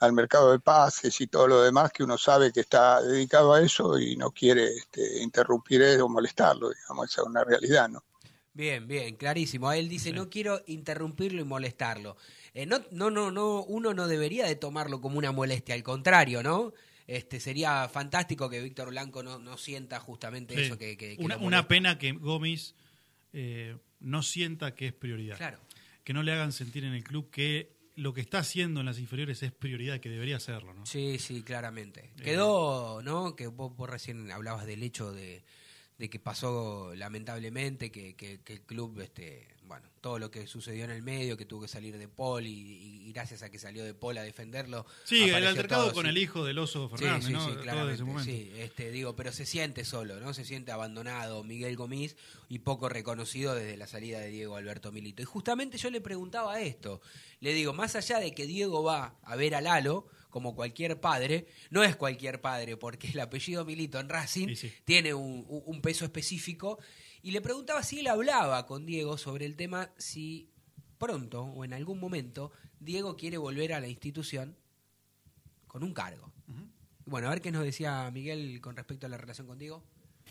Speaker 13: al mercado de pases y todo lo demás, que uno sabe que está dedicado a eso y no quiere este, interrumpir eso o molestarlo, digamos, esa es una realidad, ¿no?
Speaker 2: Bien, bien, clarísimo. Él dice, no quiero interrumpirlo y molestarlo. Eh, no, no, no, no, uno no debería de tomarlo como una molestia, al contrario, ¿no? Este, sería fantástico que Víctor Blanco no, no sienta justamente
Speaker 3: Sí.
Speaker 2: eso que, que- que
Speaker 3: una, pena que Gómez eh, no sienta que es prioridad.
Speaker 2: Claro.
Speaker 3: Que no le hagan sentir en el club que lo que está haciendo en las inferiores es prioridad, que debería serlo. ¿no?
Speaker 2: Sí, sí, claramente. Quedó, ¿no? Que vos, vos recién hablabas del hecho de, de que pasó lamentablemente, que, que- que el club, este, bueno, todo lo que sucedió en el medio, que tuvo que salir de Paul y, y- gracias a que salió de Paul a defenderlo.
Speaker 3: Sí, el altercado
Speaker 2: todo,
Speaker 3: con
Speaker 2: sí.
Speaker 3: el hijo del oso Fernández,
Speaker 2: sí,
Speaker 3: ¿no?
Speaker 2: Sí,
Speaker 3: Todo
Speaker 2: claramente,
Speaker 3: ese momento.
Speaker 2: sí, este, digo, pero se siente solo, ¿no? Se siente abandonado Miguel Gomis y poco reconocido desde la salida de Diego Alberto Milito. Y justamente yo le preguntaba esto. Le digo, más allá de que Diego va a ver a Lalo, como cualquier padre, no es cualquier padre, porque el apellido Milito en Racing tiene un, un- un peso específico. Y le preguntaba si él hablaba con Diego sobre el tema si pronto o en algún momento Diego quiere volver a la institución con un cargo. Bueno, a ver qué nos decía Miguel con respecto a la relación con Diego.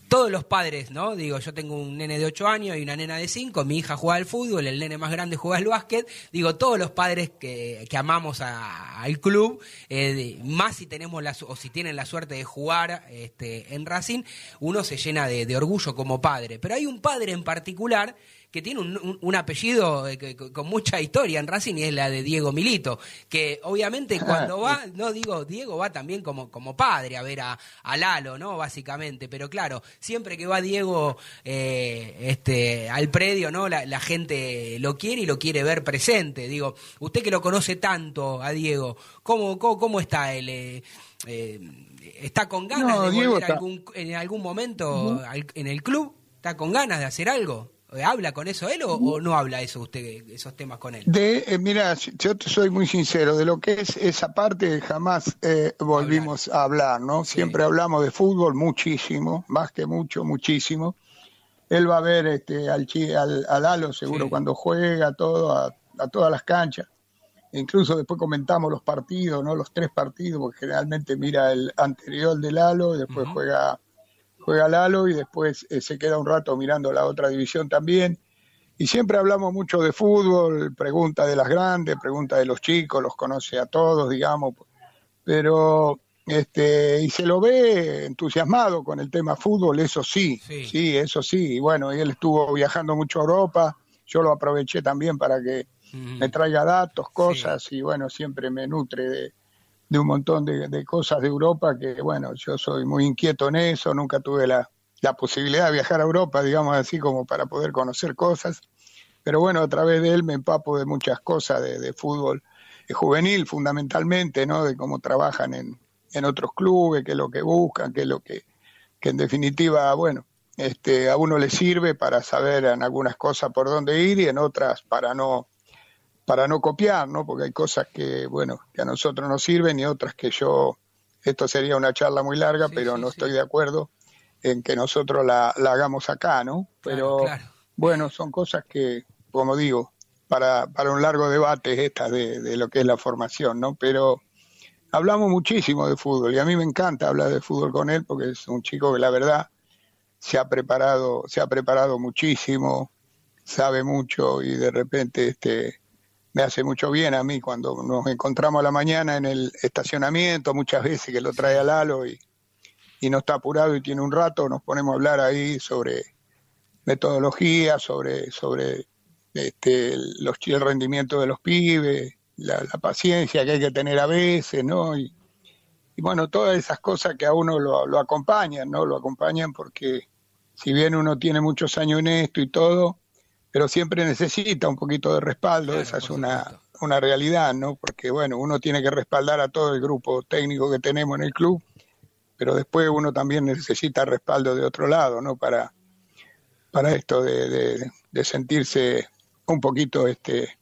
Speaker 2: Todos los padres, ¿no? Digo, yo tengo un nene de 8 años y una nena de 5, mi hija juega al fútbol, el nene más grande juega al básquet. Digo, todos los padres que, que amamos a- al club, eh, más si tenemos la, o si tienen la suerte de jugar este, en Racing, uno se llena de orgullo como padre. Pero hay un padre en particular que tiene un, un- un apellido eh, que- con mucha historia en Racing y es la de Diego Milito, que obviamente cuando va, no digo, Diego va también como, como padre a ver a, a Lalo, ¿no? Básicamente, pero claro, siempre que va Diego eh, este, al predio, ¿no? La, la gente lo quiere y lo quiere ver presente. Digo, usted que lo conoce tanto a Diego, ¿cómo, cómo, cómo está él? Eh, eh, ¿Está con ganas
Speaker 13: No,
Speaker 2: de volver algún, en algún momento al- en el club? ¿Está con ganas de hacer algo? Eh, ¿Habla con eso él o, o no habla eso usted, esos temas con él?
Speaker 13: De, eh, mira, yo te soy muy sincero, de lo que es esa parte jamás eh, volvimos a hablar, ¿no? Siempre hablamos de fútbol muchísimo, más que mucho, muchísimo. Él va a ver este, al, al, al Lalo seguro cuando juega, todo, a, a todas las canchas. Incluso después comentamos los partidos, ¿no? Los tres partidos, porque generalmente mira el anterior de Lalo y después juega juega Lalo y después eh, se queda un rato mirando la otra división también. Y siempre hablamos mucho de fútbol, pregunta de las grandes, pregunta de los chicos, los conoce a todos, digamos, pero este y se lo ve entusiasmado con el tema fútbol, eso sí, sí, eso sí. Y bueno, y él estuvo viajando mucho a Europa, yo lo aproveché también para que me traiga datos, cosas, y bueno, siempre me nutre de, de un montón de, cosas de Europa que, bueno, yo soy muy inquieto en eso, nunca tuve la, la posibilidad de viajar a Europa, digamos así, como para poder conocer cosas. Pero bueno, a través de él me empapo de muchas cosas de, de fútbol eh, juvenil, fundamentalmente, ¿no? De cómo trabajan en, en otros clubes, qué es lo que buscan, qué es lo que, que en definitiva, bueno, este, a uno le sirve para saber en algunas cosas por dónde ir y en otras para no para no copiar, ¿no? Porque hay cosas que, bueno, que a nosotros nos sirven y otras que yo, esto sería una charla muy larga, pero no estoy de acuerdo en que nosotros la, la hagamos acá, ¿no? Pero bueno, son cosas que, como digo, para, para un largo debate estas de, de lo que es la formación, ¿no? Pero hablamos muchísimo de fútbol y a mí me encanta hablar de fútbol con él porque es un chico que la verdad se ha preparado, se ha preparado muchísimo, sabe mucho y de repente este me hace mucho bien a mí cuando nos encontramos a la mañana en el estacionamiento, muchas veces que lo trae a Lalo y, y no está apurado y tiene un rato, nos ponemos a hablar ahí sobre metodología, sobre, sobre este, los, el rendimiento de los pibes, la, la paciencia que hay que tener a veces, ¿no? Y, y bueno, todas esas cosas que a uno lo, lo acompañan, ¿no? Lo acompañan porque si bien uno tiene muchos años en esto y todo, pero siempre necesita un poquito de respaldo, esa es una, una realidad, ¿no? Porque bueno, uno tiene que respaldar a todo el grupo técnico que tenemos en el club, pero después uno también necesita respaldo de otro lado, ¿no? Para, para esto de, de, de sentirse un poquito este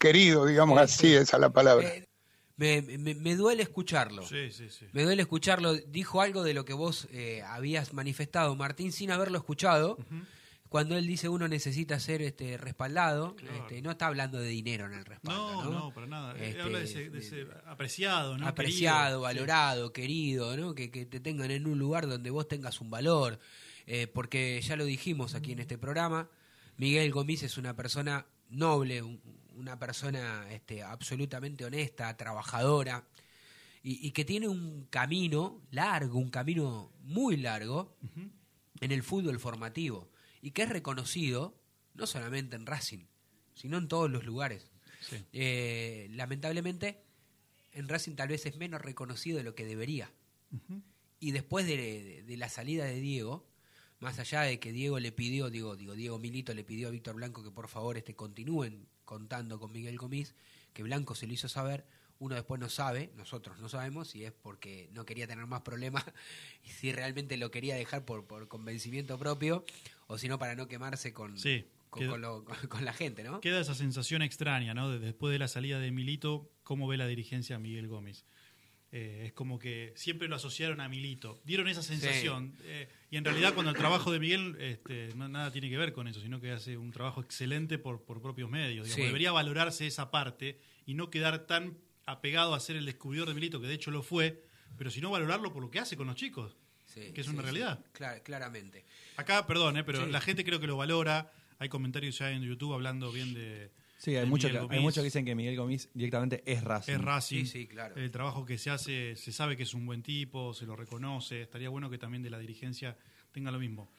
Speaker 13: querido, digamos así, esa es la palabra.
Speaker 2: Me, me- me duele escucharlo.
Speaker 3: Sí, sí, sí.
Speaker 2: Me duele escucharlo. Dijo algo de lo que vos eh, habías manifestado, Martín, sin haberlo escuchado. Cuando él dice uno necesita ser este, respaldado, este, no está hablando de dinero en el respaldo.
Speaker 3: No,
Speaker 2: No,
Speaker 3: no, para nada.
Speaker 2: Este,
Speaker 3: habla de ese, de ese apreciado, ¿no?
Speaker 2: apreciado,
Speaker 3: Querido.
Speaker 2: valorado, querido, ¿no? Que, que te tengan en un lugar donde vos tengas un valor. Eh, porque ya lo dijimos aquí en este programa, Miguel Gomis es una persona noble, un- una persona este, absolutamente honesta, trabajadora, y, y que tiene un camino largo, un camino muy largo en el fútbol formativo, y que es reconocido no solamente en Racing, sino en todos los lugares.
Speaker 3: Sí.
Speaker 2: Eh, lamentablemente, en Racing tal vez es menos reconocido de lo que debería. Y después de, de- de la salida de Diego, más allá de que Diego le pidió, digo, digo, Diego Milito le pidió a Víctor Blanco que por favor este, continúen contando con Miguel Comis, que Blanco se lo hizo saber, uno después no sabe, nosotros no sabemos si es porque no quería tener más problemas y si realmente lo quería dejar por, por convencimiento propio o si no para no quemarse con,
Speaker 3: Sí,
Speaker 2: con,
Speaker 3: queda-
Speaker 2: con lo- con la gente, ¿no?
Speaker 3: Queda esa sensación extraña, ¿no? De- después de la salida de Milito, cómo ve la dirigencia a Miguel Gómez. Eh, es como que siempre lo asociaron a Milito. Dieron esa sensación. Eh, y en realidad, cuando el trabajo de Miguel este, no, nada tiene que ver con eso, sino que hace un trabajo excelente por, por propios medios. digamos.
Speaker 2: Sí.
Speaker 3: Debería valorarse esa parte y no quedar tan apegado a ser el descubridor de Milito, que de hecho lo fue, pero sino valorarlo por lo que hace con los chicos,
Speaker 2: Sí,
Speaker 3: que es una realidad.
Speaker 2: clar- claramente.
Speaker 3: Acá, perdón, eh, pero
Speaker 2: Sí.
Speaker 3: la gente creo que lo valora. Hay comentarios ya en YouTube hablando bien de.
Speaker 4: Sí, hay muchos que, hay muchos que dicen que Miguel Gomis directamente es Racing.
Speaker 3: Es Racing.
Speaker 2: Sí, sí, claro.
Speaker 3: El trabajo que se hace, se sabe que es un buen tipo, se lo reconoce. Estaría bueno que también de la dirigencia tenga lo mismo.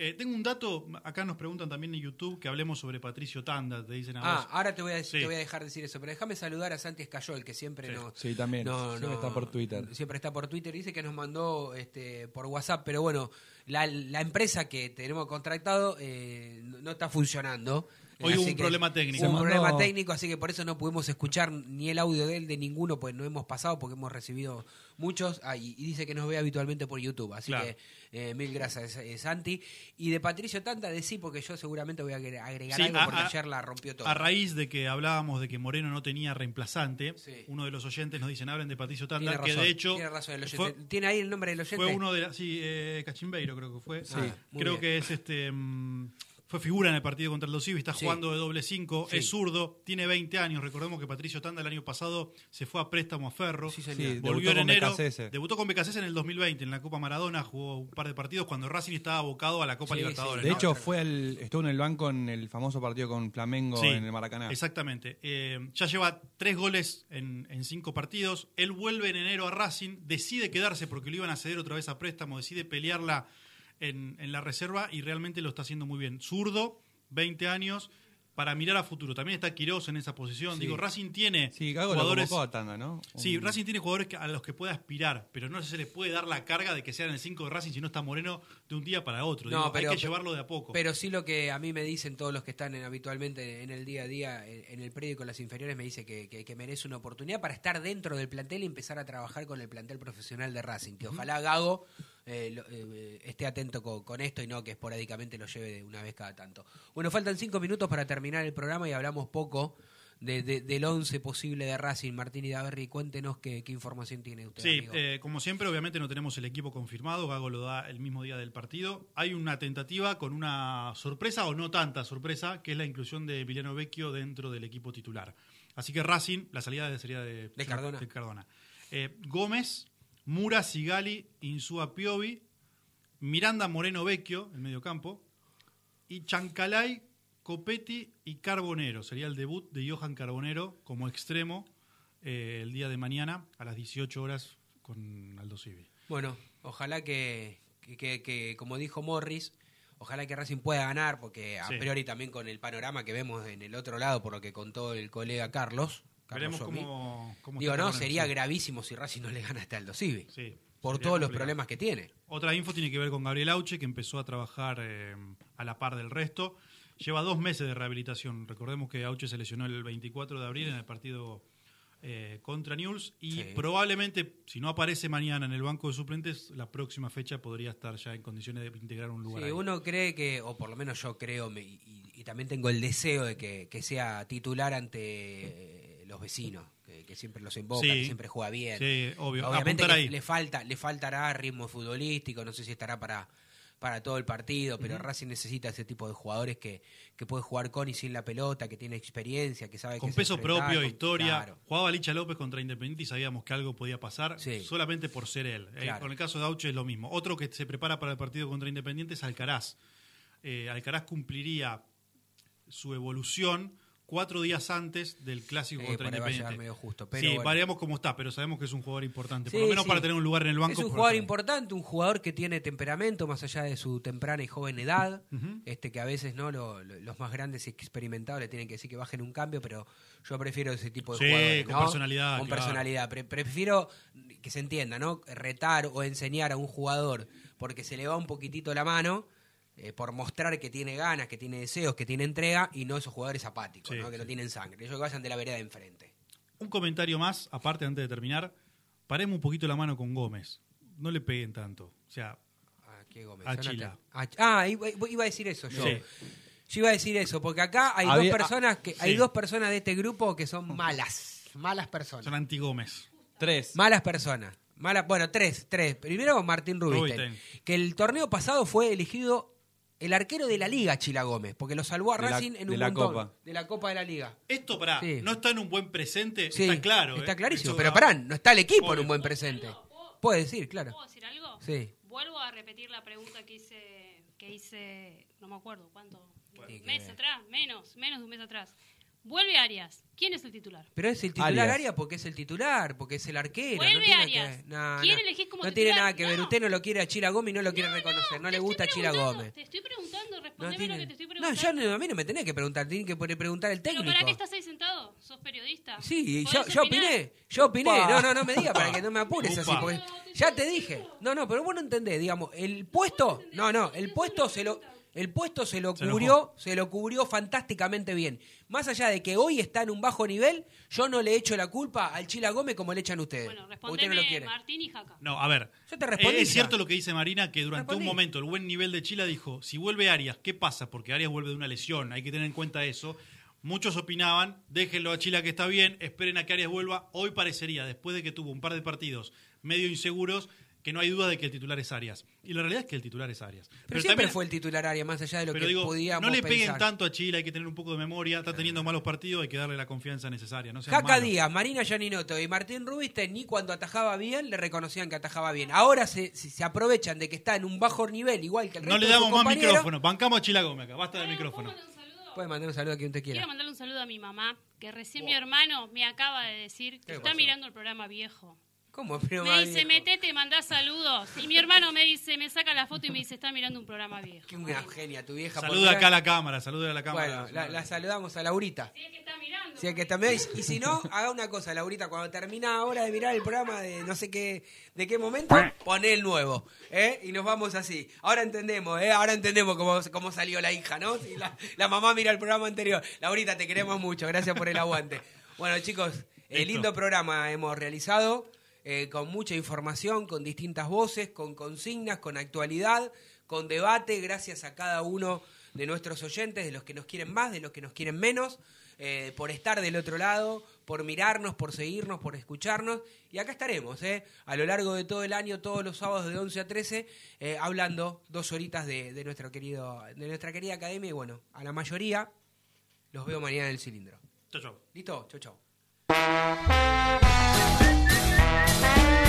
Speaker 3: Eh, tengo un dato, acá nos preguntan también en YouTube que hablemos sobre Patricio Tanda, te dicen a
Speaker 2: Ah,
Speaker 3: vos.
Speaker 2: ahora te voy, a,
Speaker 3: Sí.
Speaker 2: te voy a dejar decir eso, pero déjame saludar a Santi Escayol, que siempre
Speaker 3: Sí.
Speaker 2: nos...
Speaker 4: Sí, también. Siempre está por Twitter.
Speaker 2: Siempre está por Twitter. Dice que nos mandó este, por WhatsApp, pero bueno, la, la empresa que tenemos contratado eh, no, no está funcionando.
Speaker 3: Hoy
Speaker 2: Así
Speaker 3: hubo un problema técnico.
Speaker 2: Un problema técnico, así que por eso no pudimos escuchar ni el audio de él, de ninguno, pues no hemos pasado porque hemos recibido muchos. Ah, y, y dice que nos ve habitualmente por YouTube. Así
Speaker 3: Claro.
Speaker 2: que eh, mil gracias, eh, Santi. Y de Patricio Tanta, de sí, porque yo seguramente voy a agre- agregar
Speaker 3: Sí,
Speaker 2: algo
Speaker 3: a-
Speaker 2: porque
Speaker 3: a-
Speaker 2: ayer la rompió todo.
Speaker 3: A raíz de que hablábamos de que Moreno no tenía reemplazante,
Speaker 2: Sí.
Speaker 3: uno de los oyentes nos dicen, hablen de Patricio
Speaker 2: Tiene
Speaker 3: Tanda, que
Speaker 2: razón,
Speaker 3: de hecho
Speaker 2: tiene razón el oyente.
Speaker 3: fue,
Speaker 2: ¿Tiene ahí el nombre del oyente?
Speaker 3: fue uno de la- sí, eh, Cachimbeiro creo que fue.
Speaker 2: Sí, muy
Speaker 3: creo
Speaker 2: bien.
Speaker 3: que es este mm, fue figura en el partido contra el Dos Civi, está
Speaker 2: Sí.
Speaker 3: jugando de doble cinco,
Speaker 2: Sí.
Speaker 3: es zurdo, tiene 20 años. Recordemos que Patricio Tanda el año pasado se fue a préstamo a Ferro,
Speaker 2: Sí,
Speaker 3: volvió en
Speaker 4: con
Speaker 3: enero,
Speaker 4: BKCS.
Speaker 3: debutó con BKCS en el 2020 en la Copa Maradona, jugó un par de partidos cuando Racing estaba abocado a la Copa
Speaker 2: Sí,
Speaker 3: Libertadores.
Speaker 4: De
Speaker 3: ¿no?
Speaker 4: hecho, fue el, estuvo en el banco en el famoso partido con Flamengo
Speaker 3: Sí,
Speaker 4: en el Maracaná.
Speaker 3: Exactamente. Eh, ya lleva tres goles en, en cinco partidos. Él vuelve en enero a Racing, decide quedarse porque lo iban a ceder otra vez a préstamo, decide pelearla en, en la reserva y realmente lo está haciendo muy bien. Zurdo, 20 años, para mirar a futuro. También está Quiroz en esa posición.
Speaker 4: Sí.
Speaker 3: Digo, Racing tiene
Speaker 4: Sí, lo
Speaker 3: jugadores...
Speaker 4: Tanda, ¿no?
Speaker 3: Sí, Racing tiene jugadores que- a los que puede aspirar, pero no se les puede dar la carga de que sean el 5 de Racing si no está Moreno de un día para otro. Digo, hay que llevarlo de a poco.
Speaker 2: Pero sí lo que a mí me dicen todos los que están en- habitualmente en el día a día en, en el predio con las inferiores, me dice que, que- que merece una oportunidad para estar dentro del plantel y empezar a trabajar con el plantel profesional de Racing. Que ojalá Gago eh, lo- eh, esté atento co- con, esto y no que esporádicamente lo lleve de una vez cada tanto. Bueno, faltan cinco minutos para terminar el programa y hablamos poco. de- de- del 11 posible de Racing, Martín y Daverri, cuéntenos qué, qué información tiene usted.
Speaker 3: Sí,
Speaker 2: amigo.
Speaker 3: eh, como siempre, obviamente no tenemos el equipo confirmado, Gago lo da el mismo día del partido. Hay una tentativa con una sorpresa o no tanta sorpresa, que es la inclusión de Emiliano Vecchio dentro del equipo titular. Así que Racing, la salida sería de,
Speaker 2: De Cardona.
Speaker 3: de Cardona. Eh, Gómez, Mura, Sigali, Insúa Piovi, Miranda Moreno Vecchio, el medio campo, y Chancalay, Copetti y Carbonero. Sería el debut de Johan Carbonero como extremo eh, el día de mañana a las 18 horas con Aldo Civi.
Speaker 2: Bueno, ojalá que, que, que- que, como dijo Morris, ojalá que Racing pueda ganar, porque a
Speaker 3: Sí.
Speaker 2: priori también con el panorama que vemos en el otro lado, por lo que contó el colega Carlos. Carlos
Speaker 3: Veremos cómo, cómo
Speaker 2: Digo, no, sería gravísimo si Racing no le gana hasta Aldo Civi.
Speaker 3: Sí,
Speaker 2: por todos los problemas que tiene.
Speaker 3: Otra info tiene que ver con Gabriel Auche, que empezó a trabajar eh, a la par del resto. Lleva dos meses de rehabilitación. Recordemos que Auche se lesionó el 24 de abril en el partido eh, contra Newell's y
Speaker 2: Sí.
Speaker 3: probablemente, si no aparece mañana en el banco de suplentes, la próxima fecha podría estar ya en condiciones de integrar un lugar
Speaker 2: Sí,
Speaker 3: ahí.
Speaker 2: uno cree que, o por lo menos yo creo, me- y, y también tengo el deseo de que, que sea titular ante eh, los vecinos, que siempre los invoca,
Speaker 3: Sí.
Speaker 2: que siempre juega bien.
Speaker 3: Sí, obvio.
Speaker 2: Obviamente que
Speaker 3: ahí.
Speaker 2: le falta, le faltará ritmo futbolístico, no sé si estará para, para todo el partido, pero. Racing necesita ese tipo de jugadores que, que puede jugar con y sin la pelota, que tiene experiencia, que sabe
Speaker 3: Con
Speaker 2: que
Speaker 3: peso
Speaker 2: se
Speaker 3: propio,
Speaker 2: con-
Speaker 3: historia.
Speaker 2: claro.
Speaker 3: Jugaba Licha López contra Independiente y sabíamos que algo podía pasar
Speaker 2: Sí.
Speaker 3: solamente por ser él. Eh, con el caso de Auche es lo mismo. Otro que se prepara para el partido contra Independiente es Alcaraz. Eh, Alcaraz cumpliría su evolución cuatro días antes del clásico
Speaker 2: Sí,
Speaker 3: contra Independiente.
Speaker 2: llegar medio justo, pero
Speaker 3: sí,
Speaker 2: bueno.
Speaker 3: variamos cómo está, pero sabemos que es un jugador importante. por
Speaker 2: Sí,
Speaker 3: lo menos
Speaker 2: sí.
Speaker 3: para tener un lugar en el banco.
Speaker 2: Es un jugador importante, un jugador que tiene temperamento más allá de su temprana y joven edad. Este Que a veces no Lo- lo- los más grandes y experimentados le tienen que decir que bajen un cambio, pero yo prefiero ese tipo de
Speaker 3: Sí,
Speaker 2: jugadores.
Speaker 3: con
Speaker 2: ¿no?
Speaker 3: personalidad,
Speaker 2: Con
Speaker 3: claro.
Speaker 2: personalidad. Pre- prefiero que se entienda, ¿no? Retar o enseñar a un jugador porque se le va un poquitito la mano. Eh, por mostrar que tiene ganas, que tiene deseos, que tiene entrega, y no esos jugadores apáticos,
Speaker 3: Sí,
Speaker 2: ¿no? que
Speaker 3: sí.
Speaker 2: no tienen sangre. Ellos que vayan de la vereda de enfrente.
Speaker 3: Un comentario más, aparte antes de terminar. Paremos un poquito la mano con Gómez. No le peguen tanto. O sea,
Speaker 2: Ah, ¿qué Gómez?
Speaker 3: a. Chila.
Speaker 2: Ah, Ah, iba, iba a decir eso yo.
Speaker 3: Sí.
Speaker 2: Yo iba a decir eso, porque acá hay
Speaker 4: Había-
Speaker 2: dos personas que hay dos personas de este grupo que son malas, malas personas.
Speaker 3: Son anti-Gómez.
Speaker 4: Tres.
Speaker 2: Malas personas. Malas, bueno, tres, tres. Primero Martín Rubinstein,
Speaker 3: Rubinstein.
Speaker 2: que el torneo pasado fue elegido el arquero de la liga Chila Gómez, porque lo salvó a
Speaker 4: la-
Speaker 2: Racing en
Speaker 4: de
Speaker 2: un
Speaker 4: la
Speaker 2: montón
Speaker 4: Copa.
Speaker 2: de la Copa de la Liga.
Speaker 3: Esto, pará,
Speaker 2: Sí.
Speaker 3: no está en un buen presente,
Speaker 2: Sí,
Speaker 3: está claro.
Speaker 2: Está
Speaker 3: ¿eh?
Speaker 2: clarísimo,
Speaker 3: Esto
Speaker 2: pero pará, no está el equipo en un buen presente. Puede decir, claro.
Speaker 14: ¿Puedo decir algo?
Speaker 2: Sí.
Speaker 14: Vuelvo a repetir la pregunta que hice, que hice no me acuerdo, ¿cuánto?
Speaker 2: Que
Speaker 14: mes atrás, menos, menos de un mes atrás. Vuelve Arias. ¿Quién es el titular?
Speaker 2: Pero es el titular
Speaker 4: Arias.
Speaker 2: Arias porque es el titular, porque es el arquero.
Speaker 14: Vuelve
Speaker 2: no tiene nada
Speaker 14: Arias.
Speaker 2: que ver. No,
Speaker 14: ¿Quién
Speaker 2: no.
Speaker 14: elegís como
Speaker 2: No
Speaker 14: titular?
Speaker 2: tiene nada que ver. Usted no lo quiere a Chila Gómez y no lo quiere reconocer. No, le gusta a Chila Gómez.
Speaker 14: Te estoy preguntando,
Speaker 2: No,
Speaker 14: respondeme
Speaker 2: tiene-
Speaker 14: lo que te estoy
Speaker 2: no,
Speaker 14: preguntando.
Speaker 2: yo no- a mí no me tenés que preguntar, tiene que pre- preguntar el
Speaker 14: ¿Pero
Speaker 2: técnico.
Speaker 14: para qué estás ahí sentado? ¿Sos periodista?
Speaker 2: Sí,
Speaker 14: ¿Podés
Speaker 2: yo, yo opiné, yo opiné.
Speaker 4: Upa.
Speaker 2: No, no, no me diga para que no me apures así. Porque ya te dije. No, no, pero vos no entendés, digamos, el puesto, no, no, el puesto se lo, el puesto se lo
Speaker 3: Se
Speaker 2: cubrió, se lo cubrió fantásticamente bien. Más allá de que hoy está en un bajo nivel, yo no le echo la culpa al Chila Gómez como le echan ustedes.
Speaker 14: Bueno,
Speaker 2: usted no lo.
Speaker 14: Martín y Jaca.
Speaker 3: No, a ver.
Speaker 2: Yo te respondí
Speaker 3: Eh, es
Speaker 2: ya.
Speaker 3: cierto lo que dice Marina, que durante
Speaker 2: Respondí.
Speaker 3: un momento el buen nivel de Chila dijo, si vuelve Arias, ¿qué pasa? Porque Arias vuelve de una lesión, hay que tener en cuenta eso. Muchos opinaban, déjenlo a Chila que está bien, esperen a que Arias vuelva. Hoy parecería, después de que tuvo un par de partidos medio inseguros, que no hay duda de que el titular es Arias. Y la realidad es que el titular es Arias.
Speaker 2: Pero, siempre fue el titular área, más allá de lo
Speaker 3: pero
Speaker 2: que
Speaker 3: digo,
Speaker 2: podíamos
Speaker 3: no le peguen
Speaker 2: pensar.
Speaker 3: tanto a Chile, hay que tener un poco de memoria. Está teniendo malos partidos, hay que darle la confianza necesaria. No
Speaker 2: Jaca
Speaker 3: malos.
Speaker 2: Díaz, Marina Yaninoto y Martín Rubiste ni cuando atajaba bien le reconocían que atajaba bien. Ahora se, se, aprovechan de que está en un bajo nivel, igual que el
Speaker 3: No
Speaker 2: resto
Speaker 3: le
Speaker 2: de sus
Speaker 3: damos más
Speaker 2: compañeros.
Speaker 3: micrófono. Bancamos a Chila Gómez acá. Basta del micrófono.
Speaker 2: Puede mandar un saludo a quien usted quiera.
Speaker 14: Quiero mandarle un saludo a mi mamá, que recién mi hermano me acaba de decir que
Speaker 2: ¿Qué
Speaker 14: está
Speaker 2: pasó?
Speaker 14: mirando el programa viejo.
Speaker 2: ¿Cómo? Pero
Speaker 14: Me dice,
Speaker 2: viejo.
Speaker 14: metete, mandá saludos. Y mi hermano me dice, me saca la foto y me dice, está mirando un programa viejo.
Speaker 2: Qué una genia tu vieja. por
Speaker 3: Saluda acá a la cámara, saluda a la cámara.
Speaker 2: Bueno, la, la saludamos a Laurita.
Speaker 14: Sí, es que está mirando.
Speaker 2: Si es que también, y si no, haga una cosa, Laurita, cuando termina ahora de mirar el programa de no sé qué, de qué momento, pone el nuevo, ¿eh? Y nos vamos así. Ahora entendemos, ¿eh? Ahora entendemos cómo, cómo salió la hija, ¿no? Si la, la mamá mira el programa anterior. Laurita, te queremos mucho, gracias por el aguante. Bueno, chicos, eh, lindo programa hemos realizado, eh, con mucha información, con distintas voces, con consignas, con actualidad, con debate, gracias a cada uno de nuestros oyentes, de los que nos quieren más, de los que nos quieren menos, eh, por estar del otro lado, por mirarnos, por seguirnos, por escucharnos. Y acá estaremos, ¿eh? a lo largo de todo el año, todos los sábados de 11 a 13, eh, hablando dos horitas de, de nuestro querido, de nuestra querida academia. Y bueno, a la mayoría los veo mañana en el cilindro.
Speaker 3: Chau, chau.
Speaker 2: ¿Listo? Chau, chau. Bye.